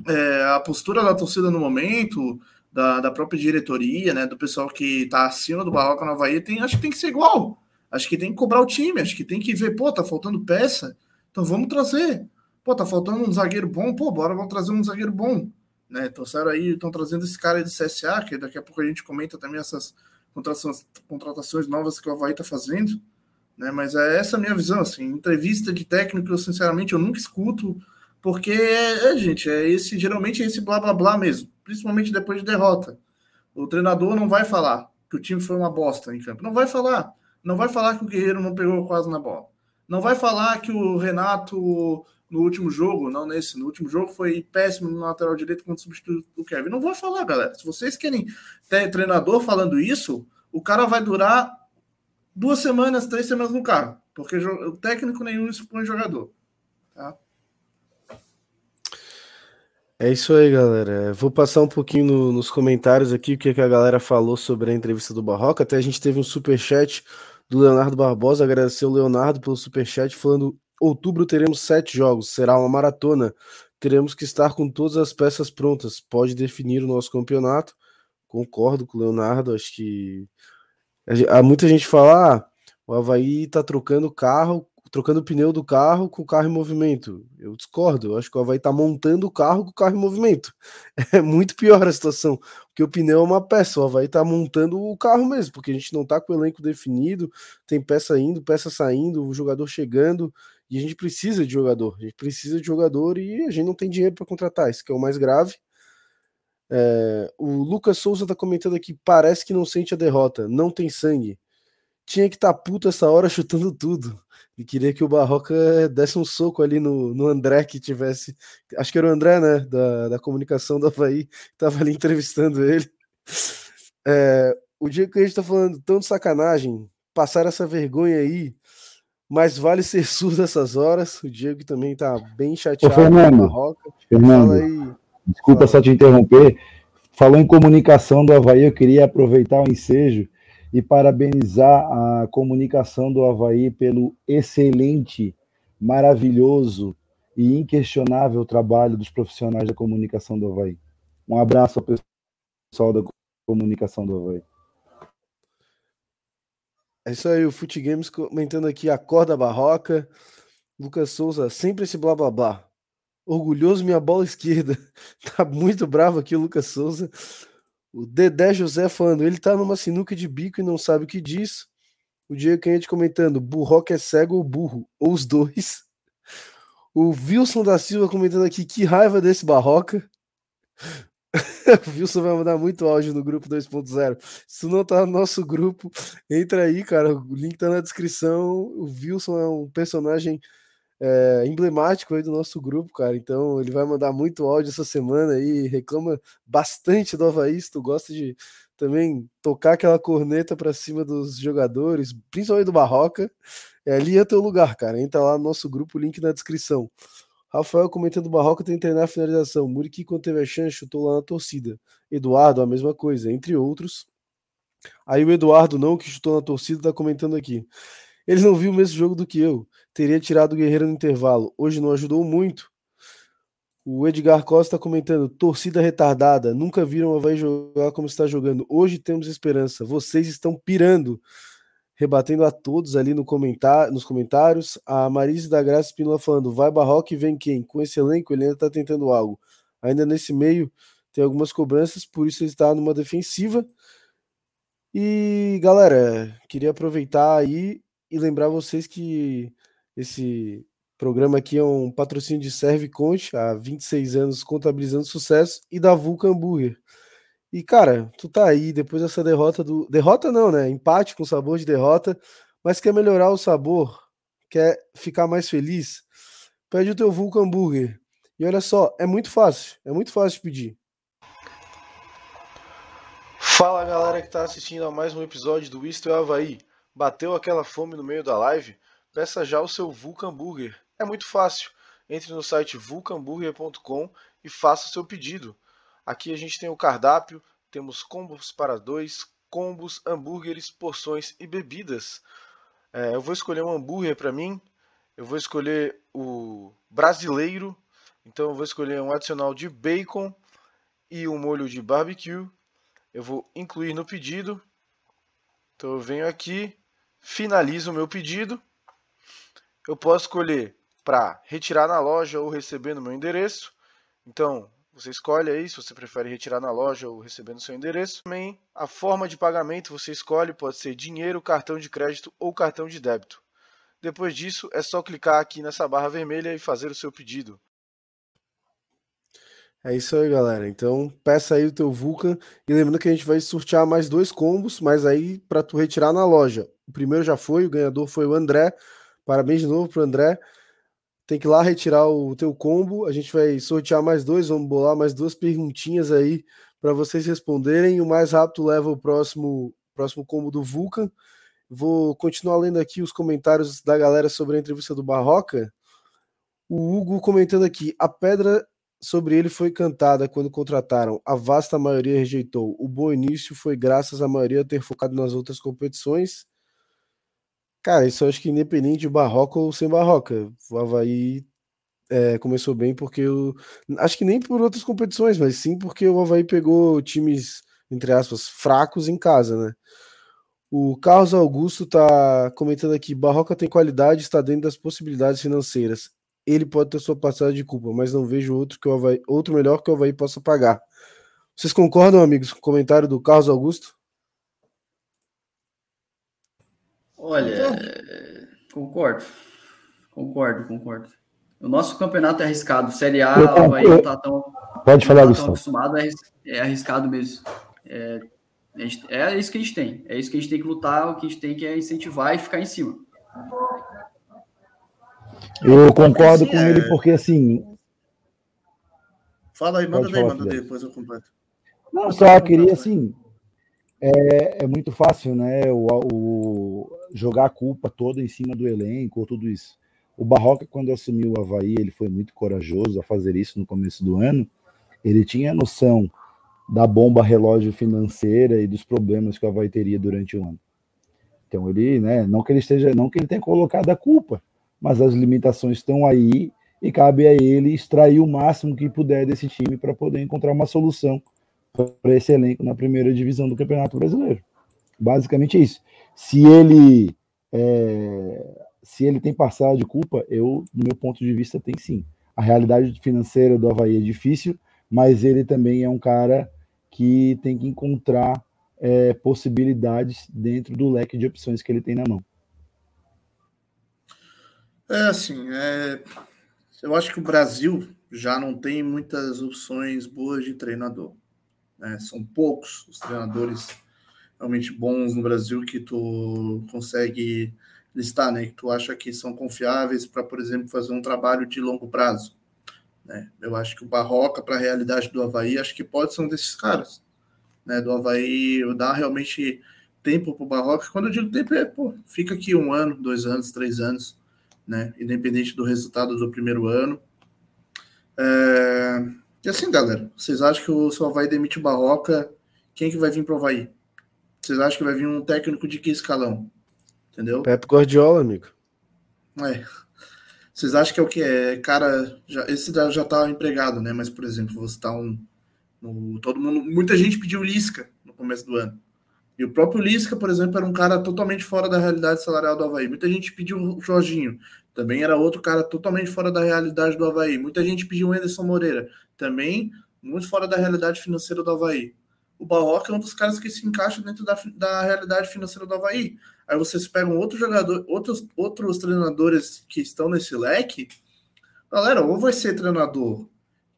é, a postura da torcida no momento, da, da própria diretoria, né, do pessoal que está acima do Barroca no Havaí, tem, acho que tem que ser igual. Acho que tem que cobrar o time, acho que tem que ver, pô, tá faltando peça, então vamos trazer. Pô, tá faltando um zagueiro bom, pô, bora vamos trazer um zagueiro bom. Né? Trouxeram aí, estão trazendo esse cara aí do CSA, que daqui a pouco a gente comenta também essas contratações, contratações novas que o Havaí tá fazendo. Né? Mas é essa a minha visão, assim, entrevista de técnico, eu, sinceramente, eu nunca escuto, porque, é, gente, é esse, geralmente é esse blá blá blá mesmo, principalmente depois de derrota. O treinador não vai falar que o time foi uma bosta em campo, não vai falar. Não vai falar que o Guerreiro não pegou quase na bola. Não vai falar que o Renato, no último jogo, não nesse, no último jogo, foi péssimo no lateral direito quando substituiu o Kevin. Não vai falar, galera. Se vocês querem ter treinador falando isso, o cara vai durar duas semanas, três semanas no carro. Porque o técnico nenhum expõe jogador. Tá? É isso aí, galera. Vou passar um pouquinho no, nos comentários aqui o que, que a galera falou sobre a entrevista do Barroca. Até a gente teve um super chat do Leonardo Barbosa, agradecer o Leonardo pelo superchat, falando: outubro teremos sete jogos, será uma maratona. Teremos que estar com todas as peças prontas, pode definir o nosso campeonato. concordo com o Leonardo, acho que há muita gente fala, ah, o Havaí tá trocando carro, trocando o pneu do carro com o carro em movimento. Eu discordo, eu acho que o Havaí tá montando o carro com o carro em movimento. É muito pior a situação, porque o pneu é uma peça, o Havaí tá montando o carro mesmo, porque a gente não tá com o elenco definido, tem peça indo, peça saindo, o jogador chegando, e a gente precisa de jogador, a gente precisa de jogador e a gente não tem dinheiro para contratar, isso que é o mais grave. É, o Lucas Souza tá comentando aqui, parece que não sente a derrota, não tem sangue. Tinha que estar tá puto essa hora chutando tudo. E queria que o Barroca desse um soco ali no, no André que tivesse. Acho que era o André, né? Da, da comunicação do Havaí, que tava ali entrevistando ele. É, o dia que a gente tá falando tão de sacanagem, passar essa vergonha aí, mas vale ser surdo essas horas. O Diego também tá bem chateado Ô, Fernando, Barroca. Fernando aí, desculpa fala. só te interromper. Falou em comunicação do Havaí, eu queria aproveitar o ensejo e parabenizar a comunicação do Havaí pelo excelente, maravilhoso e inquestionável trabalho dos profissionais da comunicação do Havaí. Um abraço ao pessoal da comunicação do Havaí. É isso aí, o Fute Games comentando aqui a corda barroca. Lucas Souza, sempre esse blá blá blá. Orgulhoso minha bola esquerda. tá muito bravo aqui o Lucas Souza. O Dedé José falando, ele tá numa sinuca de bico e não sabe o que diz. O Diego Canhete comentando, burroca é cego ou burro, ou os dois. O Wilson da Silva comentando aqui, que raiva desse barroca. o Wilson vai mandar muito áudio no grupo 2.0. Se não tá no nosso grupo, entra aí, cara. O link tá na descrição. O Wilson é um personagem é, emblemático aí do nosso grupo, cara. Então ele vai mandar muito áudio essa semana aí. Reclama bastante do Havaí. Tu gosta de também tocar aquela corneta para cima dos jogadores, principalmente do Barroca, é, ali é teu lugar, cara. Entra lá no nosso grupo, link na descrição. Rafael comentando Barroca tem que treinar a finalização. Muriqui, quando teve a chance, chutou lá na torcida. Eduardo, a mesma coisa, entre outros. Aí o Eduardo, não, que chutou na torcida, tá comentando aqui. Ele não viu o mesmo jogo do que eu. Teria tirado o Guerreiro no intervalo. Hoje não ajudou muito. O Edgar Costa tá comentando: torcida retardada. Nunca viram a vai jogar como está jogando. Hoje temos esperança. Vocês estão pirando rebatendo a todos ali no comentar, nos comentários. A Marise da Graça Espínola falando: vai Barroca e vem quem? Com esse elenco, ele ainda está tentando algo. Ainda nesse meio tem algumas cobranças, por isso ele está numa defensiva. E galera, queria aproveitar aí e lembrar vocês que esse programa aqui é um patrocínio de Serve Conte, há 26 anos contabilizando sucesso, e da Vulcan Burger. E, cara, tu tá aí depois dessa derrota do. Derrota não, né? Empate com sabor de derrota, mas quer melhorar o sabor, quer ficar mais feliz, pede o teu Vulcan Burger. E olha só, é muito fácil, é muito fácil de pedir. Fala galera que tá assistindo a mais um episódio do Isto é Havaí. Bateu aquela fome no meio da live? Peça já o seu Vulcan Burger. É muito fácil. Entre no site vulcanburger.com e faça o seu pedido. Aqui a gente tem o cardápio, temos combos para dois, combos, hambúrgueres, porções e bebidas. É, eu vou escolher um hambúrguer para mim, eu vou escolher o brasileiro, então eu vou escolher um adicional de bacon e um molho de barbecue. Eu vou incluir no pedido. Então eu venho aqui, finalizo o meu pedido. Eu posso escolher para retirar na loja ou receber no meu endereço. Então, você escolhe aí se você prefere retirar na loja ou receber no seu endereço. Também a forma de pagamento você escolhe, pode ser dinheiro, cartão de crédito ou cartão de débito. Depois disso, é só clicar aqui nessa barra vermelha e fazer o seu pedido. É isso aí, galera. Então, peça aí o teu Vulcan e lembrando que a gente vai sortear mais dois combos, mas aí para tu retirar na loja. O primeiro já foi, o ganhador foi o André. Parabéns de novo pro André tem que ir lá retirar o teu combo. A gente vai sortear mais dois, vamos bolar mais duas perguntinhas aí para vocês responderem. O mais rápido leva o próximo, próximo combo do Vulcan. Vou continuar lendo aqui os comentários da galera sobre a entrevista do Barroca. O Hugo comentando aqui: a pedra sobre ele foi cantada quando contrataram, a vasta maioria rejeitou. O bom início foi graças à maioria ter focado nas outras competições. Cara, isso eu acho que independente de barroca ou sem barroca, o Havaí é, começou bem porque eu. Acho que nem por outras competições, mas sim porque o Havaí pegou times entre aspas, fracos em casa, né? O Carlos Augusto tá comentando aqui: Barroca tem qualidade, está dentro das possibilidades financeiras. Ele pode ter sua passagem de culpa, mas não vejo outro que o Havaí, outro melhor que o Havaí possa pagar. Vocês concordam, amigos, com o comentário do Carlos Augusto? Olha, concordo. Concordo, concordo. O nosso campeonato é arriscado. Série A, o Havaí não tá tão. Pode falar, tá Gustavo. acostumado, é arriscado mesmo. É, Gente, é isso que a gente tem. É isso que a gente tem que lutar, o que a gente tem que é incentivar e ficar em cima. Eu concordo assim, com é... ele porque assim. Fala aí, manda daí, manda daí, depois eu completo. Não, só queria assim. É, é muito fácil, né? O, o, jogar a culpa toda em cima do elenco, ou tudo isso. O Barroca, quando assumiu o Havaí, ele foi muito corajoso a fazer isso no começo do ano. Ele tinha noção da bomba relógio financeira e dos problemas que o Havaí teria durante o ano. Então ele, né, não que ele esteja, não que ele tenha colocado a culpa, mas as limitações estão aí e cabe a ele extrair o máximo que puder desse time para poder encontrar uma solução para esse elenco na primeira divisão do Campeonato Brasileiro. Basicamente isso. Se ele é, se ele tem parcela de culpa, eu, do meu ponto de vista, tem sim. A realidade financeira do Havaí é difícil, mas ele também é um cara que tem que encontrar é, possibilidades dentro do leque de opções que ele tem na mão. É assim, é... eu acho que o Brasil já não tem muitas opções boas de treinador. Né? São poucos os treinadores realmente bons no Brasil que tu consegue listar, né? Que tu acha que são confiáveis para, por exemplo, fazer um trabalho de longo prazo. Né? Eu acho que o Barroca, para a realidade do Havaí, acho que pode ser um desses caras. Né? Do Havaí dar realmente tempo para o Barroca. Quando eu digo tempo, é, pô, fica aqui um ano, dois anos, três anos, né? independente do resultado do primeiro ano. É... E assim, galera, vocês acham que o seu Havaí demite o Barroca, quem que vai vir para o Havaí? Vocês acham que vai vir um técnico de que escalão? Entendeu? Pepe Guardiola, amigo. É, vocês acham que é o que é? Cara, já, esse já está empregado, né? Mas, por exemplo, você tá um. No, todo mundo. Muita gente pediu Lisca no começo do ano. E o próprio Lisca, por exemplo, era um cara totalmente fora da realidade salarial do Havaí. Muita gente pediu o Jorginho, também era outro cara totalmente fora da realidade do Havaí. Muita gente pediu o Anderson Moreira, também muito fora da realidade financeira do Havaí. O Barroca é um dos caras que se encaixa dentro da, da realidade financeira do Havaí. Aí vocês pegam outro jogador, outros, outros treinadores que estão nesse leque. Galera, ou vai ser treinador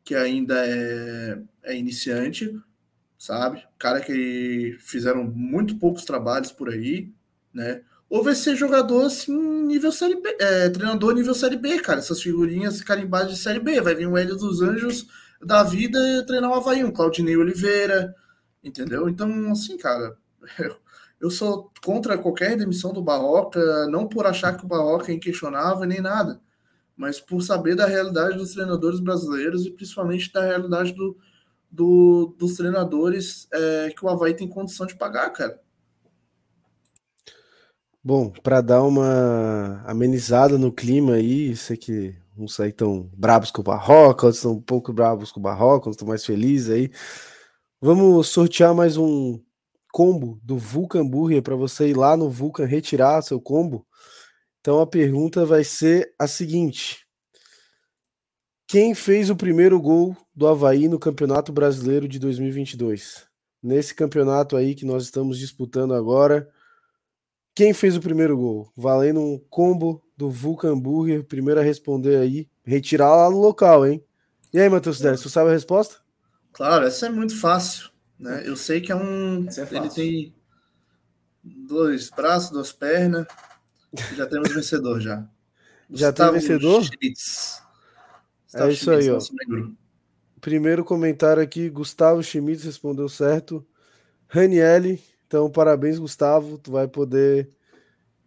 que ainda é, é iniciante, sabe? Cara que fizeram muito poucos trabalhos por aí, né? Ou vai ser jogador assim, nível série B, é, treinador nível série B, cara. Essas figurinhas carimbadas de série B. Vai vir o Hélio dos Anjos da vida treinar o Havaí, um Claudinei Oliveira, entendeu? Então, assim, cara, eu, sou contra qualquer demissão do Barroca, não por achar que o Barroca é inquestionável nem nada, mas por saber da realidade dos treinadores brasileiros e principalmente da realidade do, do dos treinadores é, que o Havaí tem condição de pagar, cara. Bom, para dar uma amenizada no clima aí, sei que uns saem tão brabos com o Barroca, outros estão um pouco bravos com o Barroca, outros estão mais felizes aí. Vamos sortear mais um combo do Vulcan Burger para você ir lá no Vulcan retirar seu combo. Então a pergunta vai ser a seguinte: Quem fez o primeiro gol do Havaí no Campeonato Brasileiro de 2022? Nesse campeonato aí que nós estamos disputando agora, quem fez o primeiro gol? Valendo um combo do Vulcan Burger, primeiro a responder aí, retirar lá no local, hein? E aí, Matheus Dez, você sabe a resposta? Claro, essa é muito fácil. Né? Eu sei que é um. É ele tem dois braços, duas pernas. Já temos vencedor já. Já tem vencedor? Schmitz. É isso Schmitz, aí, ó. Primeiro comentário aqui, Gustavo Schmitz respondeu certo. Raniele, então parabéns, Gustavo. Tu vai poder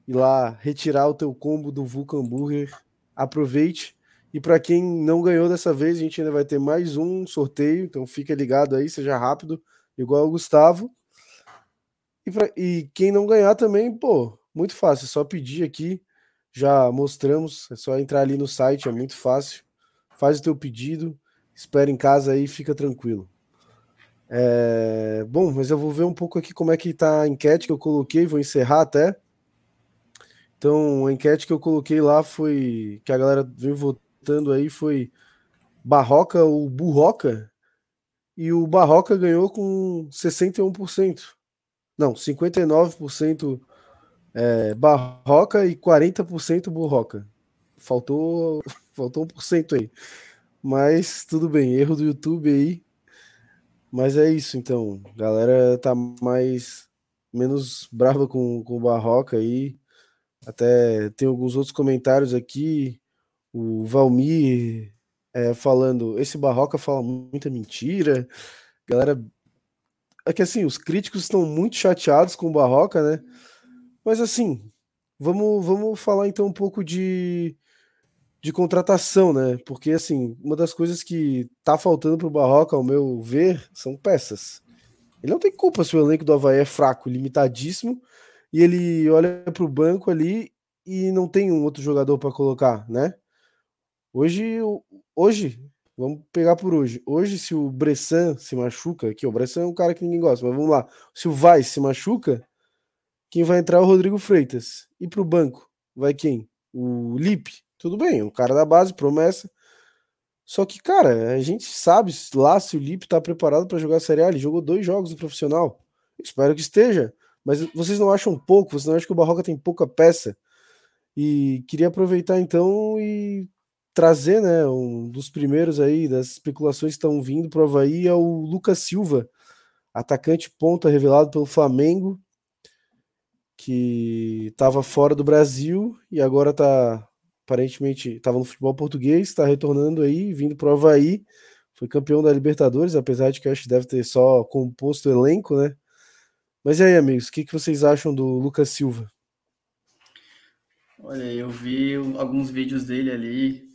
ir lá retirar o teu combo do Vulcan Burger. Aproveite. E para quem não ganhou dessa vez, a gente ainda vai ter mais um sorteio, então fica ligado aí, seja rápido igual o Gustavo. E, pra, e quem não ganhar também, pô, muito fácil, é só pedir aqui. Já mostramos, é só entrar ali no site, é muito fácil. Faz o teu pedido, espera em casa aí, fica tranquilo. É, bom, mas eu vou ver um pouco aqui como é que tá a enquete que eu coloquei, vou encerrar até. Então, a enquete que eu coloquei lá foi que a galera veio votando aí foi Barroca ou Burroca, e o Barroca ganhou com 61%. Não, 59% é, Barroca e 40% Burroca. Faltou, faltou 1% aí. Mas tudo bem, erro do YouTube aí. Mas é isso, então. A galera tá mais menos brava com, com o Barroca aí. Até tem alguns outros comentários aqui. O Valmir é, falando, esse Barroca fala muita mentira. Galera. É que assim, os críticos estão muito chateados com o Barroca, né? Mas assim, vamos, vamos falar então um pouco de, de contratação, né? Porque assim, uma das coisas que tá faltando pro Barroca, ao meu ver, são peças. Ele não tem culpa se o elenco do Havaí é fraco, limitadíssimo, e ele olha pro banco ali e não tem um outro jogador para colocar, né? Hoje, hoje, vamos pegar por hoje. Hoje, se o Bressan se machuca, que o Bressan é um cara que ninguém gosta, mas vamos lá. Se o Vai se machuca, quem vai entrar é o Rodrigo Freitas. E pro banco, vai quem? O Lipe. Tudo bem, um cara da base, promessa. Só que, cara, a gente sabe lá se o Lipe tá preparado para jogar a Série A. Ele jogou dois jogos no profissional. Espero que esteja. Mas vocês não acham pouco? Vocês não acham que o Barroca tem pouca peça? E queria aproveitar então e trazer, né, um dos primeiros aí das especulações que estão vindo para o Havaí é o Lucas Silva, atacante ponta revelado pelo Flamengo, que estava fora do Brasil e agora está aparentemente estava no futebol português, está retornando aí, vindo para o Havaí, foi campeão da Libertadores, apesar de que acho que deve ter só composto o elenco, né? Mas e aí, amigos, o que, que vocês acham do Lucas Silva? Olha, eu vi alguns vídeos dele ali,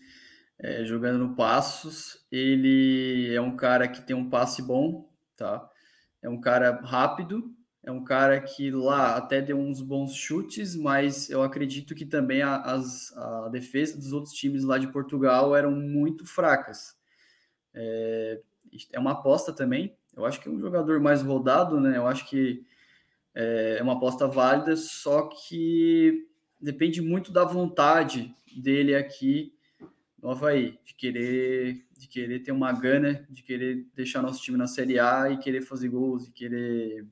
é, jogando no Passos. Ele é um cara que tem um passe bom, tá? É um cara rápido, é um cara que lá até deu uns bons chutes, mas eu acredito que também a, as, a defesa dos outros times lá de Portugal eram muito fracas. É, é uma aposta também. Eu acho que é um jogador mais rodado, né? Eu acho que é, é uma aposta válida, só que depende muito da vontade dele aqui no Havaí, de querer, de querer ter uma gana, de querer deixar nosso time na Série A e querer fazer gols, e querer,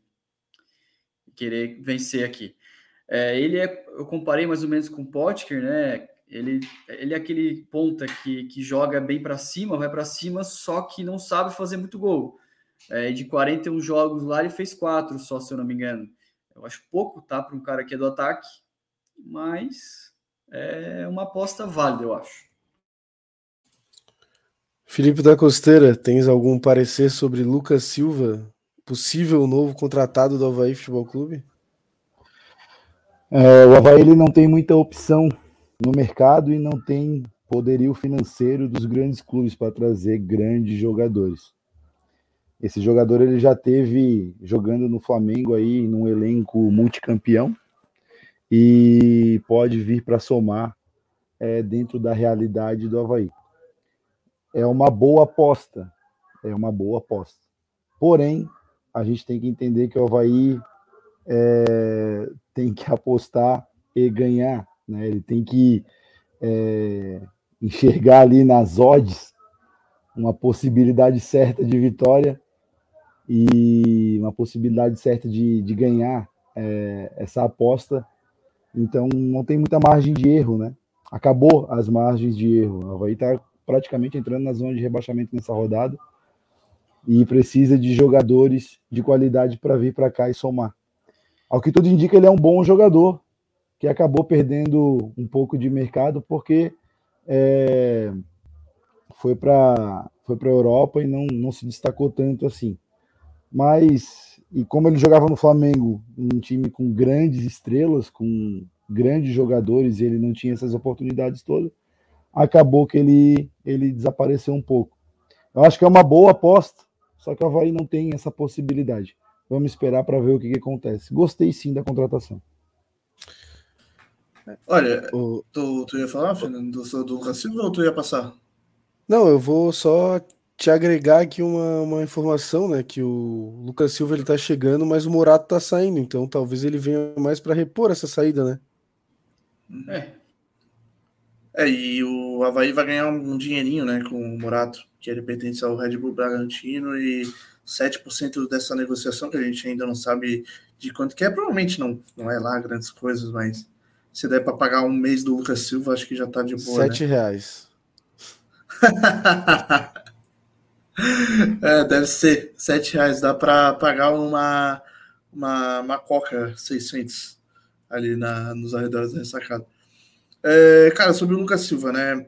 querer vencer aqui. É, ele é, eu comparei mais ou menos com o Potker, né? Ele, ele é aquele ponta que, que joga bem para cima, vai para cima, só que não sabe fazer muito gol. É, de 41 jogos lá, ele fez quatro só, se eu não me engano. Eu acho pouco, tá? Para um cara que é do ataque, mas é uma aposta válida, eu acho. Felipe da Costeira, tens algum parecer sobre Lucas Silva, possível novo contratado do Havaí Futebol Clube? É, o Havaí ele não tem muita opção no mercado e não tem poderio financeiro dos grandes clubes para trazer grandes jogadores. Esse jogador ele já teve jogando no Flamengo aí num elenco multicampeão e pode vir para somar é, dentro da realidade do Havaí é uma boa aposta. É uma boa aposta. Porém, a gente tem que entender que o Havaí é, tem que apostar e ganhar. Né? Ele tem que é, enxergar ali nas odds uma possibilidade certa de vitória e uma possibilidade certa de, de ganhar é, essa aposta. Então não tem muita margem de erro, né? Acabou as margens de erro. O Havaí está praticamente entrando na zona de rebaixamento nessa rodada e precisa de jogadores de qualidade para vir para cá e somar. Ao que tudo indica, ele é um bom jogador que acabou perdendo um pouco de mercado porque é, foi para foi a Europa e não, não se destacou tanto assim. Mas, e como ele jogava no Flamengo, um time com grandes estrelas, com grandes jogadores, e ele não tinha essas oportunidades todas, acabou que ele, ele desapareceu um pouco. Eu acho que é uma boa aposta, só que o Havaí não tem essa possibilidade. Vamos esperar para ver o que, que, acontece. Gostei sim da contratação. Olha, o... tu, tu ia falar, Fernando, do, do Lucas Silva ou tu ia passar? Não, eu vou só te agregar aqui uma, uma informação, né? Que o Lucas Silva ele tá chegando, mas o Morato tá saindo, então talvez ele venha mais para repor essa saída, né? É. É, e o Havaí vai ganhar um dinheirinho, né, com o Morato, que ele pertence ao Red Bull Bragantino e 7% dessa negociação, que a gente ainda não sabe de quanto que é, provavelmente não, não é lá grandes coisas, mas se der para pagar um mês do Lucas Silva, acho que já tá de boa. 7 né? reais. é, deve ser 7 reais, dá para pagar uma, uma, uma Coca 600 ali na, nos arredores da ressacada. É, cara, sobre o Lucas Silva, né?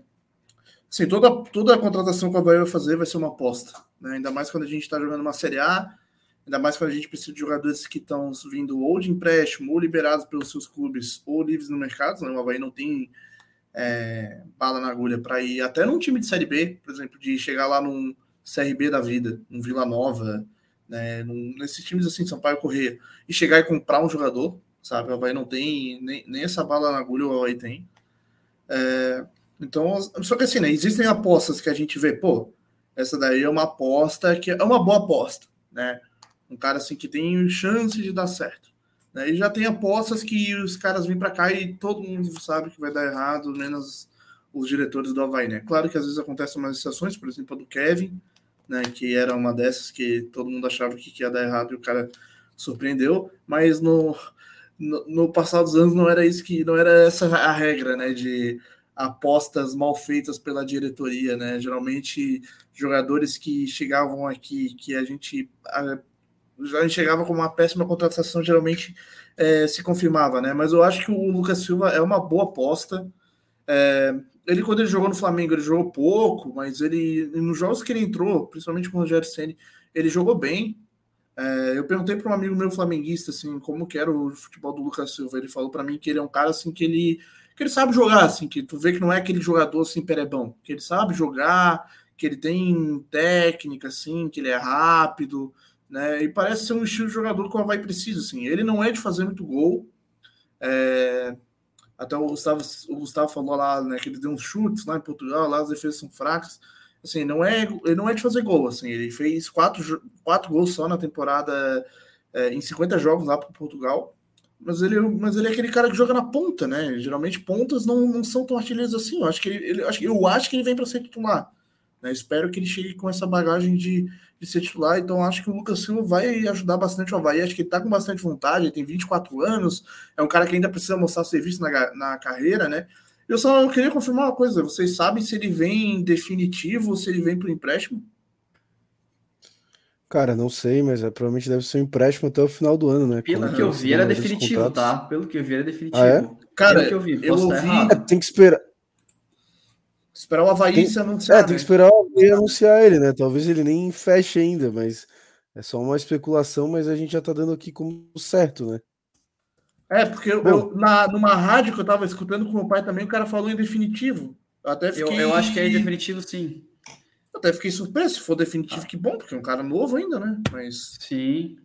Assim, toda, toda a contratação que o Havaí vai fazer vai ser uma aposta. Né? Ainda mais quando a gente está jogando uma Série A, ainda mais quando a gente precisa de jogadores que estão vindo ou de empréstimo, ou liberados pelos seus clubes, ou livres no mercado. Né? O Havaí não tem é, bala na agulha para ir até num time de Série B, por exemplo, de chegar lá num CRB da vida, um Vila Nova, né? Num, nesses times assim, Sampaio Correia, e chegar e comprar um jogador, sabe? O Havaí não tem, nem, nem essa bala na agulha o Havaí tem. É, então, só que assim, né, existem apostas que a gente vê, pô, essa daí é uma aposta que é uma boa aposta, né? Um cara assim que tem chance de dar certo. Né? E já tem apostas que os caras vêm para cá e todo mundo sabe que vai dar errado, menos os diretores do Havaí, né? Claro que às vezes acontecem umas exceções, por exemplo, a do Kevin, né? Que era uma dessas que todo mundo achava que ia dar errado e o cara surpreendeu, mas no, no, no passar dos anos não era isso que não era essa a regra, né? De apostas mal feitas pela diretoria, né? Geralmente jogadores que chegavam aqui, que a gente a, já chegava com uma péssima contratação, geralmente é, se confirmava, né? Mas eu acho que o Lucas Silva é uma boa aposta. É, ele, quando ele jogou no Flamengo, ele jogou pouco, mas ele, nos jogos que ele entrou, principalmente com o Rogério Senni, ele jogou bem. É, eu perguntei para um amigo meu flamenguista assim, como que era o futebol do Lucas Silva. Ele falou para mim que ele é um cara assim que ele que ele sabe jogar, assim, que tu vê que não é aquele jogador assim perebão, que ele sabe jogar, que ele tem técnica, assim, que ele é rápido, né? E parece ser um estilo de jogador que o Havaí precisa, assim. Ele não é de fazer muito gol. É... Até o Gustavo, o Gustavo falou lá, né, que ele deu uns chutes lá em Portugal, lá as defesas são fracas. Assim, não é, ele não é de fazer gol, assim. Ele fez quatro, quatro gols só na temporada, é, em 50 jogos lá para Portugal. Mas ele, mas ele é aquele cara que joga na ponta, né? Geralmente pontas não, não são tão artilheiros assim. Eu acho que ele, ele acho, eu acho que ele vem para ser titular. Né? Espero que ele chegue com essa bagagem de, de ser titular. Então acho que o Lucas Silva vai ajudar bastante o Havaí. Acho que ele tá com bastante vontade. Ele tem 24 anos. É um cara que ainda precisa mostrar serviço na, na carreira, né? Eu só queria confirmar uma coisa. Vocês sabem se ele vem definitivo ou se ele vem para empréstimo? Cara, não sei, mas é, provavelmente deve ser um empréstimo até o final do ano, né? Pelo que eu vi, era definitivo, tá? Pelo que eu vi, era definitivo. Ah, é? Cara, que eu vi, eu ouvi... É, tem que esperar. Esperar o Havaí tem... se anunciar. É, tem que né? esperar o Havaí anunciar ele, né? Talvez ele nem feche ainda, mas é só uma especulação, mas a gente já tá dando aqui como certo, né? É, porque eu, eu na, numa rádio que eu tava escutando com meu pai também, o cara falou em definitivo. Eu até fiquei... eu, eu acho que é definitivo, sim. Eu até fiquei surpreso. Se for definitivo, ah. que bom, porque é um cara novo ainda, né? Mas. Sim.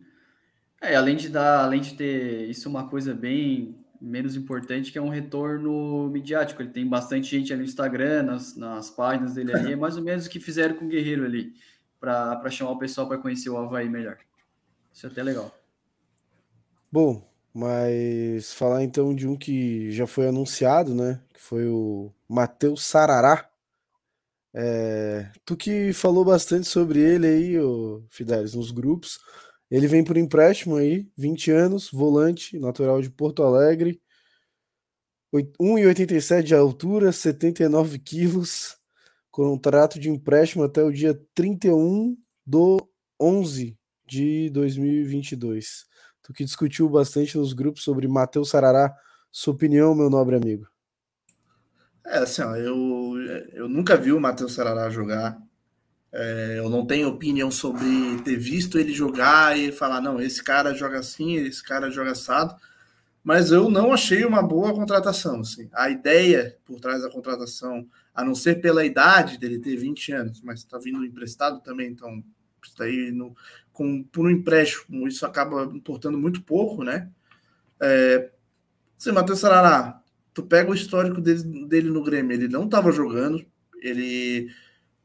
É, além de dar, além de ter isso uma coisa bem menos importante, que é um retorno midiático. Ele tem bastante gente ali no Instagram, nas, nas páginas dele ali. É mais ou menos o que fizeram com o Guerreiro ali, para chamar o pessoal para conhecer o Havaí melhor. Isso é até legal. Bom, mas falar então de um que já foi anunciado, né? Que foi o Matheus Sarará é, tu que falou bastante sobre ele aí, ô Fidelis, nos grupos. Ele vem por empréstimo aí, 20 anos, volante, natural de Porto Alegre, 1,87 de altura, 79 quilos, contrato de empréstimo até o dia 31 do 11 de 2022. Tu que discutiu bastante nos grupos sobre Matheus Sarará, sua opinião, meu nobre amigo. É, assim, ó, eu, eu nunca vi o Matheus Sarará jogar. É, eu não tenho opinião sobre ter visto ele jogar e falar, não, esse cara joga assim, esse cara joga assado. Mas eu não achei uma boa contratação. Assim. A ideia por trás da contratação, a não ser pela idade dele ter 20 anos, mas está vindo emprestado também, então está aí no, com, por um empréstimo, isso acaba importando muito pouco, né? É, assim, Matheus Sarará, tu pega o histórico dele, dele no Grêmio, ele não estava jogando, ele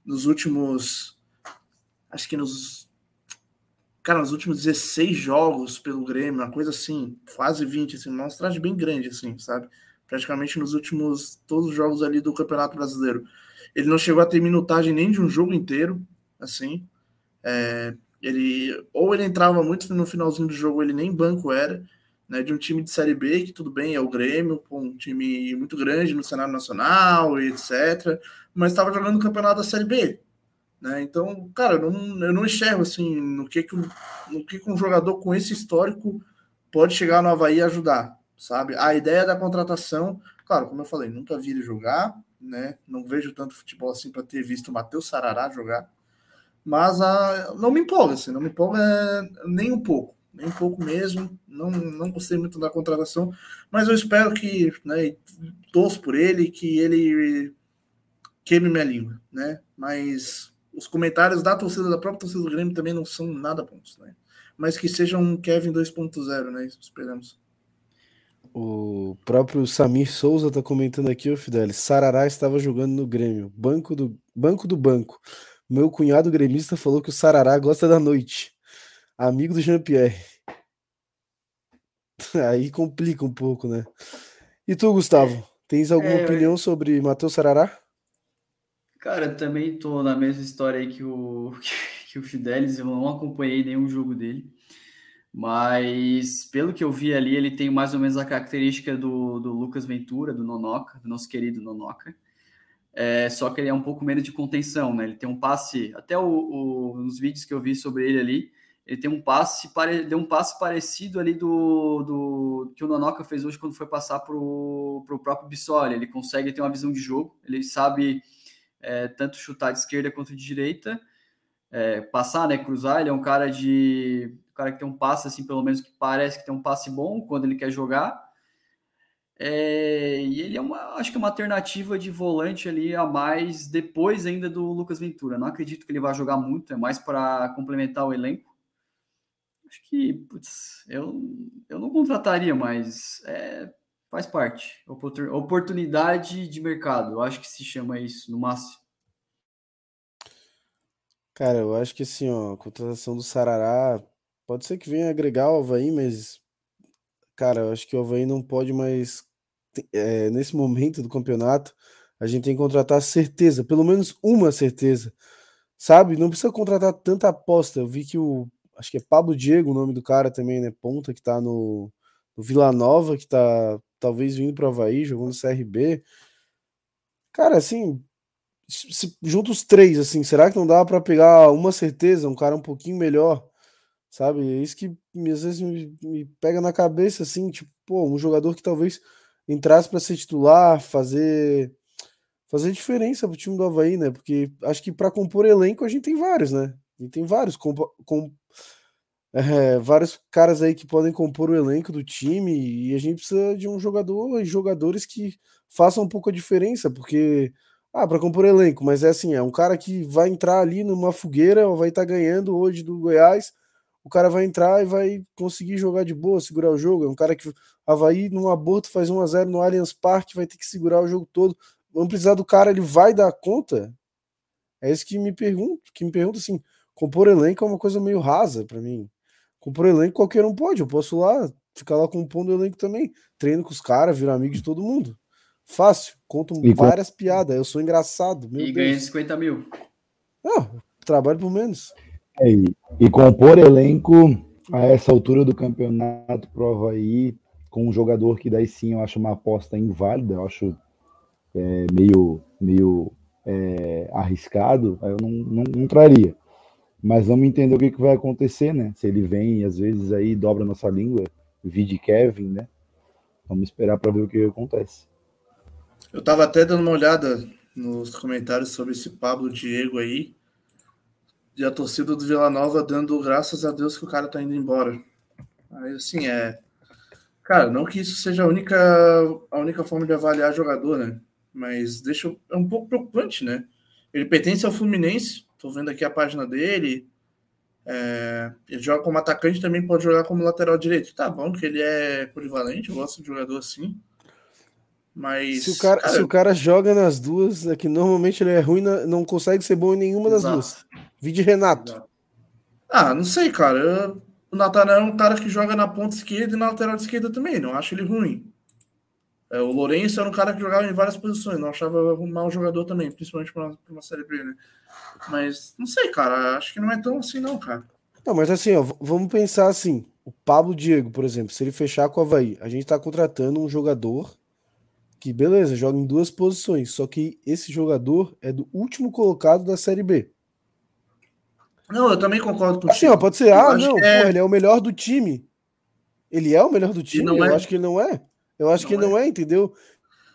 nos últimos acho que nos. Cara, nos últimos 16 jogos pelo Grêmio, uma coisa assim, quase 20, assim, uma amostragem bem grande, assim, sabe? Praticamente nos últimos. Todos os jogos ali do Campeonato Brasileiro. Ele não chegou a ter minutagem nem de um jogo inteiro, assim. É, ele ou ele entrava muito no finalzinho do jogo, ele nem banco era, né, de um time de série B que tudo bem é o Grêmio, um time muito grande no cenário nacional e etc, mas estava jogando o campeonato da série B, né? Então, cara, eu não, eu não enxergo assim no que que, no que que um jogador com esse histórico pode chegar no Havaí e ajudar, sabe? A ideia da contratação, claro, como eu falei, nunca vi ele jogar, né? Não vejo tanto futebol assim para ter visto o Matheus Sarará jogar mas a, não me empolga, assim, não me empolga nem um pouco, nem um pouco mesmo. Não, não gostei muito da contratação, mas eu espero que, né, torço por ele, que ele queime minha língua, né? Mas os comentários da torcida, da própria torcida do Grêmio também não são nada bons, né? Mas que seja um Kevin 2.0, né? Esperamos. O próprio Samir Souza tá comentando aqui, o Fidelis. Sarará estava jogando no Grêmio, banco do banco do banco. Meu cunhado gremista falou que o Sarará gosta da noite. Amigo do Jean-Pierre. Aí complica um pouco, né? E tu, Gustavo? Tens alguma é, opinião eu... sobre Matheus Sarará? Cara, também tô na mesma história aí que o, que o Fidelis. Eu não acompanhei nenhum jogo dele. Mas, pelo que eu vi ali, ele tem mais ou menos a característica do, do Lucas Ventura, do Nonoca, do nosso querido Nonoca é, só que ele é um pouco menos de contenção, né? Ele tem um passe, até o, o, nos vídeos que eu vi sobre ele ali, ele tem um passe, pare, deu um passe parecido ali do, do que o Nonoca fez hoje quando foi passar para o próprio Bissoli. Ele consegue ter uma visão de jogo, ele sabe é, tanto chutar de esquerda quanto de direita, é, passar, né? Cruzar. Ele é um cara de, um cara que tem um passe assim, pelo menos que parece que tem um passe bom quando ele quer jogar é, e ele é uma, acho que é uma alternativa de volante ali a mais depois ainda do Lucas Ventura. Não acredito que ele vá jogar muito, é mais para complementar o elenco. Acho que, putz, eu, eu não contrataria, mas é, faz parte. Oportunidade de mercado, eu acho que se chama isso no máximo. Cara, eu acho que assim, ó, a contratação do Sarará pode ser que venha agregar o Havaí, mas cara, eu acho que o Havaí não pode mais é, nesse momento do campeonato, a gente tem que contratar certeza, pelo menos uma certeza, sabe? Não precisa contratar tanta aposta. Eu vi que o, acho que é Pablo Diego o nome do cara também, né? Ponta, que tá no, no Vila Nova, que tá talvez vindo pro Havaí, jogando CRB. Cara, assim, se, junta os três, assim, será que não dá para pegar uma certeza, um cara um pouquinho melhor? Sabe? É isso que às vezes me, me pega na cabeça, assim, tipo, pô, um jogador que talvez entrasse para ser titular, fazer fazer diferença pro time do Havaí, né? Porque acho que para compor elenco a gente tem vários, né? A gente tem vários com, com é, vários caras aí que podem compor o elenco do time e a gente precisa de um jogador e jogadores que façam um pouco a diferença, porque ah, para compor elenco, mas é assim, é um cara que vai entrar ali numa fogueira, vai estar tá ganhando hoje do Goiás, o cara vai entrar e vai conseguir jogar de boa, segurar o jogo. É um cara que Havaí, num aborto, faz 1 a 0 no Allianz Parque, vai ter que segurar o jogo todo. Vamos precisar do cara, ele vai dar conta? É isso que me pergunto, que me pergunta assim, compor elenco é uma coisa meio rasa para mim. Compor elenco qualquer um pode, eu posso lá ficar lá compondo elenco também, treino com os caras, virar amigo de todo mundo. Fácil, conto e várias com... piadas, eu sou engraçado. e ganha 50 mil. Ah, trabalho por menos. É, e compor elenco a essa altura do campeonato pro Havaí, com um jogador que daí sim eu acho uma aposta inválida, eu acho é, meio, meio é, arriscado, eu não, não, não, traria. Mas vamos entender o que, que vai acontecer, né? Se ele vem e às vezes aí dobra nossa língua, vide Kevin, né? Vamos esperar para ver o que acontece. Eu tava até dando uma olhada nos comentários sobre esse Pablo Diego aí e a torcida do Vila Nova dando graças a Deus que o cara tá indo embora. Aí, assim, é. Cara, não que isso seja a única, a única forma de avaliar jogador, né? Mas deixa. É um pouco preocupante, né? Ele pertence ao Fluminense, tô vendo aqui a página dele. É, ele joga como atacante, também pode jogar como lateral direito. Tá bom que ele é polivalente, eu gosto de jogador assim. Mas. Se o cara, cara... Se o cara joga nas duas, é que normalmente ele é ruim, não consegue ser bom em nenhuma das duas. Vide Renato. Ah, não sei, cara. Eu, o Natanael é um cara que joga na ponta esquerda e na lateral esquerda também. Não acho ele ruim. É, o Lourenço era um cara que jogava em várias posições. Não achava um mau jogador também, principalmente para uma, uma Série B, né? Mas não sei, cara. Acho que não é tão assim, não, cara. Não, mas assim, ó, vamos pensar assim. O Pablo Diego, por exemplo, se ele fechar com o Havaí, a gente tá contratando um jogador que, beleza, joga em duas posições, só que esse jogador é do último colocado da Série B. Não, eu também concordo com Assim, ó, pode ser, ah, não, é... Porra, ele é o melhor do time. Ele é o melhor do time? Eu é... acho que ele não é. Eu acho não que ele é. não é, entendeu?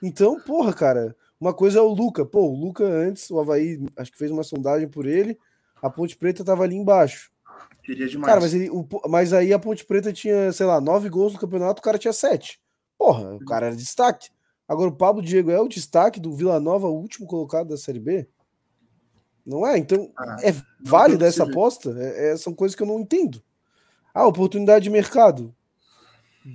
Então, porra, cara, uma coisa é o Luca. Pô, o Luca antes, o Havaí, acho que fez uma sondagem por ele, a Ponte Preta tava ali embaixo. Queria demais. Cara, mas, ele, o, mas aí a Ponte Preta tinha, sei lá, nove gols no campeonato, o cara tinha sete. Porra, o cara era destaque. Agora o Pablo Diego é o destaque do Vila Nova, o último colocado da Série B? Não é? Então, ah, é válida essa aposta? É, é, são coisas que eu não entendo. Ah, oportunidade de mercado.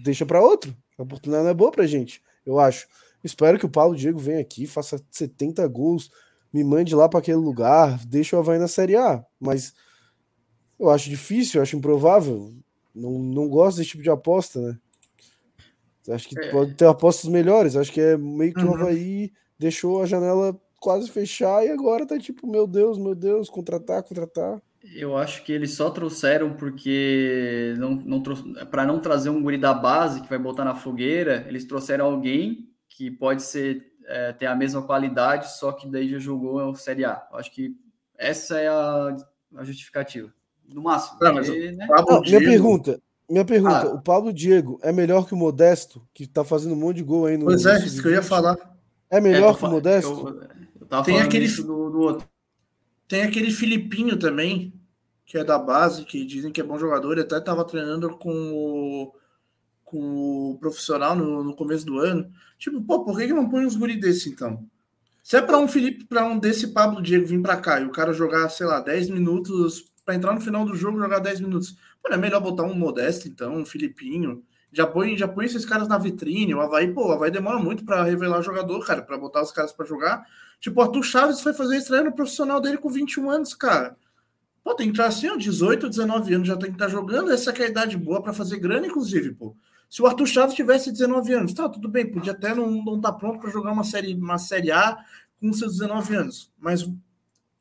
Deixa para outro. A oportunidade não é boa pra gente, eu acho. Espero que o Paulo Diego venha aqui, faça 70 gols, me mande lá para aquele lugar, deixe o Havaí na Série A. Mas eu acho difícil, eu acho improvável. Não, não gosto desse tipo de aposta, né? Acho que é. pode ter apostas melhores. Acho que é meio que uhum. o Havaí deixou a janela quase fechar e agora tá tipo, meu Deus, meu Deus, contratar, contratar. Eu acho que eles só trouxeram porque não, não para não trazer um guri da base que vai botar na fogueira, eles trouxeram alguém que pode ser é, ter a mesma qualidade, só que daí já jogou a Série A. Eu acho que essa é a, a justificativa. No máximo. Não, porque, né? não, minha pergunta, minha pergunta, ah. o Pablo Diego é melhor que o Modesto, que tá fazendo um monte de gol aí no Pois é, isso que eu ia falar. É melhor é, que o Modesto? Eu, eu tava tem aquele do, do outro. Tem aquele Filipinho também, que é da base, que dizem que é bom jogador. Ele até estava treinando com o, com o profissional no, no começo do ano. Tipo, pô, por que, que não põe uns guri desse então? Se é para um Felipe, para um desse Pablo Diego vir para cá e o cara jogar, sei lá, 10 minutos, para entrar no final do jogo jogar 10 minutos, pô, é melhor botar um Modesto então, um Filipinho. Já põe, já põe esses caras na vitrine. O Havaí, pô, o Havaí demora muito para revelar jogador, cara, para botar os caras para jogar. Tipo, o Arthur Chaves foi fazer estreia no profissional dele com 21 anos, cara. Pô, tem que estar assim, ó, 18, 19 anos, já tem que estar jogando. Essa é a idade boa para fazer grana, inclusive, pô. Se o Arthur Chaves tivesse 19 anos, tá, tudo bem, podia até não estar não tá pronto para jogar uma série, uma série A com seus 19 anos. Mas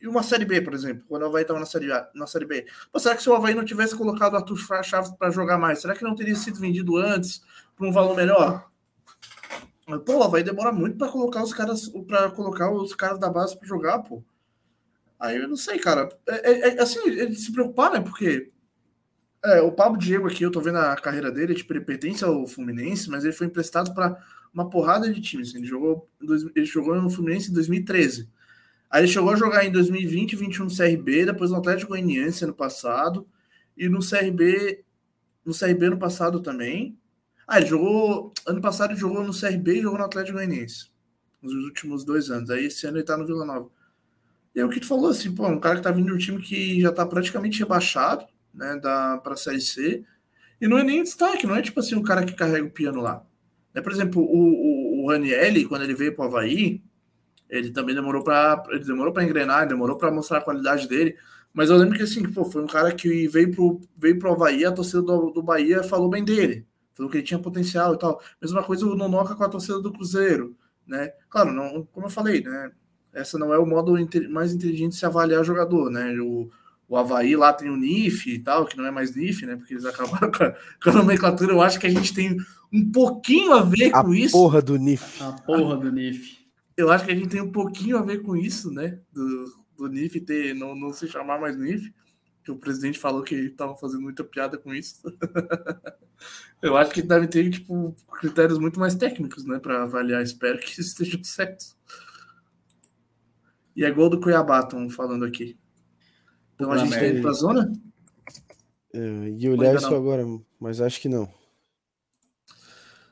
e uma série B, por exemplo, quando o Havaí estava na série A, na série B. Pô, será que se o Havaí não tivesse colocado o Arthur Chaves para jogar mais, será que não teria sido vendido antes por um valor melhor? Pô, o Havaí demora muito para colocar os caras para colocar os caras da base para jogar, pô. Aí eu não sei, cara. É, é, é, assim, ele se preocupar, né? Porque é, o Pablo Diego aqui, eu tô vendo a carreira dele, tipo, ele pertence ao Fluminense, mas ele foi emprestado para uma porrada de times. Ele jogou, ele jogou no Fluminense em 2013. Aí ele chegou a jogar em 2020, 21 no CRB, depois no Atlético Goianiense ano passado, e no CRB, no CRB ano passado também. Ah, ele jogou. Ano passado ele jogou no CRB e jogou no Atlético Goianiense. Nos últimos dois anos. Aí esse ano ele tá no Vila Nova. E é o que tu falou, assim, pô, um cara que tá vindo de um time que já tá praticamente rebaixado, né, da, pra Série C. E não é nem destaque, não é tipo assim um cara que carrega o piano lá. É, por exemplo, o, o, o Ranielli, quando ele veio pro Havaí, ele também demorou para ele demorou para engrenar, demorou para mostrar a qualidade dele. Mas eu lembro que assim, pô, foi um cara que veio pro, veio pro Havaí, a torcida do, do Bahia falou bem dele falou que ele tinha potencial e tal. Mesma coisa o Nonoca com a torcida do Cruzeiro, né? Claro, não, como eu falei, né? Essa não é o modo mais inteligente de se avaliar jogador, né? O, o Havaí lá tem o NIF e tal, que não é mais NIF, né? Porque eles acabaram com a, com a nomenclatura. Eu acho que a gente tem um pouquinho a ver a com isso. Porra do NIF. A porra do NIF. Eu acho que a gente tem um pouquinho a ver com isso, né? Do, do NIF ter, não, não se chamar mais NIF que o presidente falou que estava fazendo muita piada com isso. eu acho que deve ter tipo, critérios muito mais técnicos, né, para avaliar. Espero que esteja certo. E é gol do Cuiabá, estão falando aqui. Então a gente tem tá indo para a zona? É, e olhar isso agora, mas acho que não.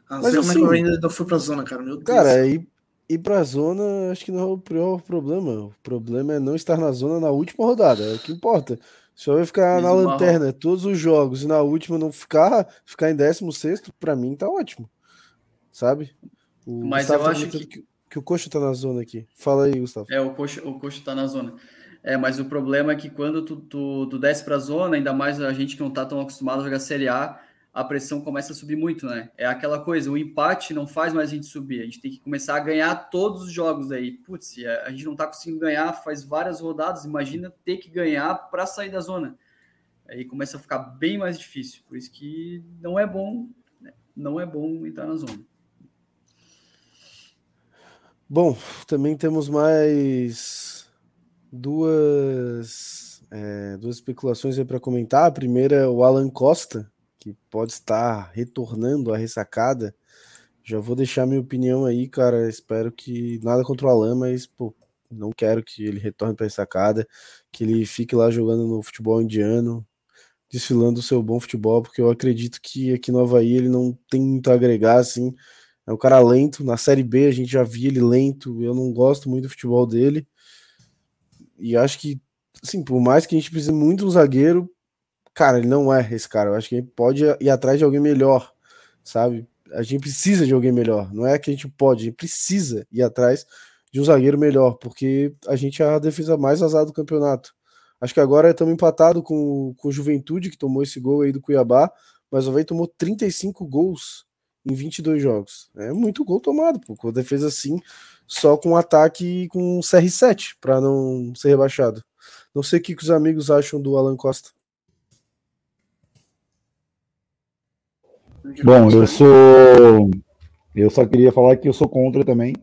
Ah, não mas sei assim, como é que eu assim, ainda não fui para a zona, cara. Meu Deus. Cara, ir, ir para a zona acho que não é o pior problema. O problema é não estar na zona na última rodada. É o que importa. Só vai ficar na lanterna todos os jogos e na última não ficar, ficar em 16, para mim tá ótimo. Sabe? O Mas Gustavo eu tá acho que... que... que o Coxa tá na zona aqui. Fala aí, Gustavo. É, o Coxa, o Coxa tá na zona. É, mas o problema é que quando tu, tu, tu desce para a zona, ainda mais a gente que não está tão acostumado a jogar Série A, a pressão começa a subir muito, né? É aquela coisa, o empate não faz mais a gente subir, a gente tem que começar a ganhar todos os jogos aí. Putz, a gente não está conseguindo ganhar faz várias rodadas, imagina ter que ganhar para sair da zona. Aí começa a ficar bem mais difícil, por isso que não é bom, né? não é bom entrar na zona. Bom, também temos mais duas, é, duas especulações aí para comentar. A primeira é o Alan Costa, que pode estar retornando à ressacada. Já vou deixar minha opinião aí, cara. Espero que nada contra o Alan, mas pô, não quero que ele retorne para a ressacada, que ele fique lá jogando no futebol indiano, desfilando o seu bom futebol, porque eu acredito que aqui no Havaí ele não tem muito a agregar, assim. É um cara lento. Na Série B a gente já via ele lento. Eu não gosto muito do futebol dele. E acho que, assim, por mais que a gente precise muito de um zagueiro, cara, ele não é esse cara. Eu acho que ele pode ir atrás de alguém melhor, sabe? A gente precisa de alguém melhor. Não é que a gente pode, a gente precisa ir atrás de um zagueiro melhor, porque a gente é a defesa mais vazada do campeonato. Acho que agora estamos empatados com, com Juventude, que tomou esse gol aí do Cuiabá, mas o Havaí tomou 35 gols em 22 jogos. É muito gol tomado, pô, com a defesa assim, só com ataque com CR7 para não ser rebaixado. Não sei o que, que os amigos acham do Alan Costa. Bom, eu sou. Eu só queria falar que eu sou contra também.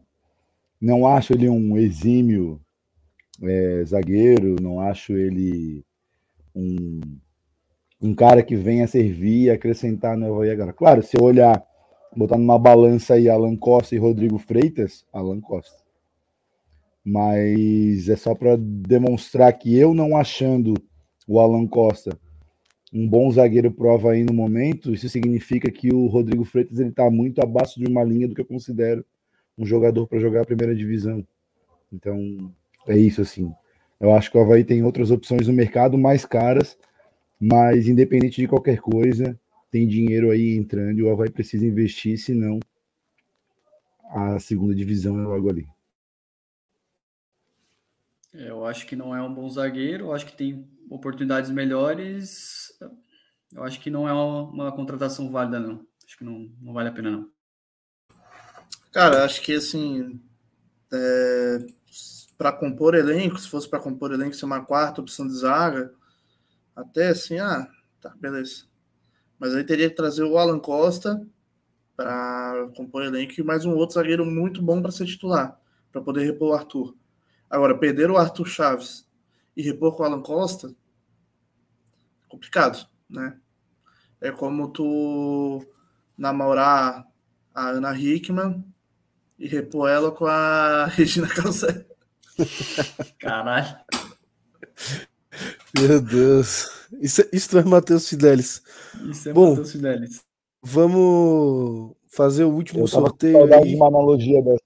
Não acho ele um exímio é, zagueiro, não acho ele um, um cara que venha servir e acrescentar no Havaí agora. Claro, se eu olhar botar numa balança aí Alan Costa e Rodrigo Freitas, Alan Costa. Mas é só para demonstrar que eu não achando o Alan Costa um bom zagueiro prova aí no momento, isso significa que o Rodrigo Freitas ele está muito abaixo de uma linha do que eu considero um jogador para jogar a primeira divisão. Então, é isso assim. Eu acho que o Havaí tem outras opções no mercado mais caras, mas independente de qualquer coisa, tem dinheiro aí entrando e o Havaí precisa investir, senão a segunda divisão é logo ali. É, eu acho que não é um bom zagueiro, eu acho que tem oportunidades melhores. Eu acho que não é uma, contratação válida, não. Acho que não, não vale a pena, não. Cara, acho que assim, é, para compor elenco, se fosse para compor elenco, ser uma quarta opção de zaga, até assim, ah, tá, beleza. Mas aí teria que trazer o Alan Costa para compor elenco e mais um outro zagueiro muito bom para ser titular, para poder repor o Arthur. Agora, perder o Arthur Chaves e repor com o Alan Costa, complicado, né? É como tu namorar a Ana Hickman e repor ela com a Regina Calcé. Caralho. Meu Deus. Isso, isso é Matheus Fidelis. Isso é Bom, Matheus Fidelis. Vamos fazer o último sorteio aí. Uma analogia dessa.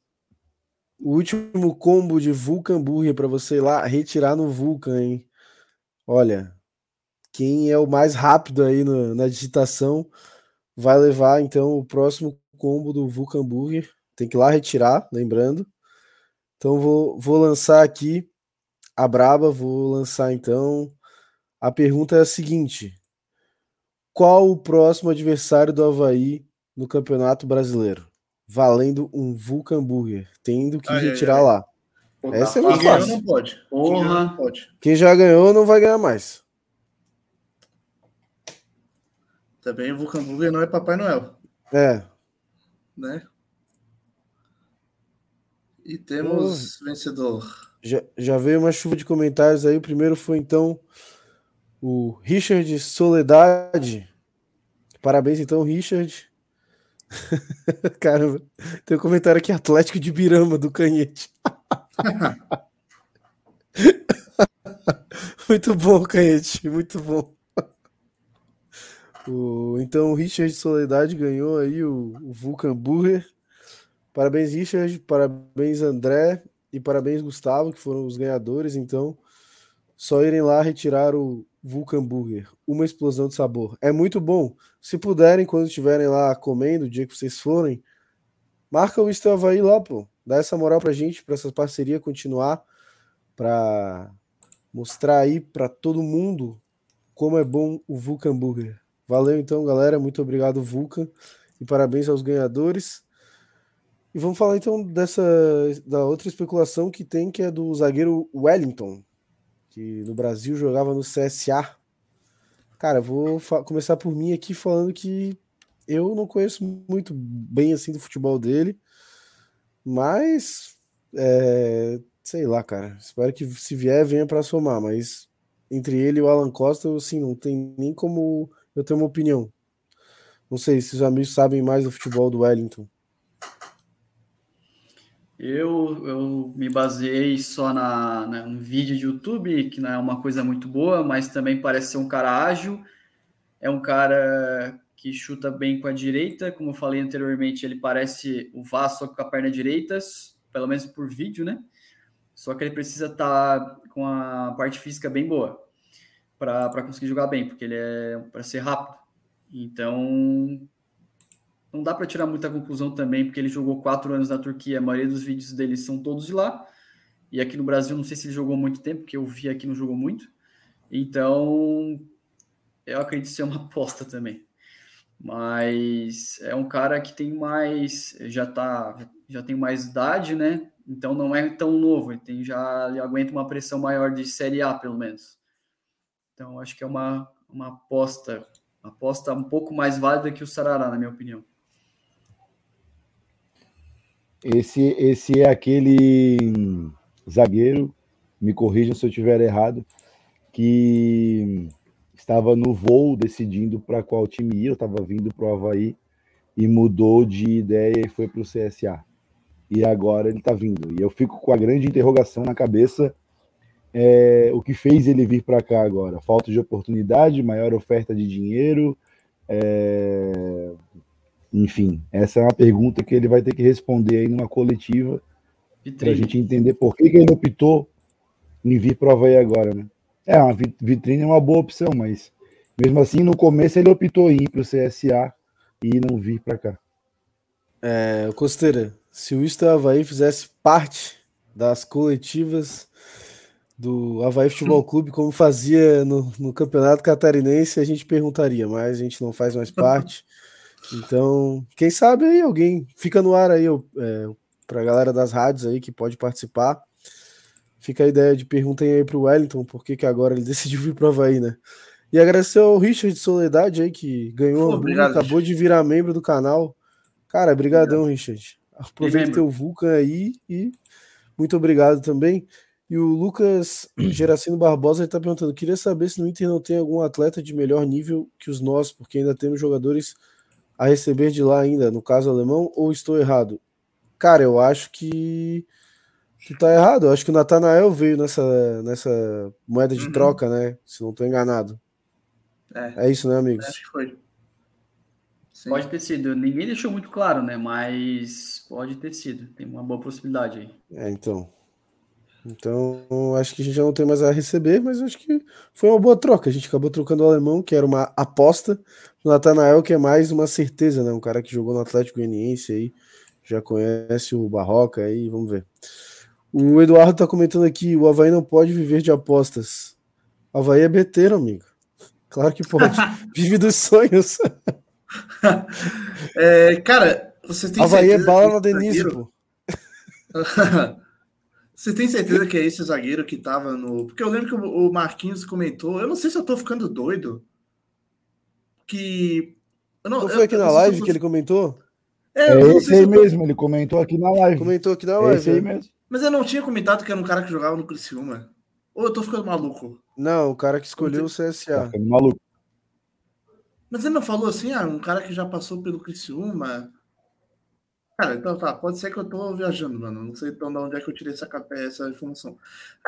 O último combo de Vulcan Burger para você ir lá retirar no Vulcan, hein? Olha, quem é o mais rápido aí no, na digitação vai levar então o próximo combo do Vulcan Burger. Tem que ir lá retirar, lembrando. Então vou, vou lançar aqui a braba, vou lançar então. A pergunta é a seguinte: qual o próximo adversário do Havaí no Campeonato Brasileiro? Valendo um Vulcan Burger, tendo que ai, retirar ai, ai. lá. Pô, Essa tá é muito fácil. Não pode. Porra. Quem, não pode. Quem já ganhou não vai ganhar mais. Também o Vulcan Burger não é Papai Noel. É. Né? E temos vencedor. Já, já veio uma chuva de comentários aí. O primeiro foi então o Richard Soledade. Parabéns então, Richard. Caramba, tem um comentário aqui: Atlético de Birama do Canhete. muito bom, Canhete, muito bom. O, então o Richard Soledade ganhou aí o, o Vulcan Burger. Parabéns, Richard. Parabéns, André e parabéns, Gustavo, que foram os ganhadores. Então, só irem lá retirar o Vulcan Burger, uma explosão de sabor. É muito bom. Se puderem, quando estiverem lá comendo, o dia que vocês forem, marca o Estel lá, pô. Dá essa moral pra gente, pra essa parceria continuar, pra, mostrar aí para todo mundo como é bom o Vulcan Burger. Valeu então, galera. Muito obrigado, Vulcan. E parabéns aos ganhadores. E vamos falar então dessa da outra especulação que tem, que é do zagueiro Wellington, que no Brasil jogava no CSA. Cara, vou começar por mim aqui falando que eu não conheço muito bem assim do futebol dele, mas é, sei lá, cara. Espero que se vier venha para somar, mas entre ele e o Alan Costa, assim, não tem nem como eu ter uma opinião. Não sei se os amigos sabem mais do futebol do Wellington. Eu, eu me baseei só na, na, um vídeo de YouTube, que não é uma coisa muito boa, mas também parece ser um cara ágil. É um cara que chuta bem com a direita, como eu falei anteriormente, ele parece o Vasco com a perna direita, pelo menos por vídeo, né? Só que ele precisa estar tá com a parte física bem boa para conseguir jogar bem, porque ele é para ser rápido. Então, não dá para tirar muita conclusão também, porque ele jogou quatro anos na Turquia, a maioria dos vídeos dele são todos de lá. E aqui no Brasil, não sei se ele jogou muito tempo, porque eu vi aqui não jogou muito. Então, eu acredito ser uma aposta também. Mas é um cara que tem mais, já tá, já tem mais idade, né? Então não é tão novo, ele tem já ele aguenta uma pressão maior de Série A, pelo menos. Então acho que é uma, uma aposta, uma aposta um pouco mais válida que o Sarará, na minha opinião. Esse, esse é aquele zagueiro, me corrijam se eu estiver errado, que estava no voo decidindo para qual time ir, eu estava vindo para o Havaí e mudou de ideia e foi para o CSA. E agora ele está vindo. E eu fico com a grande interrogação na cabeça é, o que fez ele vir para cá agora? Falta de oportunidade, maior oferta de dinheiro, é, enfim, essa é uma pergunta que ele vai ter que responder aí numa coletiva para a gente entender por que, que ele optou em vir para o Havaí agora, né? É, uma vitrine é uma boa opção, mas mesmo assim, no começo ele optou em ir para o CSA e não vir para cá. É, Costeira, se o Isto Havaí fizesse parte das coletivas do Havaí Futebol Clube, como fazia no, no Campeonato Catarinense, a gente perguntaria, mas a gente não faz mais parte. Então, quem sabe aí alguém fica no ar aí é, para a galera das rádios aí que pode participar. Fica a ideia de perguntem aí para o Wellington por que, que agora ele decidiu vir para o Havaí, né? E agradecer ao Richard de Soledade aí que ganhou obrigado, acabou de virar membro do canal. Cara, brigadão, Richard. Aproveita teu Vulcan aí e muito obrigado também. E o Lucas Geracino Barbosa está perguntando: queria saber se no Inter não tem algum atleta de melhor nível que os nossos, porque ainda temos jogadores a receber de lá ainda, no caso alemão, ou estou errado? Cara, eu acho que tu tá errado. Eu acho que o Natanael veio nessa, nessa moeda de uhum. troca, né? Se não estou enganado. É. é isso, né, amigos? Acho que foi. Sim. Pode ter sido. Ninguém deixou muito claro, né? Mas pode ter sido. Tem uma boa possibilidade aí. É, então. Então, acho que a gente já não tem mais a receber, mas acho que foi uma boa troca. A gente acabou trocando o alemão, que era uma aposta, o Natanael, que é mais uma certeza, né? Um cara que jogou no Atlético Goianiense aí, já conhece o Barroca aí, vamos ver. O Eduardo tá comentando aqui: o Havaí não pode viver de apostas. O Havaí é beteiro, amigo. Claro que pode. Vive dos sonhos. é, cara, você tem Havaí é bala na Denise, pô. Você tem certeza que é esse zagueiro que tava no. Porque eu lembro que o Marquinhos comentou. Eu não sei se eu tô ficando doido. Que. Eu não, não foi aqui eu, na live que ele comentou? É, é esse aí mesmo, ele comentou aqui na live. Comentou aqui na live. Esse aí mesmo. Mas eu não tinha comentado que era um cara que jogava no Criciúma. Ou eu tô ficando maluco? Não, o cara que escolheu o CSA. Tá maluco. Mas ele não falou assim, ah, um cara que já passou pelo Criciúma. Cara, então tá, pode ser que eu tô viajando, mano. Não sei então de onde é que eu tirei essa, essa informação.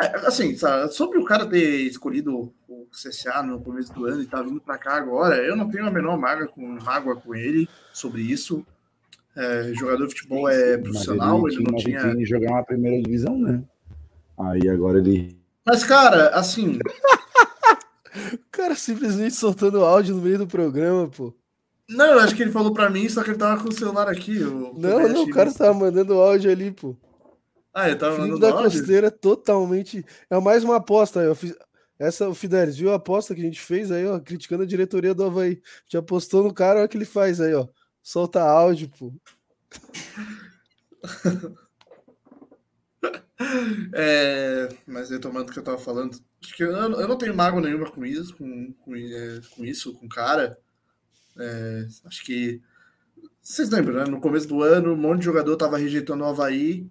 É, assim, sabe, sobre o cara ter escolhido o CSA no começo do ano e tá vindo pra cá agora, eu não tenho a menor mágoa com, mágoa com ele sobre isso. É, jogador de futebol é profissional, ele, ele não tinha. Ele jogar uma primeira divisão, né? Aí agora ele. Mas, cara, assim. o cara simplesmente soltando áudio no meio do programa, pô. Não, eu acho que ele falou pra mim, só que ele tava com o celular aqui. O não, não, o cara tava mandando áudio ali, pô. Ah, eu tava Felipe mandando da áudio? Costeira totalmente. É mais uma aposta. Eu fiz... Essa, o Fidelis, viu a aposta que a gente fez aí, ó, criticando a diretoria do Havaí. Já apostou no cara, olha o que ele faz aí, ó. Solta áudio, pô. É, mas retomando o que eu tava falando, acho que eu, eu não tenho mágoa nenhuma com isso, com, com, é, com isso, com o cara. É, acho que. Vocês lembram, né? No começo do ano, um monte de jogador tava rejeitando o Havaí.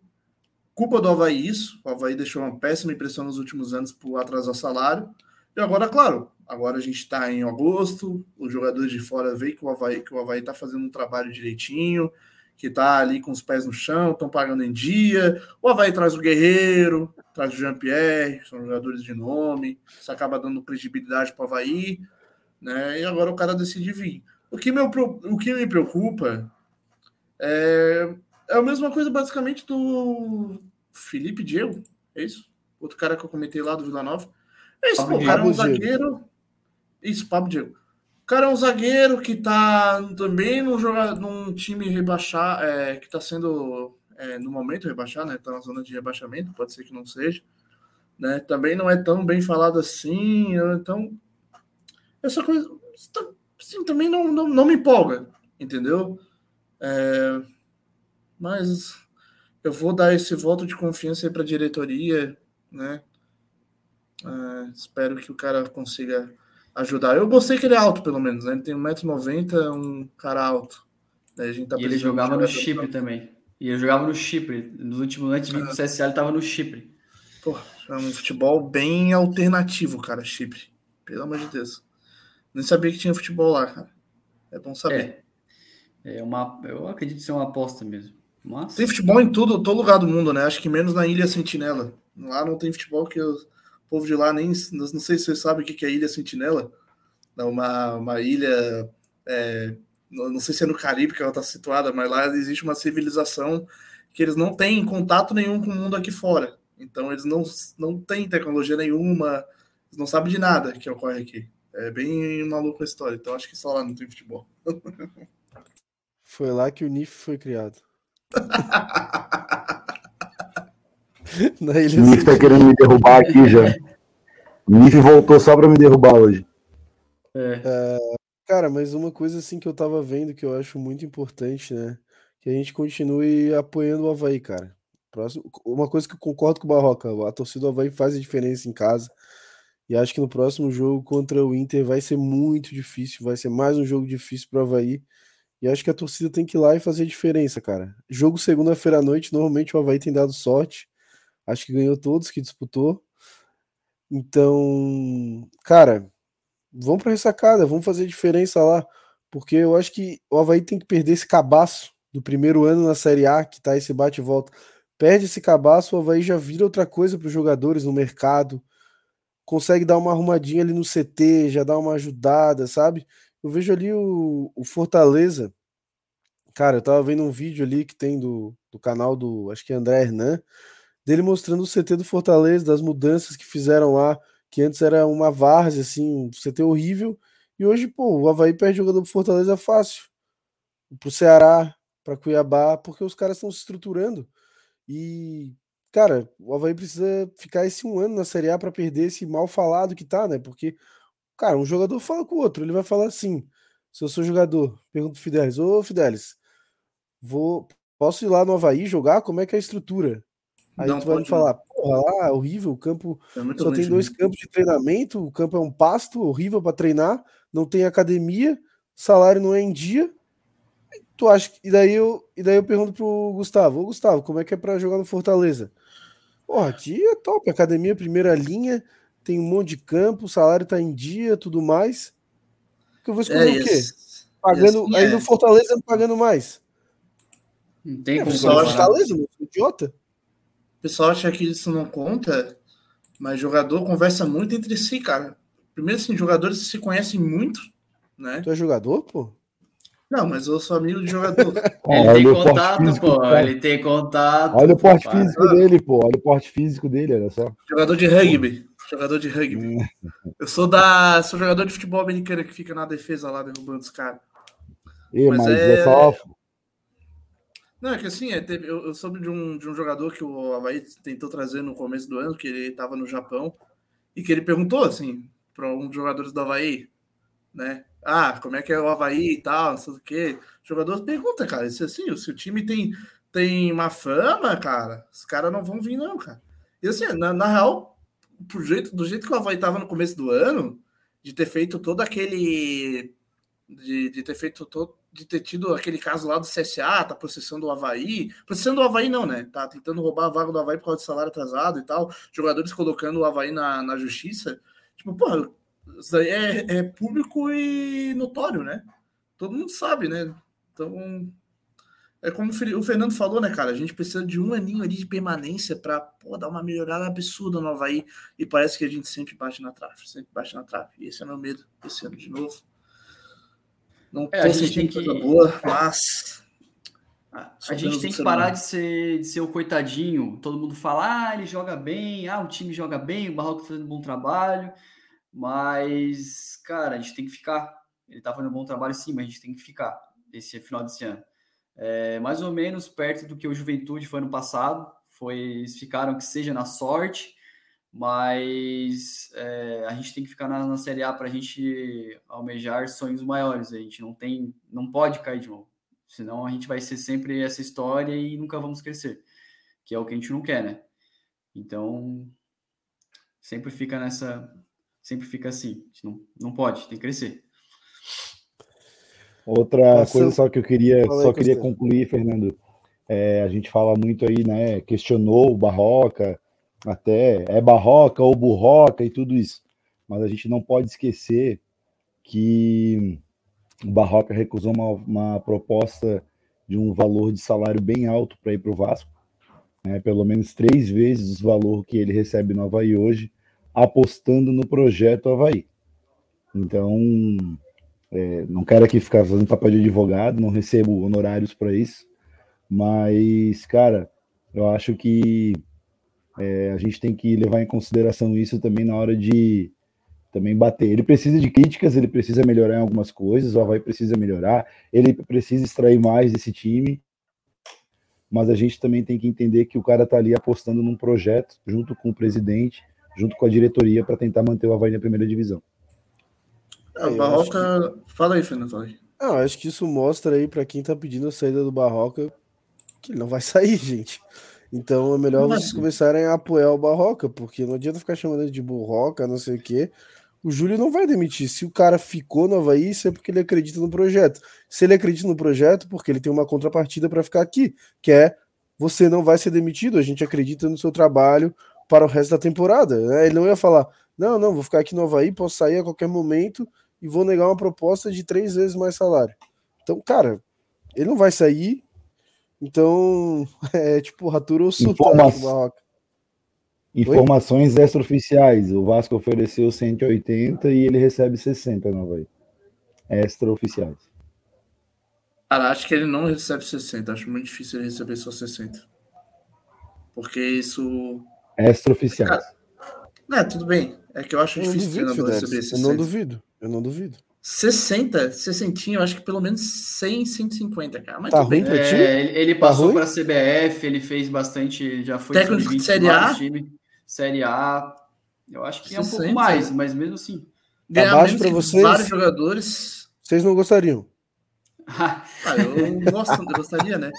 Culpa do Havaí isso. O Havaí deixou uma péssima impressão nos últimos anos por atrasar salário. E agora, claro, agora a gente está em agosto, os jogadores de fora veem que o Havaí, que o Havaí tá fazendo um trabalho direitinho, que tá ali com os pés no chão, estão pagando em dia. O Havaí traz o Guerreiro, traz o Jean-Pierre, são jogadores de nome, isso acaba dando credibilidade para o Havaí, né? E agora o cara decide vir. O que, meu, o que me preocupa é, é a mesma coisa basicamente do Felipe Diego, é isso? Outro cara que eu comentei lá do Vila Nova. É isso, pô, o cara é um zagueiro. Isso, Pablo Diego. O cara é um zagueiro que tá também num, joga, num time rebaixar, é, que tá sendo é, no momento rebaixar, né? Tá na zona de rebaixamento, pode ser que não seja. Né? Também não é tão bem falado assim. Então, essa coisa assim, também não, não, não me empolga, entendeu? É, mas eu vou dar esse voto de confiança aí para a diretoria, né? É, espero que o cara consiga ajudar. Eu gostei que ele é alto, pelo menos, né? Ele tem 1,90m, um cara alto. A gente tá e ele jogava no Chipre também. E ele jogava no Chipre. Nos últimos antes de vir pro CSA, ele tava no Chipre. Pô, é um futebol bem alternativo, cara, Chipre. Pelo amor de Deus. Nem sabia que tinha futebol lá, cara. É bom saber. É, é uma, eu acredito ser uma aposta mesmo. Mas... Tem futebol em tudo, todo lugar do mundo, né? Acho que menos na Ilha Sentinela. Lá não tem futebol que o povo de lá nem. Não sei se você sabe o que é Ilha Sentinela. É uma, uma ilha. É, não sei se é no Caribe que ela está situada, mas lá existe uma civilização que eles não têm contato nenhum com o mundo aqui fora. Então eles não, não têm tecnologia nenhuma, eles não sabem de nada que ocorre aqui. É bem maluco a história. Então acho que só lá não tem futebol. Foi lá que o NIF foi criado. Na ilha o NIF tá querendo me derrubar aqui já. O NIF voltou só para me derrubar hoje. É. É, cara, mas uma coisa assim que eu tava vendo que eu acho muito importante, né? Que a gente continue apoiando o Havaí, cara. Próximo, uma coisa que eu concordo com o Barroca, a torcida do Havaí faz a diferença em casa. E acho que no próximo jogo contra o Inter vai ser muito difícil, vai ser mais um jogo difícil para o Havaí. E acho que a torcida tem que ir lá e fazer diferença, cara. Jogo segunda-feira à noite, normalmente o Havaí tem dado sorte. Acho que ganhou todos que disputou. Então, cara, vamos para ressacada, vamos fazer diferença lá. Porque eu acho que o Havaí tem que perder esse cabaço do primeiro ano na Série A, que tá esse bate e volta. Perde esse cabaço, o Havaí já vira outra coisa para os jogadores no mercado consegue dar uma arrumadinha ali no CT, já dá uma ajudada, sabe? Eu vejo ali o, o Fortaleza. Cara, eu tava vendo um vídeo ali que tem do, do canal do, acho que é André Hernan, dele mostrando o CT do Fortaleza, das mudanças que fizeram lá, que antes era uma várzea, assim, um CT horrível, e hoje, pô, o Havaí perde jogador pro Fortaleza fácil. Pro Ceará, para Cuiabá, porque os caras estão se estruturando. E cara, o Havaí precisa ficar esse um ano na Série A para perder esse mal falado que tá, né? Porque, cara, um jogador fala com o outro, ele vai falar assim: se eu sou jogador, pergunto o Fidelis, ô Fidelis, vou, posso ir lá no Havaí jogar? Como é que é a estrutura? Aí não, tu vai me falar, porra, lá, horrível, o campo é só tem dois né? campos de treinamento, o campo é um pasto horrível para treinar, não tem academia, salário não é em dia. Tu acha e daí eu e daí eu pergunto pro Gustavo, ô Gustavo, como é que é para jogar no Fortaleza? Porra, aqui é top, academia primeira linha, tem um monte de campo, o salário tá em dia, tudo mais. Que eu vou escolher é, o quê? Pagando, aí é. no Fortaleza pagando mais. Não tem é, como Fortaleza, meu, idiota. O pessoal acha que isso não conta, mas jogador conversa muito entre si, cara. Primeiro, assim, jogadores se conhecem muito, né? Tu é jogador, pô? Não, mas eu sou amigo de jogador. Ele tem contato, pô. Cara. Ele tem contato. Olha o porte físico dele, pô. Olha o porte físico dele, olha só. Jogador de rugby. Jogador de rugby. É. Eu sou da. Sou jogador de futebol americano que fica na defesa lá derrubando os caras. mas, mas é... é... só. Não, é que assim, é, teve, eu, eu, soube de um, de um jogador que o Havaí tentou trazer no começo do ano, que ele estava no Japão, e que ele perguntou, assim, para um dos jogadores do Havaí, né? Ah, como é que é o Havaí e tal, não sei o quê. O jogador pergunta, cara, se assim, se o time tem, tem uma fama, cara, os caras não vão vir, não, cara. E assim, na, na real, pro jeito, do jeito que o Havaí tava no começo do ano, de ter feito todo aquele. De, de ter feito todo. De ter tido aquele caso lá do CSA, tá processando o Havaí. Processando o Havaí, não, né? Tá tentando roubar a vaga do Havaí por causa de salário atrasado e tal. Jogadores colocando o Havaí na, na justiça. Tipo, porra, isso aí é, é público e notório, né? Todo mundo sabe, né? Então, é como o Fernando falou, né, cara? A gente precisa de um aninho ali de permanência para dar uma melhorada absurda no Havaí. E parece que a gente sempre bate na trave, sempre bate na trave. E esse é meu medo esse ano de novo. Não é, tô sentindo coisa que... boa, mas. A gente tem que parar de ser, de ser o coitadinho. Todo mundo fala, ah, ele joga bem, ah, o time joga bem, o Barroco tá fazendo um bom trabalho. Mas, cara, a gente tem que ficar. Ele tá fazendo um bom trabalho sim, mas a gente tem que ficar esse final desse ano. É, mais ou menos perto do que o Juventude foi no passado. Foi, eles ficaram que seja na sorte, mas é, a gente tem que ficar na, na Série A para a gente almejar sonhos maiores. A gente não tem, não pode cair de novo. Senão a gente vai ser sempre essa história e nunca vamos crescer, que é o que a gente não quer, né? Então, sempre fica nessa, sempre fica assim. não, não pode, tem que crescer. Outra Passando... coisa só que eu queria, só queria concluir, Fernando. É, a gente fala muito aí, né? Questionou o Barroca, até é Barroca ou Burroca e tudo isso. Mas a gente não pode esquecer que o Barroca recusou uma, uma proposta de um valor de salário bem alto para ir para o Vasco, né, pelo menos três vezes o valor que ele recebe no Havaí hoje, apostando no projeto Havaí. Então, é, não quero aqui ficar fazendo papel de advogado, não recebo honorários para isso, mas, cara, eu acho que é, a gente tem que levar em consideração isso também na hora de também bater. Ele precisa de críticas, ele precisa melhorar em algumas coisas, o Havaí precisa melhorar, ele precisa extrair mais desse time, mas a gente também tem que entender que o cara tá ali apostando num projeto junto com o presidente junto com a diretoria, para tentar manter o Havaí na primeira divisão. É, o Barroca. Que... Fala aí, Fernando. Fala aí. Não, acho que isso mostra aí para quem tá pedindo a saída do Barroca que ele não vai sair, gente. Então é melhor vocês começarem a apoiar o Barroca, porque não adianta ficar chamando ele de burroca, não sei o quê. O Júlio não vai demitir. Se o cara ficou no Havaí, isso é porque ele acredita no projeto. Se ele acredita no projeto, porque ele tem uma contrapartida para ficar aqui, que é você não vai ser demitido, a gente acredita no seu trabalho, para o resto da temporada. Né? Ele não ia falar, não, não, vou ficar aqui no Havaí, posso sair a qualquer momento e vou negar uma proposta de três vezes mais salário. Então, cara, ele não vai sair. Então, é tipo Ratura ou Informa Informações extraoficiais. O Vasco ofereceu 180 e ele recebe 60 no Havaí. Extraoficiais. Cara, acho que ele não recebe 60. Acho muito difícil ele receber só 60. Porque isso Extraoficiais. É, tudo bem. É que eu acho eu difícil duvido, treinador receber 60. Eu não duvido. Eu não duvido. 60, 60, eu acho que pelo menos 100, 150, cara. Mas tá ruim pra ti? É, ele, ele tá passou para a CBF, ele fez bastante, já foi técnico de Série A, time, Série A. Eu acho que 60. é um pouco mais, mas mesmo assim. Ganhar tá baixo para vocês. Vários jogadores. Vocês não gostariam? ah, eu, gosto, eu gostaria, né?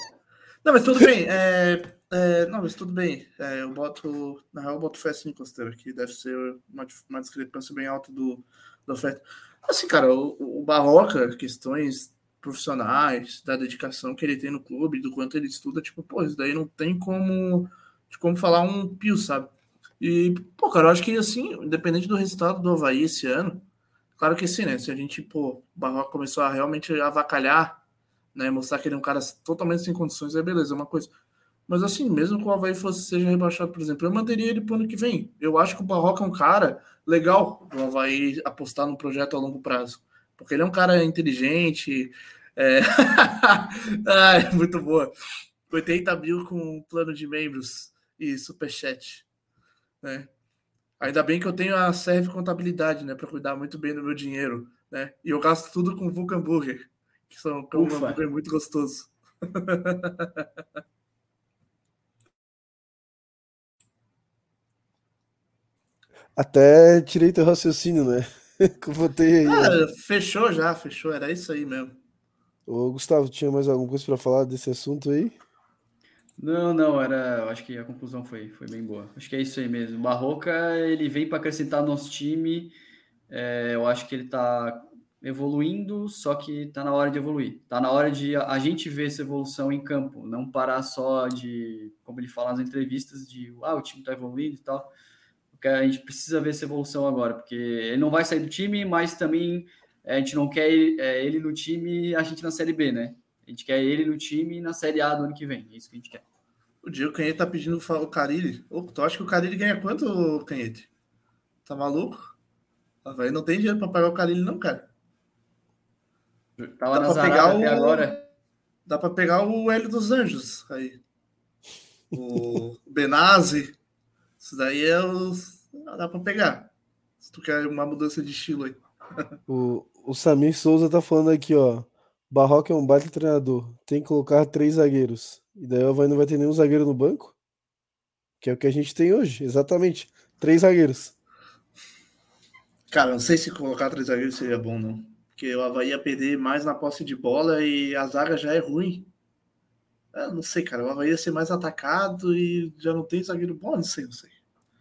Não, mas tudo bem. É, é, não, mas tudo bem. É, eu boto. Na real, eu boto fé sim, considero que deve ser uma, uma discrepância bem alta do, da oferta. Assim, cara, o, o Barroca, questões profissionais, da dedicação que ele tem no clube, do quanto ele estuda, tipo, pô, isso daí não tem como, como falar um pio, sabe? E, pô, cara, eu acho que assim, independente do resultado do Havaí esse ano, claro que sim, né? Se a gente, pô, o Barroca começou a realmente avacalhar, né? Mostrar que ele é um cara totalmente sem condições, é beleza, é uma coisa. Mas assim, mesmo que o Havaí fosse, seja rebaixado, por exemplo, eu manteria ele para o ano que vem. Eu acho que o Barroca é um cara legal o Havaí apostar no projeto a longo prazo. Porque ele é um cara inteligente. É... Ai, muito boa. 80 mil com plano de membros e superchat. Né? Ainda bem que eu tenho a Serve Contabilidade, né? Para cuidar muito bem do meu dinheiro. Né? E eu gasto tudo com Vulcan Burger, que são que é um hambúrguer muito gostoso. Até tirei teu raciocínio, né? que eu botei aí. Ah, fechou já, fechou. Era isso aí mesmo. Ô, Gustavo, tinha mais alguma coisa para falar desse assunto aí? Não, não, era. Eu acho que a conclusão foi, foi bem boa. Acho que é isso aí mesmo. Barroca, ele vem para acrescentar no nosso time. É, eu acho que ele está evoluindo, só que está na hora de evoluir. Está na hora de a gente ver essa evolução em campo, não parar só de, como ele fala nas entrevistas, de ah, o time está evoluindo e tal. Porque a gente precisa ver essa evolução agora, porque ele não vai sair do time, mas também é, a gente não quer ele, é, ele no time a gente na Série B, né? A gente quer ele no time na Série A do ano que vem. É isso que a gente quer. O Diego Canhete tá pedindo o Carilli. Ô, tu acha que o Carilli ganha quanto, Canhete? Tá maluco? Vai não tem dinheiro para pagar o Carilli, não, cara. Tava dá para pegar o... agora. Dá para pegar o Hélio dos Anjos aí. O Benazzi. Isso daí é os. Dá para pegar. Se tu quer uma mudança de estilo aí. O, o Samir Souza tá falando aqui, ó. Barroca é um baita treinador. Tem que colocar três zagueiros. E daí o Havaí não vai ter nenhum zagueiro no banco? Que é o que a gente tem hoje, exatamente. Três zagueiros. Cara, não sei se colocar três zagueiros seria bom, não. Porque o Havaí ia perder mais na posse de bola e a zaga já é ruim. Eu não sei, cara. O Havaí ia ser mais atacado e já não tem zagueiro bom, não sei, não sei.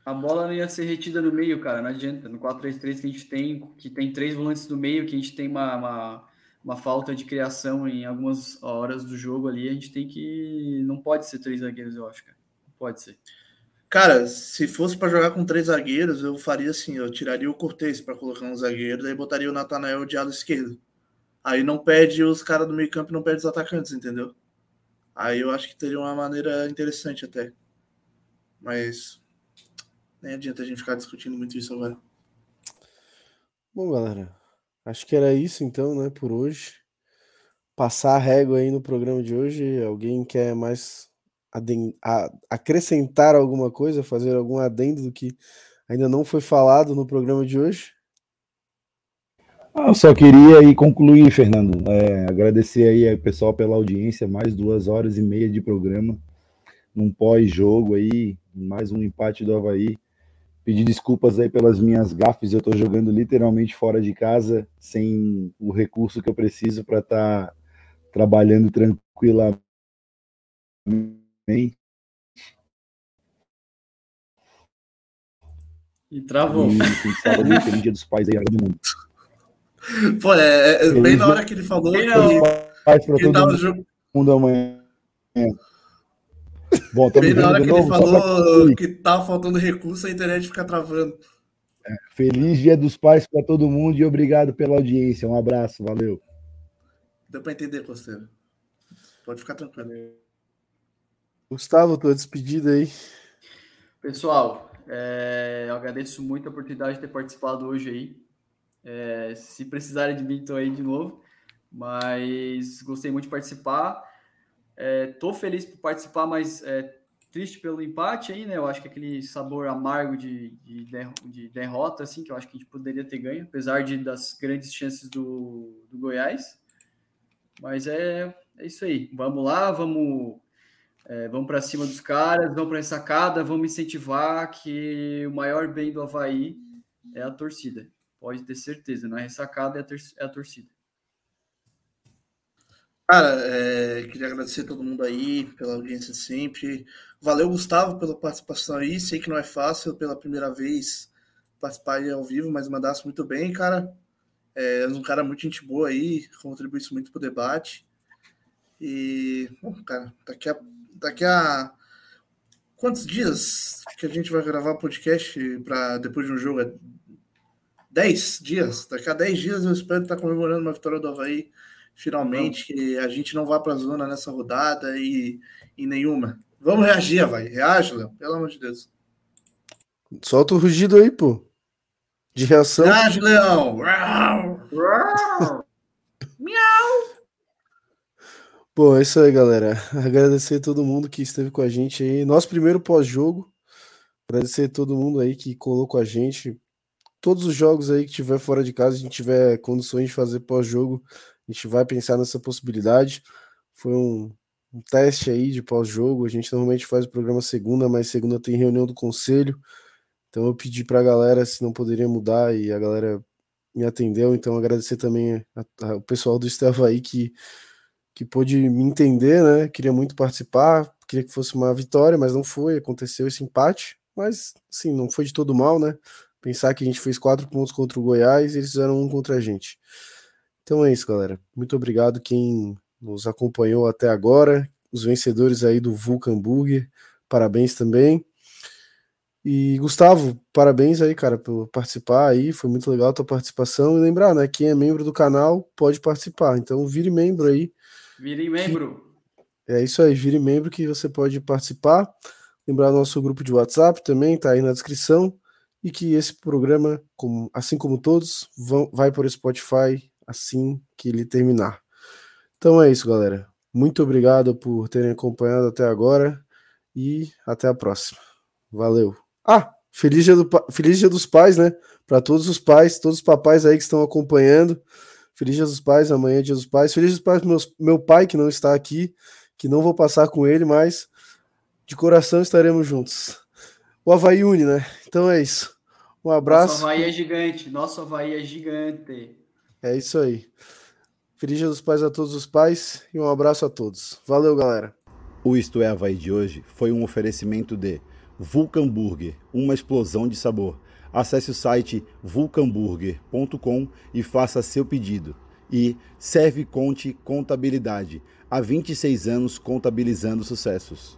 A bola não ia ser retida no meio, cara. Não adianta. No 4-3-3 que a gente tem, que tem três volantes no meio, que a gente tem uma, uma, uma, falta de criação em algumas horas do jogo ali, a gente tem que. Não pode ser três zagueiros, eu acho, cara. Não pode ser. Cara, se fosse para jogar com três zagueiros, eu faria assim: eu tiraria o Cortez para colocar um zagueiro, daí botaria o Natanael de ala esquerda. Aí não perde os caras do meio campo não perde os atacantes, entendeu? Aí eu acho que teria uma maneira interessante até. Mas nem adianta a gente ficar discutindo muito isso agora. Bom, galera, acho que era isso então, né, por hoje. Passar a régua aí no programa de hoje. Alguém quer mais acrescentar alguma coisa, fazer algum adendo do que ainda não foi falado no programa de hoje? Ah, eu só queria aí concluir, Fernando. É, agradecer aí ao pessoal pela audiência, mais duas horas e meia de programa, num pós-jogo aí, mais um empate do Havaí. Pedir desculpas aí pelas minhas gafes, eu estou jogando literalmente fora de casa, sem o recurso que eu preciso para estar tá trabalhando tranquilamente. E travou. E, feliz dia dos pais aí do mundo. Pô, é, é bem na hora que ele falou ele, que tava jogo... mundo amanhã. Bom, bem na hora que novo, ele falou que tava faltando recurso, a internet fica travando. É, feliz dia dos pais para todo mundo e obrigado pela audiência. Um abraço, valeu. Deu para entender, Costeiro. Pode ficar tranquilo. Gustavo, tua despedida aí. Pessoal, é, eu agradeço muito a oportunidade de ter participado hoje aí. É, se precisarem de mim, estou aí de novo. Mas gostei muito de participar. Estou é, feliz por participar, mas é, triste pelo empate aí, né? Eu acho que aquele sabor amargo de, de, de, derrota, assim, que eu acho que a gente poderia ter ganho, apesar de, das grandes chances do, do Goiás. Mas é, é isso aí. Vamos lá, vamos é, vamos para cima dos caras, vamos para a sacada, vamos incentivar que o maior bem do Havaí é a torcida. Pode ter certeza, não é ressacada, é a, é a torcida. Cara, é, queria agradecer a todo mundo aí pela audiência sempre. Valeu, Gustavo, pela participação aí. Sei que não é fácil pela primeira vez participar aí ao vivo, mas mandasse muito bem, cara. É um cara muito gente boa aí, contribui muito pro debate. E, bom, cara, daqui a daqui a quantos dias que a gente vai gravar podcast para depois de um jogo? É 10 dias. Daqui a 10 dias eu espero estar comemorando uma vitória do Havaí. Finalmente, que a gente não vá para a zona nessa rodada e, e nenhuma. Vamos reagir, Havaí. Reage, Léo, pelo amor de Deus. Solta o rugido aí, pô. De reação. Reage, Leão. Miau. Bom, é isso aí, galera. Agradecer a todo mundo que esteve com a gente aí. Nosso primeiro pós-jogo. Agradecer a todo mundo aí que colocou a gente. Todos os jogos aí que tiver fora de casa, a gente tiver condições de fazer pós-jogo, a gente vai pensar nessa possibilidade. Foi um, um teste aí de pós-jogo. A gente normalmente faz o programa segunda, mas segunda tem reunião do conselho. Então eu pedi para a galera se não poderia mudar e a galera me atendeu. Então agradecer também ao pessoal do Esteva aí que, que pôde me entender, né? Queria muito participar, queria que fosse uma vitória, mas não foi. Aconteceu esse empate, mas sim, não foi de todo mal, né? Pensar que a gente fez quatro pontos contra o Goiás e eles fizeram um contra a gente. Então é isso, galera. Muito obrigado quem nos acompanhou até agora, os vencedores aí do Vulcan Burger, parabéns também. E Gustavo, parabéns aí, cara, por participar aí, foi muito legal a tua participação. E lembrar, né, quem é membro do canal pode participar, então vire membro aí. Vire membro. É isso aí, vire membro que você pode participar. Lembrar nosso grupo de WhatsApp também, tá aí na descrição. E que esse programa, assim como todos, vão, vai por Spotify assim que ele terminar. Então é isso, galera. Muito obrigado por terem acompanhado até agora e até a próxima. Valeu. Ah, feliz dia, do, feliz dia dos pais, né? Para todos os pais, todos os papais aí que estão acompanhando. Feliz dia dos pais, amanhã é dia dos pais. Feliz dia dos pais pro meu pai que não está aqui, que não vou passar com ele, mas de coração estaremos juntos. O Havaí une, né? Então é isso. Um abraço. Nosso Havaí é gigante. Nosso Havaí é gigante. É isso aí. Feliz Dia dos Pais a todos os pais e um abraço a todos. Valeu, galera. O Isto é Havaí de hoje foi um oferecimento de Vulcan Burger, uma explosão de sabor. Acesse o site vulcanburger.com e faça seu pedido. E Serve Conte Contabilidade, há 26 anos contabilizando sucessos.